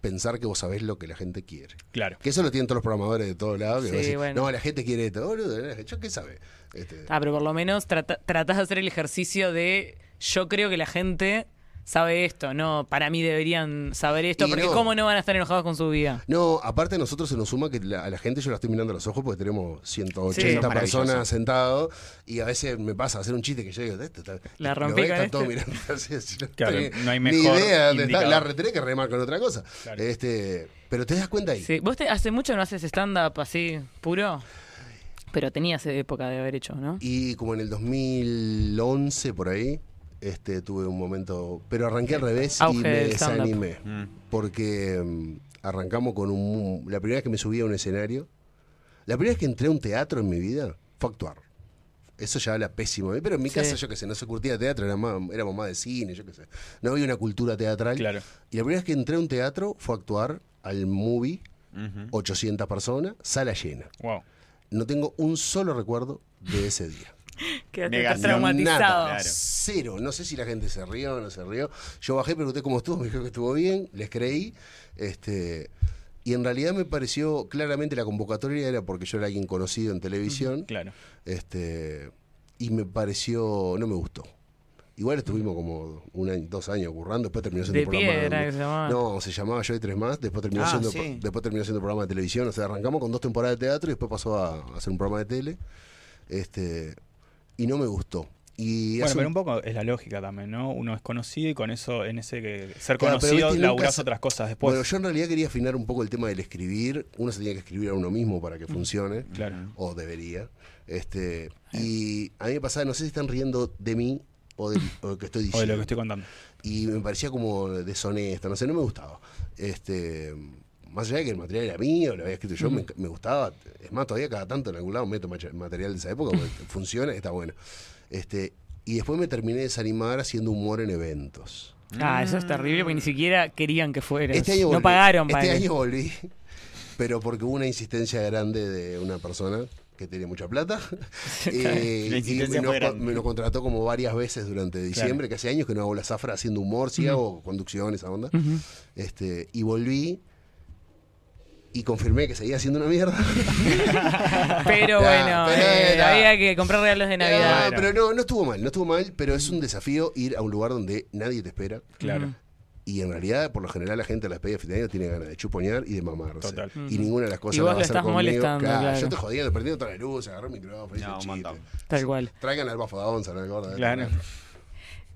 pensar que vos sabés lo que la gente quiere. Claro. Que eso lo tienen todos los programadores de todos lados. Que Sí, decís, bueno. No, la gente quiere esto. Boludo, ¿yo qué sabe? Este, Ah, pero por lo menos trata- tratás de hacer el ejercicio de yo creo que la gente sabe esto, no, para mí deberían saber esto, Y porque no. cómo no van a estar enojados con su vida. No, aparte a nosotros se nos suma que la- a la gente yo la estoy mirando a los ojos porque tenemos 180 Sí. Personas sentados y a veces me pasa a hacer un chiste que yo digo, "Esto está- La rompí con está este". todo mirando así, así, no Claro, tenés no hay ni mejor idea dónde está. La retenés que remar con otra cosa. Claro. Este, pero te das cuenta ahí. Sí. ¿Vos te- hace mucho no haces stand-up así puro? Pero tenías época de haber hecho, ¿no? Y como en el 2011 por ahí, este, tuve un momento, pero arranqué al revés y me desanimé. Mm. Porque mm, arrancamos con un... La primera vez que me subí a un escenario, la primera vez que entré a un teatro en mi vida fue actuar. Eso ya habla pésimo. Pero en mi Sí. casa, yo qué sé, no se curtía teatro, era más- éramos más de cine, yo qué sé. No había una cultura teatral. Claro. Y la primera vez que entré a un teatro fue actuar al movie, 800 personas, sala llena. Wow. No tengo un solo recuerdo de ese día. Quedaste traumatizado. Nada, Claro. cero. No sé si la gente se rió o no se rió. Yo bajé, pregunté cómo estuvo, me dijo que estuvo bien, les creí. Este, y en realidad me pareció, claramente la convocatoria era porque yo era alguien conocido en televisión. Claro. Este, y me pareció, no me gustó. Igual estuvimos como un año, dos años currando, después terminó siendo De un programa. piedra, que se llamaba. No, se llamaba Yo y Tres Más, después terminó, Ah, siendo, sí. después terminó siendo programa de televisión. O sea, arrancamos con dos temporadas de teatro y después pasó a, a hacer un programa de tele. Este, y no me gustó. Y Bueno, pero un- un poco es la lógica también, ¿no? Uno es conocido y con eso, en ese que ser Claro, conocido, viste, laburás nunca otras cosas después. Bueno, yo en realidad quería afinar un poco el tema del escribir. Uno se tiene que escribir a uno mismo para que funcione. Claro. O debería. Este, y a mí me pasaba, no sé si están riendo de mí o de, o de lo que estoy O diciendo. de lo que estoy contando. y me parecía como deshonesto, no sé, no me gustaba. Este, más allá de que el material era mío, lo había escrito yo, me, me gustaba. Es más, todavía cada tanto en algún lado meto material de esa época, porque funciona, está bueno. Este, y después me terminé de desanimar haciendo humor en eventos. Ah, eso es terrible porque ni siquiera querían que fueras. Este año no volví. pagaron para Este año volví, pero porque hubo una insistencia grande de una persona que tenía mucha plata. eh, y me, grande. me lo contrató como varias veces durante diciembre, que hace años que no hago la zafra haciendo humor, sí hago conducción, esa onda. este, y volví y confirmé que seguía haciendo una mierda. Pero Ya, bueno, pero eh, había que comprar regalos de Navidad. No, pero no, no estuvo mal, no estuvo mal, pero es un desafío ir a un lugar donde nadie te espera. Claro. Y en realidad, por lo general, la gente a la despedida de fin de año tiene ganas de chuponear y de mamarse. Total. Y ninguna de las cosas Y vos la va lo a hacer estás conmigo. molestando, claro. Yo estoy jodiendo, perdiendo toda la luz, agarré el micrófono, hice No, el un. Tal cual. Traigan al bafo de onza, ¿no? Gorda? Claro.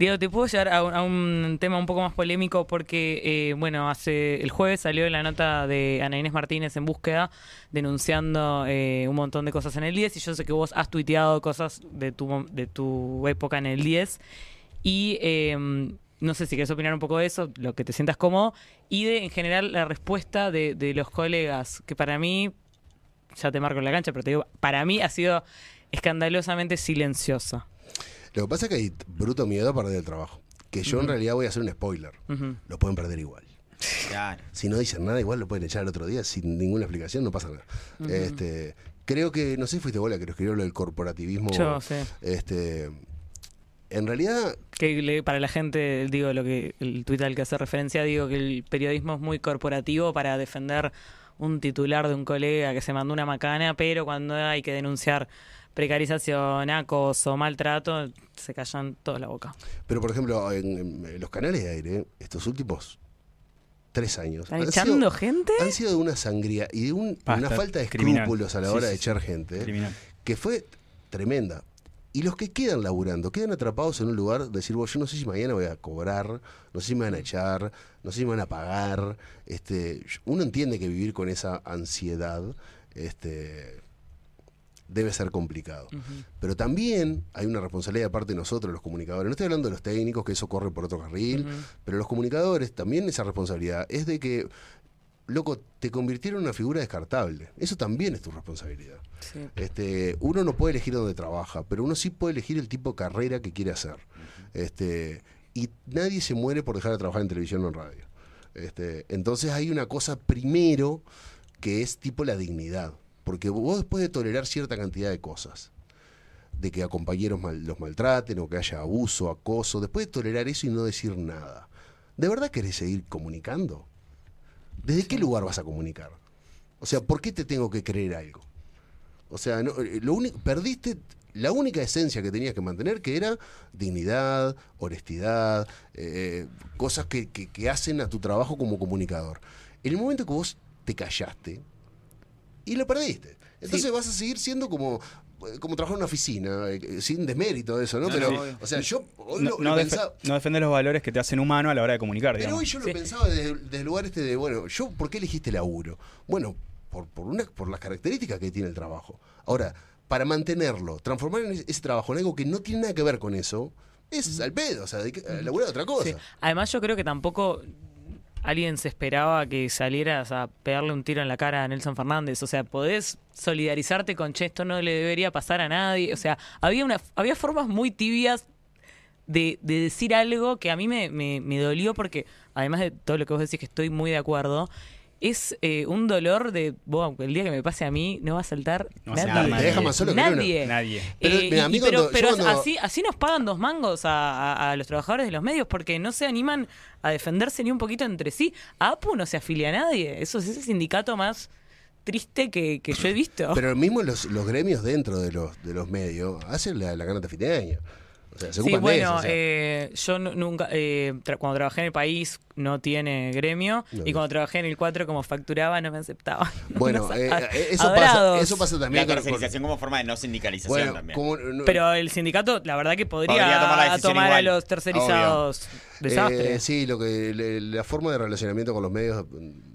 Diego, ¿te puedo llevar a un, tema un poco más polémico? Porque, eh, bueno, hace el jueves salió la nota de Ana Inés Martínez en búsqueda denunciando eh, un montón de cosas en el 10 y yo sé que vos has tuiteado cosas de tu, de tu época en el 10 y eh, no sé si querés opinar un poco de eso, lo que te sientas cómodo y de, en general, la respuesta de, de los colegas, que para mí, ya te marco en la cancha, pero te digo, para mí ha sido escandalosamente silenciosa. Lo que pasa es que hay bruto miedo a perder el trabajo. que yo en realidad voy a hacer un spoiler. Lo pueden perder igual. Claro. Si no dicen nada, igual lo pueden echar el otro día sin ninguna explicación, no pasa nada. este, creo que, no sé si fuiste vos la que lo escribió lo del corporativismo. Yo, sí. Este, en realidad, Que le- para la gente, digo, lo que el tuit al que hace referencia, digo que el periodismo es muy corporativo para defender un titular de un colega que se mandó una macana, pero cuando hay que denunciar precarización, acoso, maltrato, se callan toda la boca. pero por ejemplo, en, en los canales de aire, estos últimos tres años. ¿Están han echando sido- gente? Han sido de una sangría y de un- Basta, una falta de criminal. escrúpulos a la Sí, hora sí, de echar gente. Criminal. que fue tremenda. Y los que quedan laburando, quedan atrapados en un lugar, decir, vos, yo no sé si mañana voy a cobrar, no sé si me van a echar, no sé si me van a pagar. Este, uno entiende que vivir con esa ansiedad este, debe ser complicado. Pero también hay una responsabilidad de parte de nosotros, los comunicadores. No estoy hablando de los técnicos, que eso corre por otro carril, pero los comunicadores también esa responsabilidad es de que, loco, te convirtieron en una figura descartable. Eso también es tu responsabilidad. Sí. Este, uno no puede elegir dónde trabaja, pero uno sí puede elegir el tipo de carrera que quiere hacer. Este, y nadie se muere por dejar de trabajar en televisión o en radio. Este, entonces hay una cosa primero que es tipo la dignidad. Porque vos después de tolerar cierta cantidad de cosas, de que a compañeros mal- los maltraten o que haya abuso, acoso, después de tolerar eso y no decir nada, ¿de verdad querés seguir comunicando? ¿Desde qué lugar vas a comunicar? O sea, ¿por qué te tengo que creer algo? O sea, no, eh, lo único, perdiste la única esencia que tenías que mantener, que era dignidad, honestidad, eh, cosas que, que- que hacen a tu trabajo como comunicador. En el momento que vos te callaste y lo perdiste. Entonces vas a seguir siendo como eh, como trabajar en una oficina, eh, sin desmérito de eso, ¿no? No, pero, no, o sea, yo hoy No, lo, no lo defe- pensaba, no defender los valores que te hacen humano a la hora de comunicar, pero digamos. hoy yo lo Sí. pensaba desde, desde el lugar este de, bueno, yo, ¿por qué elegiste laburo? Bueno, por, por, una, por las características que tiene el trabajo. Ahora, para mantenerlo, transformar en ese, ese trabajo en algo que no tiene nada que ver con eso, es al pedo, o sea, laburar otra cosa. Sí. Además, yo creo que tampoco alguien se esperaba que salieras a pegarle un tiro en la cara a Nelson Fernández. O sea, podés solidarizarte con, che, esto no le debería pasar a nadie. O sea, había, una, había formas muy tibias de, de decir algo que a mí me, me, me dolió porque, además de todo lo que vos decís que estoy muy de acuerdo, es eh, un dolor de, "Buah, el día que me pase a mí no va a saltar No nadie. nadie. Deja más solo que nadie. Nadie. Pero, Eh, mira, a y- mí y- pero cuando- pero yo cuando- así, así nos pagan dos mangos a, a- a los trabajadores de los medios porque no se animan a defenderse ni un poquito entre sí. A APU no se afilia a nadie. Eso es ese sindicato más triste que, que yo he visto. Pero mismo los, los gremios dentro de los, de los medios hacen la, la ganata fin de año. O sea, se Sí, de bueno, eso. o sea. eh, yo nu- nunca, eh, tra- cuando trabajé en el país no tiene gremio No, y no. cuando trabajé en el 4 como facturaba no me aceptaban. bueno, eh, eso, pasa, eso pasa también La con- tercerización como forma de no sindicalización Bueno, también. como, no- Pero el sindicato, la verdad que podría, Podría tomar la decisión tomar a los tercerizados. Desastre. Eh, sí, lo que le- la forma de relacionamiento con los medios,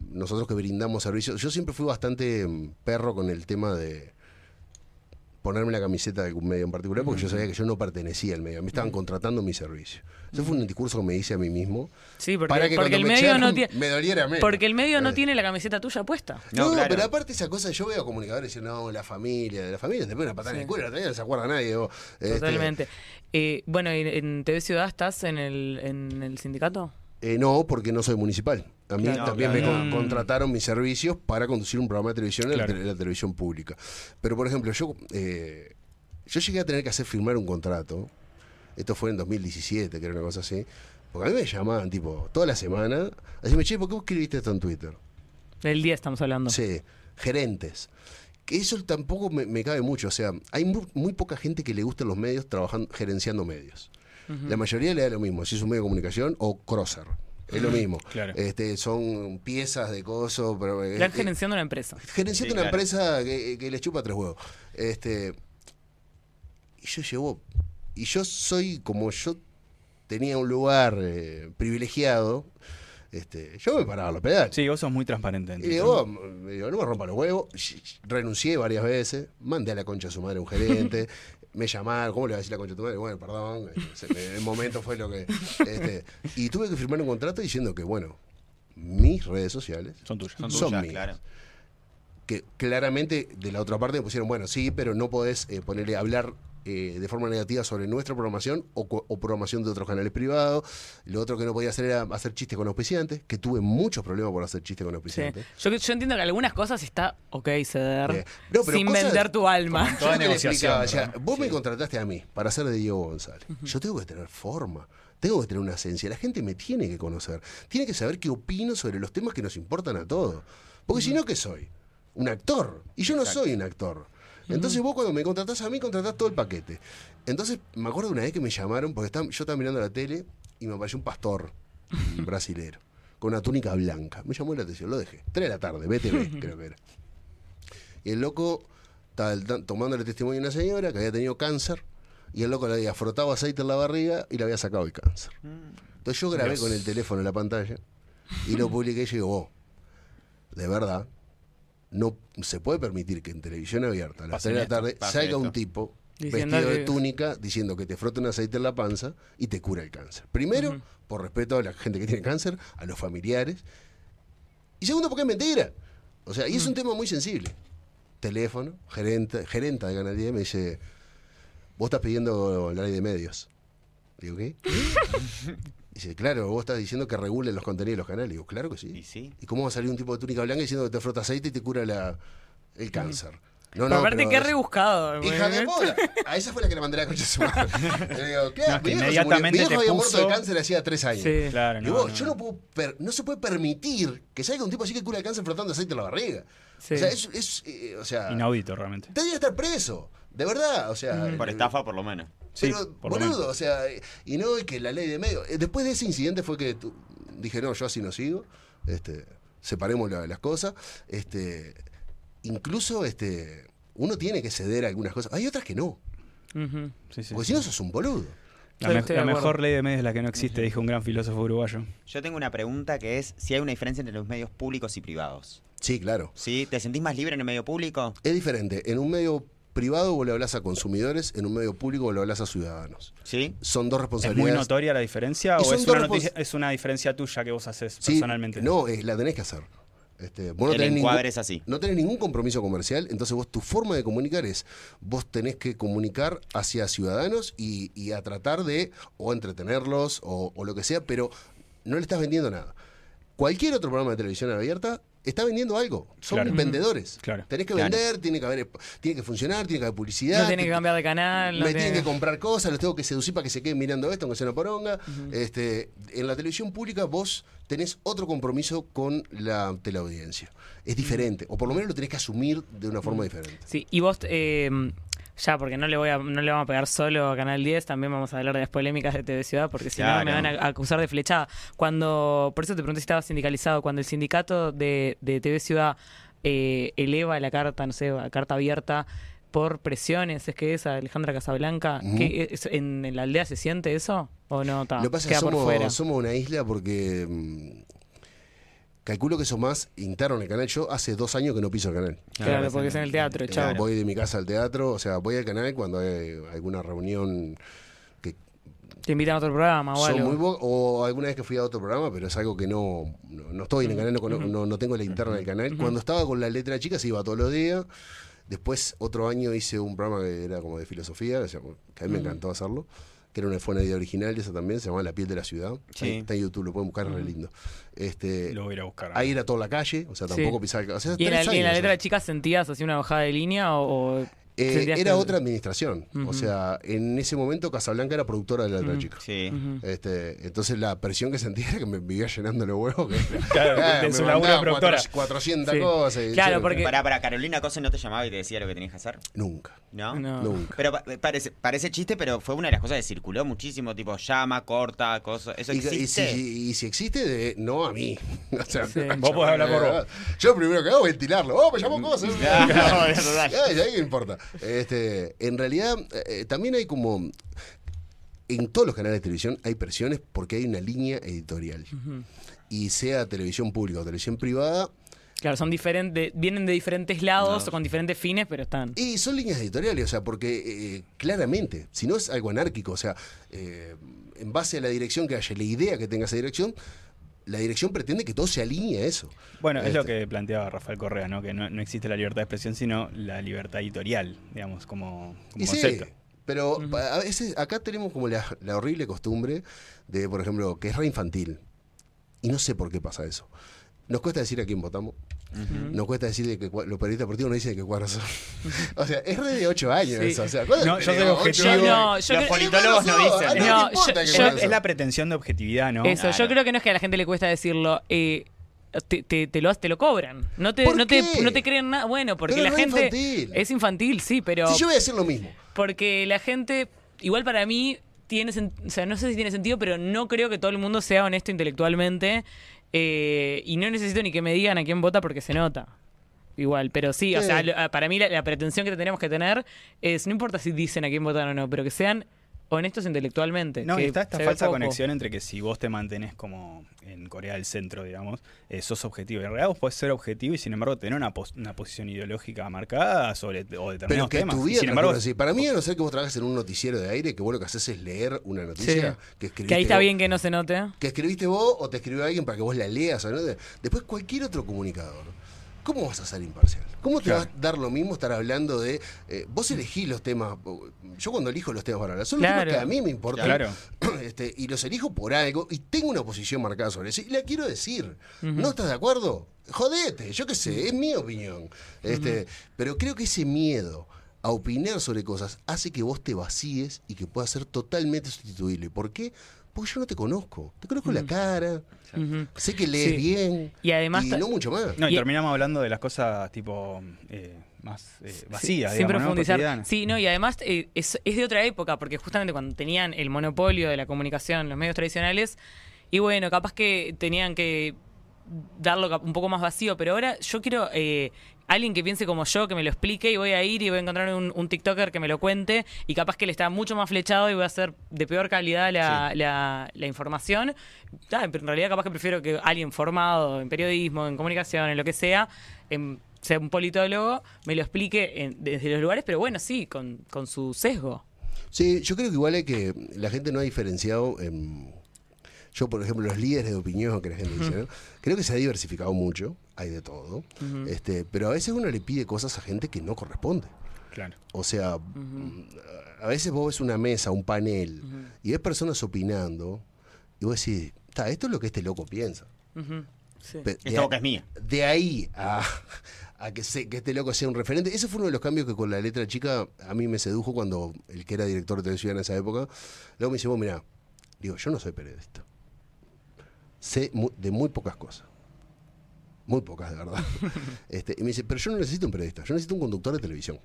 nosotros que brindamos servicios, yo siempre fui bastante mm, perro con el tema de ponerme la camiseta de algún medio en particular, porque yo sabía que yo no pertenecía al medio, me estaban contratando mi servicio. Eso fue un discurso que me hice a mí mismo. Sí, porque, para que porque el me medio no echaran, tiene. me doliera menos. Porque el medio no tiene la camiseta tuya puesta. No, No, claro. pero aparte esa cosa, yo veo a comunicadores diciendo, no, la familia, de la familia, te ponen una patada en el culo, la día no se acuerda nadie. vos. Este, Totalmente. Eh, bueno, ¿y ¿en TV Ciudad estás en el, en el sindicato? Eh, no, porque no soy municipal. A mí Claro, también claro. me con- contrataron mis servicios para conducir un programa de televisión en, la, tele- televisión pública. Pero, por ejemplo, yo, eh, yo llegué a tener que hacer firmar un contrato. Esto fue en 2017, que era una cosa así. Porque a mí me llamaban, tipo, toda la semana. Así me che, ¿por qué vos escribiste esto en Twitter? Del día estamos hablando. Sí, gerentes. Que eso tampoco me, me cabe mucho. O sea, hay muy, muy poca gente que le gustan los medios trabajando, gerenciando medios. La mayoría le da lo mismo, si es un medio de comunicación o crosser. Es lo mismo. Claro. Este, son piezas de coso, pero. eh, Están eh, gerenciando una empresa. gerenciando Sí, una claro. empresa que, que les chupa tres huevos. Este, y yo llevo. Y yo soy como yo tenía un lugar eh, privilegiado. Este, yo me paraba los pedales. Sí, vos sos muy transparente. Y digo, no me rompa los huevos. Renuncié varias veces, mandé a la concha a su madre a un gerente, me llamaron, ¿cómo le va a decir la concha a tu madre? Bueno, perdón, se me- el momento fue lo que... este, y tuve que firmar un contrato diciendo que, bueno, mis redes sociales Son tuyas. son, tuyas, mías. claro. Que claramente de la otra parte me pusieron, bueno, sí, pero no podés eh, ponerle a hablar eh, de forma negativa sobre nuestra programación o, co- o programación de otros canales privados. Lo otro que no podía hacer era hacer chistes con auspiciantes, que tuve muchos problemas por hacer chistes con Sí. auspiciantes. Yo, yo entiendo que algunas cosas está ok ceder Eh, no, pero sin cosas- vender tu alma. Toda Yo negociación, o sea, vos me contrataste a mí para ser de Diego González. Yo tengo que tener forma, tengo que tener una esencia. La gente me tiene que conocer, tiene que saber qué opino sobre los temas que nos importan a todos. Porque si no, ¿qué soy? Un actor. Y yo no soy un actor. Entonces vos cuando me contratás a mí, contratás todo el paquete. Entonces me acuerdo una vez que me llamaron, porque estaba- yo estaba mirando la tele y me apareció un pastor un brasilero con una túnica blanca. Me llamó la atención, lo dejé. Tres de la tarde, BTV creo que era. Y el loco estaba el- tomándole testimonio a una señora que había tenido cáncer y el loco le había frotado aceite en la barriga y le había sacado el cáncer. Entonces yo grabé Dios. con el teléfono en la pantalla y lo publiqué y yo digo, "Oh, de verdad, no se puede permitir que en televisión abierta a las Pase 3 de la tarde salga un esto". tipo Diciendo vestido de túnica diciendo que te frota un aceite en la panza y te cura el cáncer. Primero, por respeto a la gente que tiene cáncer, a los familiares. Y segundo, porque es mentira. O sea, y es un tema muy sensible. Teléfono, gerente, gerenta de Canal 10 me dice, vos estás pidiendo la ley de medios. Digo, ¿qué? Dice, claro, vos estás diciendo que regulen los contenidos de los canales. Digo, claro que sí. Y sí. ¿Y cómo va a salir un tipo de túnica blanca diciendo que te frota aceite y te cura la, el cáncer? No, Pero aparte, qué es- rebuscado. Hija de puta. A esa fue la que le mandé la concha a su madre. Le digo, ¿qué? No, Mi viejo se murió. inmediatamente Mi viejo había muerto de cáncer hacía tres años. Sí. Claro, Y no, vos, no, yo no puedo per- no se puede permitir que salga un tipo así que cura el cáncer frotando aceite en la barriga. Sí. O sea, es, es, eh, o sea, Inaudito, realmente. que estar preso. De verdad, o sea. Por eh, estafa, por lo menos. Sí, pero, por lo boludo, menos. o sea, y no es que la ley de medio. eh, Después de ese incidente fue que tu- dije, no, yo así no sigo. Este, separemos la- las cosas. Este, incluso este, uno tiene que ceder a algunas cosas. Hay otras que no. Sí, sí, Porque sí. si no, sos un boludo. La, me- mejor ley de medios es la que no existe, dijo un gran filósofo uruguayo. Yo tengo una pregunta que es si hay una diferencia entre los medios públicos y privados. Sí, claro. ¿Sí? ¿Te sentís más libre en el medio público? Es diferente. En un medio privado vos le hablas a consumidores, en un medio público vos le hablas a ciudadanos. ¿Sí? Son dos ¿Es muy responsabilidades. notoria la diferencia o son es dos una, noticia- es una diferencia tuya que vos haces Sí, personalmente? No, eh, la tenés que hacer. Este, vos no El tenés ningún- es así. No tenés ningún compromiso comercial, entonces vos tu forma de comunicar es, vos tenés que comunicar hacia ciudadanos y, y a tratar de o entretenerlos o, o lo que sea, pero no le estás vendiendo nada. Cualquier otro programa de televisión abierta está vendiendo algo. Son Claro. vendedores. Claro. Tenés que Claro. vender, tiene que haber, tiene que funcionar, tiene que haber publicidad. No tiene que cambiar de canal. no me tiene- tienen que comprar cosas, los tengo que seducir para que se queden mirando esto, aunque sea una poronga. este, en la televisión pública vos tenés otro compromiso con la teleaudiencia. Es diferente, o por lo menos lo tenés que asumir de una forma diferente. Sí, y vos, eh, ya, porque no le voy a, no le vamos a pegar solo a Canal 10, también vamos a hablar de las polémicas de TV Ciudad, porque si no me van a acusar de flechada. Cuando, por eso te pregunté si estabas sindicalizado, cuando el sindicato de, de TV Ciudad eh, eleva la carta, no sé, la carta abierta por presiones, es que es Alejandra Casablanca. ¿qué es- en, en la aldea se siente eso o no? Ta, Lo pasa queda por fuera. somos, somos una isla porque mm, calculo que eso más interno en el canal. Yo hace dos años que no piso el canal. Claro, porque es en el teatro, Eh, chao. voy de mi casa al teatro, o sea, voy al canal cuando hay alguna reunión que Te invitan a otro programa o algo. muy o alguna vez que fui a otro programa, pero es algo que no, no, no estoy en el canal, no, conozco- no, no tengo la interna del canal. Cuando estaba con la letra chica se iba todos los días. Después, otro año hice un programa que era como de filosofía, que a mí me encantó hacerlo, que era una, fue una idea original esa también, se llamaba La piel de la ciudad. Sí. Ahí Está en YouTube, lo pueden buscar, es re lindo. Este, Lo voy a ir a buscar. ahí era toda la calle, o sea, tampoco Sí. pisaba o sea, ¿Y en la, y en la años, letra de chicas sentías así una bajada de línea o...? Eh, sentías era que- otra administración. O sea, en ese momento Casablanca era productora de la letra chica. Sí. Este, entonces la presión que sentía era que me vivía llenando los huevos. Que, Claro, Ah, de me su mandaba laburo productora. 400 400 Sí. cosas. y Claro, porque- Para, para, Carolina Cose no te llamaba y te decía lo que tenías que hacer. Nunca, ¿No? No. nunca. Pero pa- parece, parece chiste, pero fue una de las cosas que circuló muchísimo, tipo llama, corta, cosas. Eso Y, y existe. si, y si existe, de, no a mí. O sea, Sí. Vos podés hablar por vos. Yo primero que hago ventilarlo. Oh, me llamó cosas. No, es verdad. Ay, ay, ¿qué importa? Este, en realidad, eh, también hay como. En todos los canales de televisión hay presiones porque hay una línea editorial. Y sea televisión pública o televisión privada, Claro, son diferentes, vienen de diferentes lados o con diferentes fines, pero están. Y son líneas editoriales, o sea, porque eh, claramente, si no es algo anárquico, o sea, eh, en base a la dirección que haya, la idea que tenga esa dirección, la dirección pretende que todo se alinee a eso. Bueno, es lo Este, que planteaba Rafael Correa, ¿no? Que no, no existe la libertad de expresión, sino la libertad editorial, digamos, como, como Y sí, concepto. Pero pa- a veces acá tenemos como la, la horrible costumbre de, por ejemplo, que es re infantil. Y no sé por qué pasa eso. Nos cuesta decir a quién votamos. Nos cuesta decir de que los periodistas deportivos no dicen de qué cuadros son. o sea, es re de 8 años Sí. eso. O sea, ¿cuándo No, yo tenemos objetivo. ocho Yo años? no, yo Los politólogos no dicen. No, yo- yo- Es la pretensión de objetividad, ¿no? Eso, yo creo que no es que a la gente le cuesta decirlo. eh, te, te, te lo, te lo cobran. No te, ¿Por no te, no te creen nada. Bueno, porque Pero la no es gente. infantil. Es infantil, sí, pero. Si yo voy a hacer lo mismo. Porque la gente, igual para mí, tiene o sea, no sé si tiene sentido, pero no creo que todo el mundo sea honesto intelectualmente. Eh, y no necesito ni que me digan a quién vota porque se nota. Igual, pero sí, o sea, lo- para mí la, la pretensión que tenemos que tener es, no importa si dicen a quién votan o no, pero que sean honestos intelectualmente. No, que está esta falsa poco. conexión entre que si vos te mantenés como en Corea del Centro, digamos, eh, sos objetivo. Y en realidad vos podés ser objetivo y sin embargo tener una, pos- una posición ideológica marcada sobre o determinados Pero que temas. tu Y vida sin embargo, así. Para mí, a no ser que vos trabajes en un noticiero de aire, que vos lo que haces es leer una noticia Sí. que escribiste Que ahí está vos. bien que no se note. que escribiste vos o te escribió alguien para que vos la leas. ¿no? Después cualquier otro comunicador. ¿Cómo vas a ser imparcial? ¿Cómo te Claro. va a dar lo mismo estar hablando de... eh, vos elegís los temas... Yo cuando elijo los temas para hablar, son los Claro. temas que a mí me importan. Claro. Este, y los elijo por algo y tengo una posición marcada sobre eso. Y la quiero decir. ¿No estás de acuerdo? Jodete, yo qué sé, es mi opinión. Este, Pero creo que ese miedo a opinar sobre cosas hace que vos te vacíes y que puedas ser totalmente sustituible. ¿Por qué? Porque yo no te conozco. Te conozco la cara, Ujú. sé que lees Sí. bien Y además y no mucho más. No, y, Y- terminamos hablando de las cosas tipo eh, más eh, vacías, sin digamos, ¿no? profundizar. Sí, no, y además eh, es, es de otra época, porque justamente cuando tenían el monopolio de la comunicación, los medios tradicionales, y bueno, capaz que tenían que darlo un poco más vacío, pero ahora yo quiero eh, alguien que piense como yo, que me lo explique, y voy a ir y voy a encontrar un, un TikToker que me lo cuente, y capaz que le está mucho más flechado y voy a hacer de peor calidad la, la- la información. Ah, en realidad capaz que prefiero que alguien formado en periodismo, en comunicación, en lo que sea, en- sea un politólogo, me lo explique en- desde los lugares, pero bueno, sí, con, con su sesgo. Sí, yo creo que igual es que la gente no ha diferenciado. en- yo, por ejemplo, los líderes de opinión que la gente dice, ¿no? creo que se ha diversificado mucho, hay de todo, este, pero a veces uno le pide cosas a gente que no corresponde. Claro. O sea, a veces vos ves una mesa, un panel, y ves personas opinando, y vos decís, "Ta, esto es lo que este loco piensa. Sí. Esta boca es mía. de ahí a, a que, se- que este loco sea un referente. Ese fue uno de los cambios que con la letra chica a mí me sedujo cuando el que era director de televisión en esa época, luego me dice, vos mirá, digo, yo no soy periodista. Sé de muy pocas cosas. Muy pocas, de verdad. este, y me dice, pero yo no necesito un periodista, yo necesito un conductor de televisión.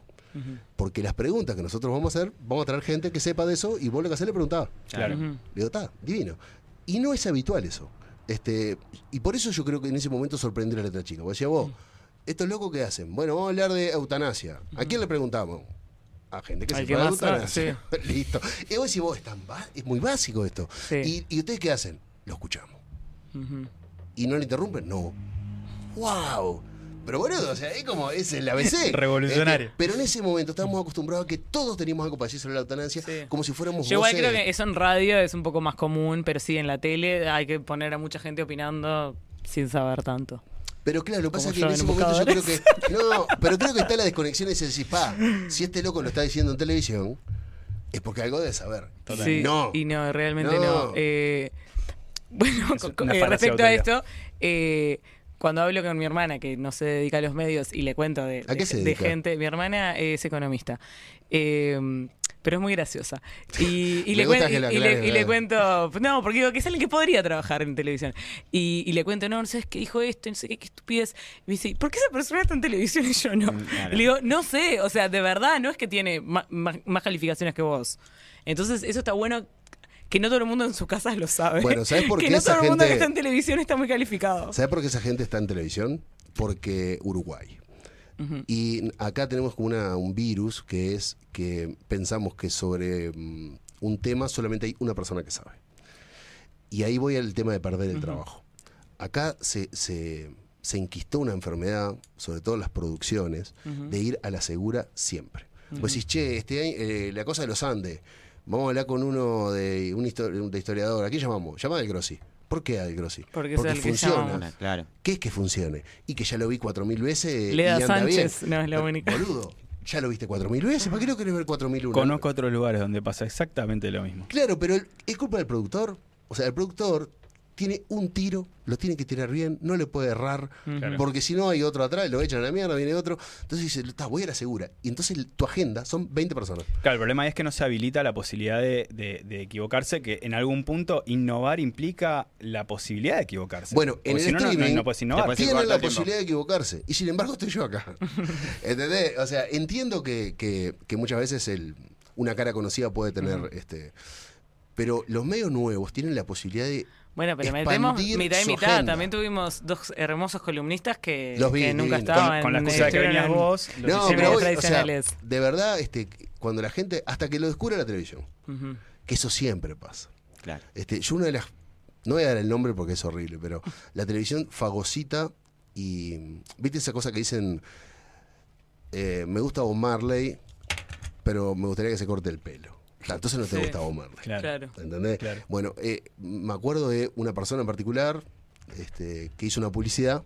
Porque las preguntas que nosotros vamos a hacer, vamos a traer gente que sepa de eso y vos lo que hacer le preguntaba. Claro. Ujú. Le digo, está, divino. Y no es habitual eso. Este, y por eso yo creo que en ese momento sorprendió la letra chica. Vos decía, vos, ¿estos locos qué hacen? Bueno, vamos a hablar de eutanasia. ¿A quién le preguntamos? A gente que Al se que fue eutanasia. Listo. Y vos decís, vos, es, tan es muy básico esto. Sí. ¿Y, ¿Y ustedes qué hacen? Lo escuchamos. ¿Y no le interrumpen? No. ¡Wow! Pero boludo, o sea, es como, es el ABC. Revolucionario. Este, pero en ese momento estábamos acostumbrados a que todos teníamos algo para decir sobre la eutanasia, Sí. como si fuéramos Yo igual creo que eso en radio es un poco más común, pero sí en la tele hay que poner a mucha gente opinando sin saber tanto. Pero claro, lo que pasa es que en ese en momento yo creo que. No, pero creo que está la desconexión y se decís, pa, si este loco lo está diciendo en televisión, es porque algo debe saber. Y Sí, no. Y no, realmente No. no. Eh, bueno, con- eh, respecto a de esto, eh, cuando hablo con mi hermana, que no se dedica a los medios, y le cuento de, ¿A qué de- se de dedica? gente, mi hermana es economista. Eh, pero es muy graciosa. Y, le, cuento, no, porque digo que es alguien que podría trabajar en televisión. Y, le cuento, no, no sabes qué dijo esto, no sé qué, qué estupidez. Y me dice, ¿por qué esa persona está en televisión y yo no? claro. Y le digo, no sé, o sea, de verdad, no es que tiene más calificaciones que vos. Entonces, eso está bueno que no todo el mundo en sus casas lo sabe. Bueno, ¿sabes por que qué no esa todo el mundo que gente- está en televisión está muy calificado. ¿Sabes por qué esa gente está en televisión? Porque Uruguay. Y acá tenemos como una, un virus que es que pensamos que sobre mm, un tema solamente hay una persona que sabe. Y ahí voy al tema de perder el trabajo. Acá se, se, se enquistó una enfermedad, sobre todo en las producciones, de ir a la segura siempre. Vos decís, che, este año, eh, la cosa de los Andes, vamos a hablar con uno de un histo- de historiador. ¿A quién llamamos? Llama al Grossi. ¿Por qué al Grossi? Porque es el que funciona. Claro. ¿Qué es que funcione? Y que ya lo vi cuatro mil veces Leda y anda Sánchez bien. no es la única. Boludo, ya lo viste 4.000 veces, ¿para qué lo querés ver 4.000 Conozco otros lugares donde pasa exactamente lo mismo. Claro, pero el- es culpa del productor. O sea, el productor tiene un tiro, lo tiene que tirar bien, no le puede errar, Claro. porque si no hay otro atrás, lo echan a la mierda, viene otro. Entonces dice, está, voy a la segura. Y entonces tu agenda son 20 personas. Claro, el problema es que no se habilita la posibilidad de, de- de equivocarse, que en algún punto innovar implica la posibilidad de equivocarse. Bueno, en el si no, no- no, streaming no puedes innovar. Tienen la tiempo. posibilidad de equivocarse. Y sin embargo estoy yo acá. ¿Entendés? O sea, entiendo que, que- que muchas veces el, una cara conocida puede tener este. Pero los medios nuevos tienen la posibilidad de. Bueno, pero metemos mitad y mitad. agenda. También tuvimos dos hermosos columnistas que, Los vi, que nunca estaban. con, con la excusa de que venías en- vos. los No, hicieron hicimos- pero hoy, o sea, tradicionales. de verdad, este, cuando la gente, hasta que lo descubre la televisión, que eso siempre pasa. Claro. Este, yo una de las, no voy a dar el nombre porque es horrible, pero la televisión fagocita y, viste esa cosa que dicen, eh, me gusta Bob Marley, pero me gustaría que se corte el pelo. Claro, entonces no te Sí. gusta Bob Marley. Claro. Claro. ¿Entendés? Claro. Bueno, eh, me acuerdo de una persona en particular este, que hizo una publicidad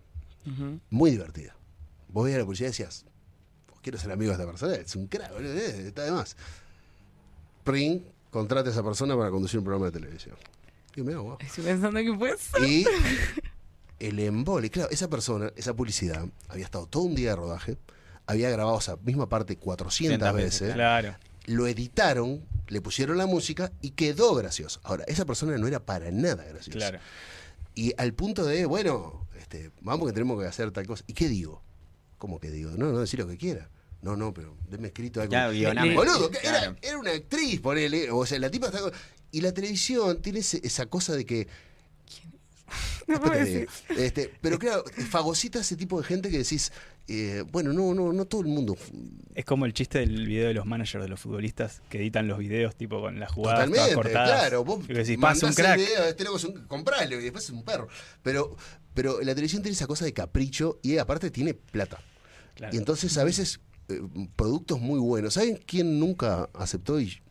muy divertida. Vos veías la publicidad y decías, "Oh, quiero ser amigo de esta persona, es un crack, boludo, eh, está de más. Pring, contrata a esa persona para conducir un programa de televisión. Y me hago, Estoy pensando que puede ser. Y el embole, claro, esa persona, esa publicidad, había estado todo un día de rodaje, había grabado esa misma parte 400 Cientas veces, veces, Claro. lo editaron, le pusieron la música y quedó gracioso. Ahora, esa persona no era para nada graciosa. Claro. Y al punto de, bueno, este, vamos que tenemos que hacer tal cosa. ¿Y qué digo? ¿Cómo que digo? No, no, decir lo que quiera. No, no, pero denme escrito algo. Ya, guioname. Boludo, que era, Claro. era una actriz, ponele. O sea, la tipa está. Y la televisión tiene ese- esa cosa de que. Después te digo. Este, pero claro, fagocita ese tipo de gente que decís, eh, bueno, no, no, no todo el mundo. Es como el chiste del video de los managers de los futbolistas que editan los videos tipo con las jugadas todas Totalmente, cortadas. claro. Vos Y decís, un mandás el crack. video, este loco es un, compralo y después es un perro. Pero, pero la televisión tiene esa cosa de capricho y aparte tiene plata. Claro. Y entonces a veces eh, productos muy buenos. ¿Saben quién nunca aceptó y,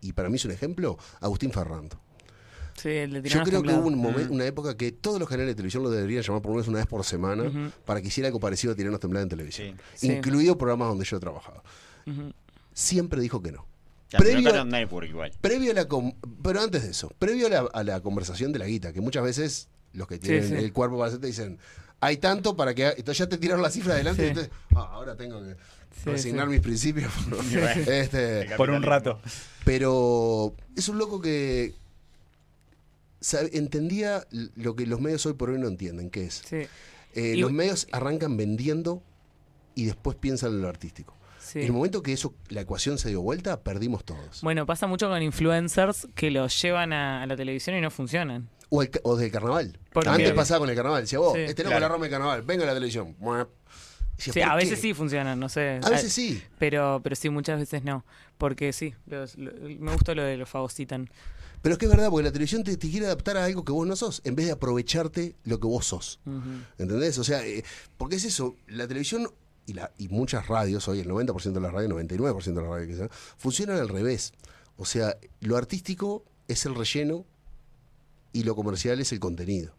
y para mí es un ejemplo? Agustín Ferrando. Sí, le Yo creo que hubo un momen- una época que todos los canales de televisión lo deberían llamar por lo menos una vez por semana para que hiciera algo parecido a Tiranos Temblar en televisión. Sí. Incluido programas donde yo trabajaba. Ujú. Siempre dijo que no. Ya, pero Previo- Cartoon Network igual. Previo a la pero antes de eso, previo a la, a la conversación de la guita, que muchas veces los que tienen sí. el cuerpo para hacer te dicen, hay tanto para que... ha-". Entonces ya te tiraron la cifra adelante Sí. y entonces, ah, ahora tengo que Sí, resignar sí. mis principios. este, Por un rato. pero es un loco que entendía lo que los medios hoy por hoy no entienden, que es, Sí, eh, Y- los medios arrancan vendiendo y después piensan en lo artístico. sí. En el momento que eso, la ecuación se dio vuelta, perdimos todos. Bueno, pasa mucho con influencers que los llevan a, a la televisión y no funcionan. O, el o del carnaval. Porque- Antes pasaba con el carnaval. Decía, vos, Sí, este loco claro. la rompe el carnaval, venga a la televisión. Decía, Sí, ¿por a qué? veces sí funcionan, no sé. A veces sí. Pero, pero sí, muchas veces no. Porque sí, los- lo- me gusta lo de los fagocitan. Pero es que es verdad, porque la televisión te, te quiere adaptar a algo que vos no sos, en vez de aprovecharte lo que vos sos. Ujú. ¿Entendés? O sea, eh, porque es eso, la televisión y, la, y muchas radios, hoy el 90% de las radios, 99% de las radios que sean, funcionan al revés. O sea, lo artístico es el relleno y lo comercial es el contenido.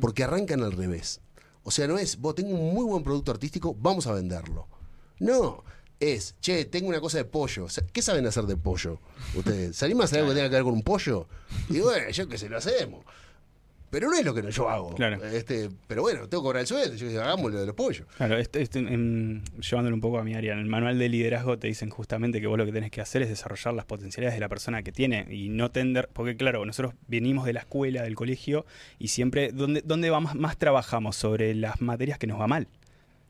Porque arrancan al revés. O sea, no es, vos tengo un muy buen producto artístico, vamos a venderlo. No, es, che, tengo una cosa de pollo. ¿Qué saben hacer de pollo? Ustedes, ¿salimos a hacer algo que tenga que ver con un pollo? Y bueno, yo que se lo hacemos. Pero no es lo que yo hago. Claro. Este, pero bueno, tengo que cobrar el sueldo. Yo digo, hagámoslo de los pollos. Claro, este, este, en- llevándolo un poco a mi área, en el manual de liderazgo te dicen justamente que vos lo que tenés que hacer es desarrollar las potencialidades de la persona que tiene y no tender, porque claro, nosotros venimos de la escuela, del colegio y siempre, ¿dónde, dónde va más, más trabajamos? Sobre las materias que nos va mal.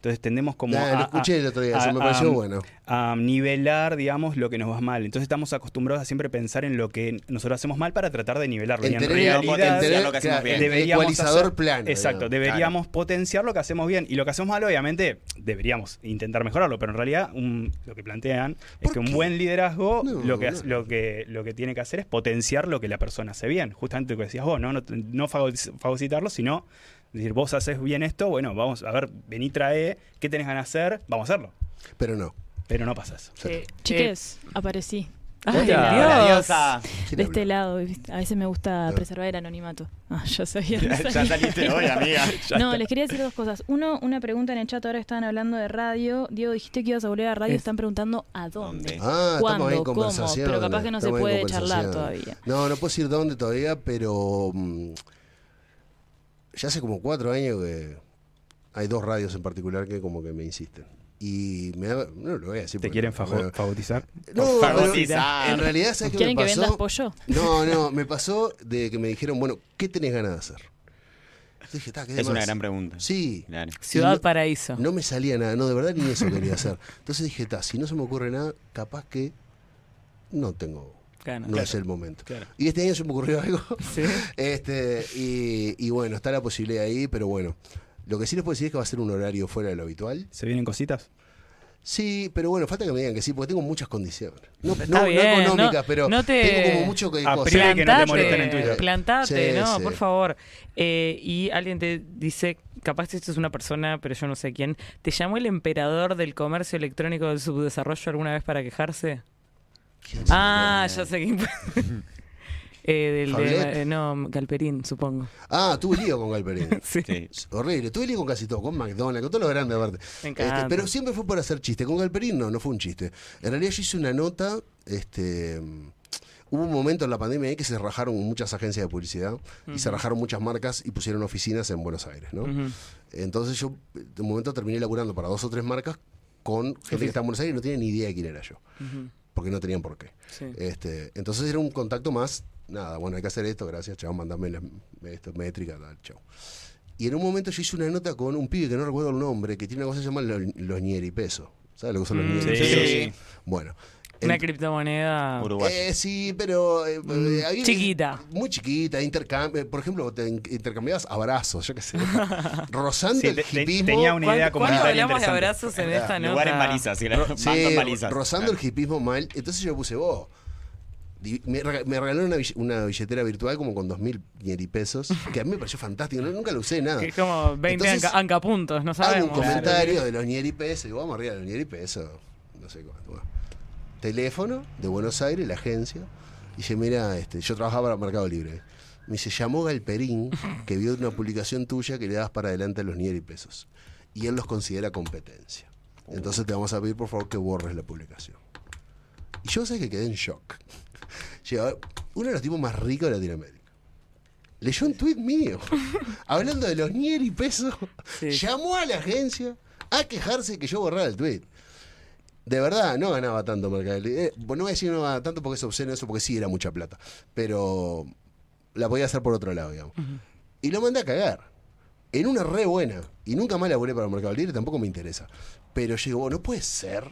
Entonces tendemos como Ah, a, lo escuché el otro día, eso me pareció a- bueno. a nivelar, digamos, lo que nos va mal. Entonces estamos acostumbrados a siempre pensar en lo que nosotros hacemos mal para tratar de nivelarlo. Y En realidad, potenciar en tener- lo que hacemos claro, bien. deberíamos ecualizador hacer- plano. Exacto, digamos. deberíamos potenciar lo que hacemos bien. Y lo que hacemos mal, obviamente, deberíamos intentar mejorarlo. Pero en realidad, un- lo que plantean es ¿Por que un buen liderazgo No, lo, que, no. hace- lo, que, lo que tiene que hacer es potenciar lo que la persona hace bien. Justamente lo que decías vos, no, no, no fago- fagocitarlo, sino decir, vos haces bien esto, bueno, vamos a ver, vení, trae, ¿qué tenés ganas de hacer? Vamos a hacerlo. Pero no. Pero no pasa eso. Eh, Chiques, aparecí. Ay, Hola. Dios. La diosa. ¿Quién De este lado, a veces me gusta preservar el anonimato. Ah, ya sabía. no ya saliste hoy, amiga. No, les quería decir dos cosas. Uno, una pregunta en el chat, ahora que estaban hablando de radio. Diego, dijiste que ibas a volver a radio, Es- están preguntando a dónde. ¿Dónde? Ah, ¿Cuándo? estamos ahí en ¿Cómo? Pero capaz que no se estamos puede charlar todavía. No, no puedo decir dónde todavía, pero mm, ya hace como cuatro años que hay dos radios en particular que como que me insisten. Y me da, no lo voy a decir. ¿Te quieren bueno, fagotizar? No, Fagotizar. en realidad, ¿sabes qué ¿Quieren me que pasó? vendas pollo? No, no, me pasó de que me dijeron, bueno, ¿qué tenés ganas de hacer? Dije, "Ta, ¿qué Es una demás?". gran pregunta. Sí. Claro. Ciudad no- Paraíso. No me salía nada, no, de verdad ni eso quería hacer. Entonces dije, ta, si no se me ocurre nada, capaz que no tengo, No es el momento. Claro. Y este año se me ocurrió algo. Sí. Este, y, y bueno, está la posibilidad ahí, pero bueno. Lo que sí les puedo decir es que va a ser un horario fuera de lo habitual. ¿Se vienen cositas? Sí, pero bueno, falta que me digan que sí, porque tengo muchas condiciones. No, no- no económicas, no- pero no te- tengo como mucho que priori que no te molesten en Twitter. plantate, Sí, no, sí. por favor. Eh, y alguien te dice, capaz esto es una persona, pero yo no sé quién, ¿te llamó el emperador del comercio electrónico del subdesarrollo alguna vez para quejarse? ¿Quién Ah, ya sé quién. eh, del de, eh, no, Galperín, supongo. Ah, tuve lío con Galperín. Sí. Sí. Horrible, tuve lío con casi todo, con McDonald's, con todo lo grande aparte. Me encanta. Este, pero siempre fue por hacer chiste. Con Galperín no, no fue un chiste. En realidad yo hice una nota, este mm, hubo un momento en la pandemia ahí que se rajaron muchas agencias de publicidad y se rajaron muchas marcas y pusieron oficinas en Buenos Aires, ¿no? Entonces yo de un momento terminé laburando para dos o tres marcas con gente que estaba en Buenos Aires y no tenían ni idea de quién era yo. Porque no tenían por qué. Sí. Este, entonces era un contacto más, nada, bueno, hay que hacer esto, gracias, chao, mandame la esto, métrica, tal, chao. Y en un momento yo hice una nota con un pibe que no recuerdo el nombre, que tiene una cosa que se llama los, los ñeri peso. ¿Sabes lo que son los Mm, ñeri sí. pesos? Sí. Bueno. Una en- criptomoneda eh, sí, pero eh, eh, había- chiquita. Muy chiquita, intercambio. Por ejemplo, te in- intercambiabas abrazos, yo qué sé. Rozando Sí, el te- te- hipismo. tenía una idea ¿Cuándo- ¿Cuándo hablamos de abrazos en esta nota? Lugar en balizas, sí. Ro- balizas. rozando Claro. el hipismo mal. Entonces yo puse vos. Me, rega- me regalaron una, bill- una billetera virtual como con dos mil pesos, que a mí me pareció fantástico, no- nunca lo usé nada. Que es como 20 Entonces, anca, ancapuntos, no Hago un sabemos. comentario de los ñeri pesos, digo, vamos arriba de los ñeri pesos, no sé cuánto. bueno. Teléfono de Buenos Aires, la agencia, y dice, mira, este, yo trabajaba para Mercado Libre. Me dice, llamó Galperín, que vio una publicación tuya que le das para adelante a los ñeri pesos. Y él los considera competencia. Entonces te vamos a pedir, por favor, que borres la publicación. Y yo sé que quedé en shock. Uno de los tipos más ricos de Latinoamérica. Leyó un tuit mío, hablando de los ñeri pesos. Sí. Llamó a la agencia a quejarse que yo borrara el tuit. De verdad, no ganaba tanto Mercado Libre. Eh, no voy a decir que no ganaba tanto porque es obsceno eso, porque sí era mucha plata. Pero la podía hacer por otro lado, digamos. Y lo mandé a cagar. En una re buena. Y nunca más laburé para Mercado Libre, tampoco me interesa. Pero yo digo, bueno, no puede ser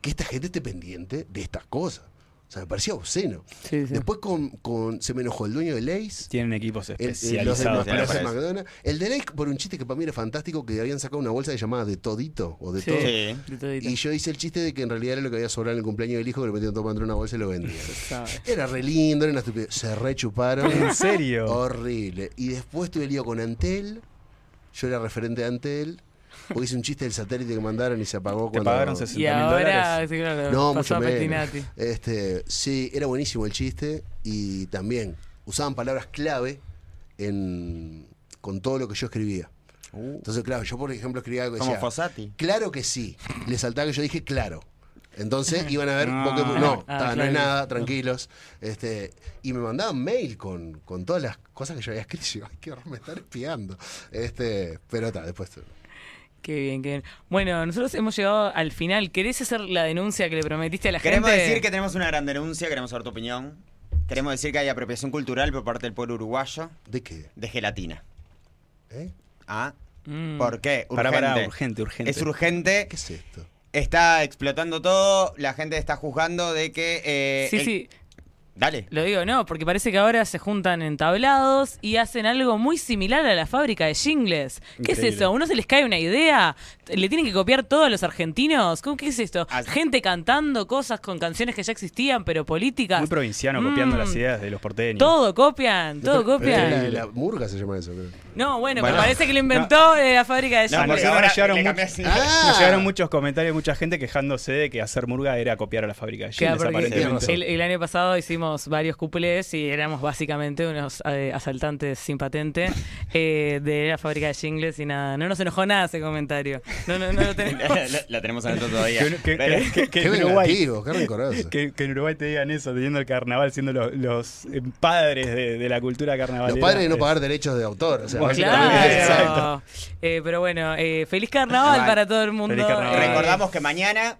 que esta gente esté pendiente de estas cosas. O sea, me parecía obsceno. Sí, sí. Después con, con- se me enojó el dueño de Lays. Tienen equipos El, el- los de especializados. McDonald's. El de Lays por un chiste que para mí era fantástico, que habían sacado una bolsa llamada de todito o de Sí. todo. Sí. De todito. Y yo hice el chiste de que en realidad era lo que había sobrado en el cumpleaños del hijo, que lo metían todo dentro de una bolsa y lo vendían. Era re lindo, era una estupidez. Se rechuparon. ¿En serio? Horrible. Y después tuve lío con Antel. Yo era referente de Antel. Porque hice un chiste del satélite que mandaron y se apagó Te cuando... pagaron 60 Y mil ahora, dólares. sí, claro, No, pasó mucho a menos. Este, sí, era buenísimo el chiste y también usaban palabras clave en, con todo lo que yo escribía. Entonces, claro, yo por ejemplo escribía algo que Como decía, Fossati. claro que sí. Le saltaba que yo dije claro. Entonces iban a ver, Ah. porque- no, Ah, ta, no es nada, tranquilos. Este, y me mandaban mail con, con todas las cosas que yo había escrito. Y yo, ay, qué horror, me están espiando. Este, pero está, después. Qué bien, qué bien. Bueno, nosotros hemos llegado al final. ¿Querés hacer la denuncia que le prometiste a la Queremos gente? decir que tenemos una gran denuncia, queremos saber tu opinión. Queremos decir que hay apropiación cultural por parte del pueblo uruguayo ¿De qué? de gelatina. ¿Eh? ¿Ah? Mm. ¿Por qué? Urgente. pará, urgente, urgente. Es urgente. ¿Qué es esto? Está explotando todo. La gente está juzgando de que. eh, Sí, el- sí. Dale. Lo digo, no, porque parece que ahora se juntan en tablados y hacen algo muy similar a la fábrica de jingles. ¿Qué es eso? ¿A uno se les cae una idea? ¿Le tienen que copiar todo a los argentinos? ¿Cómo, ¿Qué es esto? Ah, Gente cantando cosas con canciones que ya existían, pero políticas. Muy provinciano, copiando Mm. las ideas de los porteños. Todo copian, todo copian. La, la murga se llama eso, creo. No, bueno, Bueno. pero parece que lo inventó eh, la fábrica de No, jingles. porque nosotros ahora nos llegaron le mucho- cambiaste. Ah. Nos llegaron muchos comentarios, mucha gente quejándose de que hacer murga era copiar a la fábrica de Claro, porque aparentemente. el, el año pasado hicimos varios cúpules y éramos básicamente unos eh, asaltantes sin patente eh, de la fábrica de jingles y nada, no nos enojó nada ese comentario. No, no, no lo tenemos. la, la tenemos adentro todavía. Que, que- Qué en Uruguay, vengativo, qué rencoroso. que, que en Uruguay te digan eso, teniendo el carnaval, siendo los, los, eh, padres de, de la cultura carnavalera. Los padres de no pagar derechos de autor. O sea, Bueno, básicamente- Claro. Eh, pero bueno, eh, feliz carnaval Vale. para todo el mundo. Feliz carnaval. Recordamos que mañana,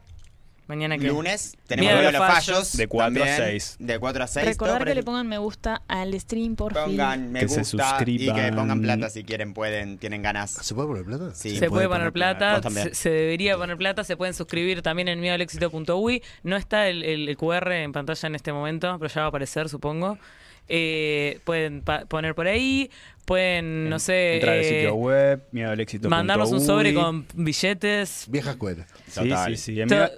mañana que lunes, tenemos Miedo a Miedo los fallos. fallos. De cuatro a también, seis. De 4 a 6. Recordar que le pongan me gusta al stream, por fin. Pongan me Que se gusta y suscriban. que pongan plata si quieren, pueden, tienen ganas. ¿Se puede poner plata? Sí, se puede poner plata, se, se debería poner plata, se pueden suscribir también en miedoalexito.ui. No está el, el- el QR en pantalla en este momento, pero ya va a aparecer, supongo. Eh, pueden poner por ahí, pueden, no sé, Entrar al eh, sitio web, miedo al éxito. mandarnos un sobre con billetes. Vieja escuela. Sí, sí, sí. En miedo-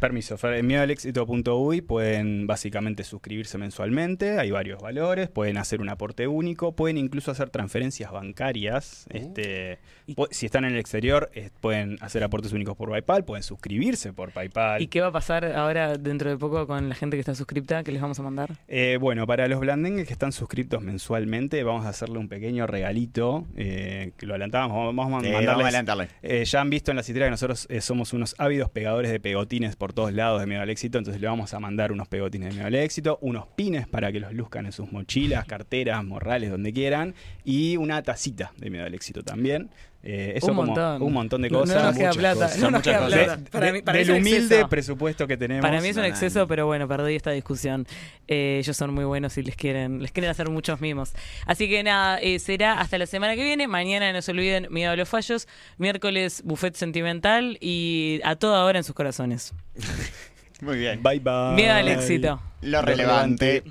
permiso, Fer, en miedoalexito.uy pueden básicamente suscribirse mensualmente, hay varios valores, pueden hacer un aporte único, pueden incluso hacer transferencias bancarias. Este, pu- si están en el exterior, eh, pueden hacer aportes únicos por PayPal, pueden suscribirse por PayPal. ¿Y qué va a pasar ahora dentro de poco con la gente que está suscripta? que les vamos a mandar? Eh, bueno, para los blandengues que están suscriptos mensualmente, vamos a hacerle un pequeño regalito, eh, que lo adelantábamos, vamos, vamos a Sí, vamos a mandarles adelantarle. Eh, ya han visto en la citera que nosotros eh, somos unos ávidos pegadores de pegotines por todos lados de Miedo al Éxito, entonces le vamos a mandar unos pegotines de Miedo al Éxito, unos pines para que los luzcan en sus mochilas, carteras, morrales, donde quieran, y una tacita de Miedo al Éxito también. Eh, eso un como montón. un montón de No- cosas. No, nos queda muchas plata. cosas. No nos queda plata. De- Para de- mí- para mí del humilde exceso. presupuesto que tenemos. Para mí es un No, no, exceso, no. pero bueno, perdí esta discusión. Eh, ellos son muy buenos y les quieren, les quieren hacer muchos mimos. Así que nada, eh, será hasta la semana que viene. Mañana no se olviden Miedo a los Fallos. Miércoles Buffet Sentimental y a toda hora en sus corazones. Muy bien. Bye bye. Miedo al éxito. Lo relevante.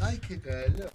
Ay, qué calor.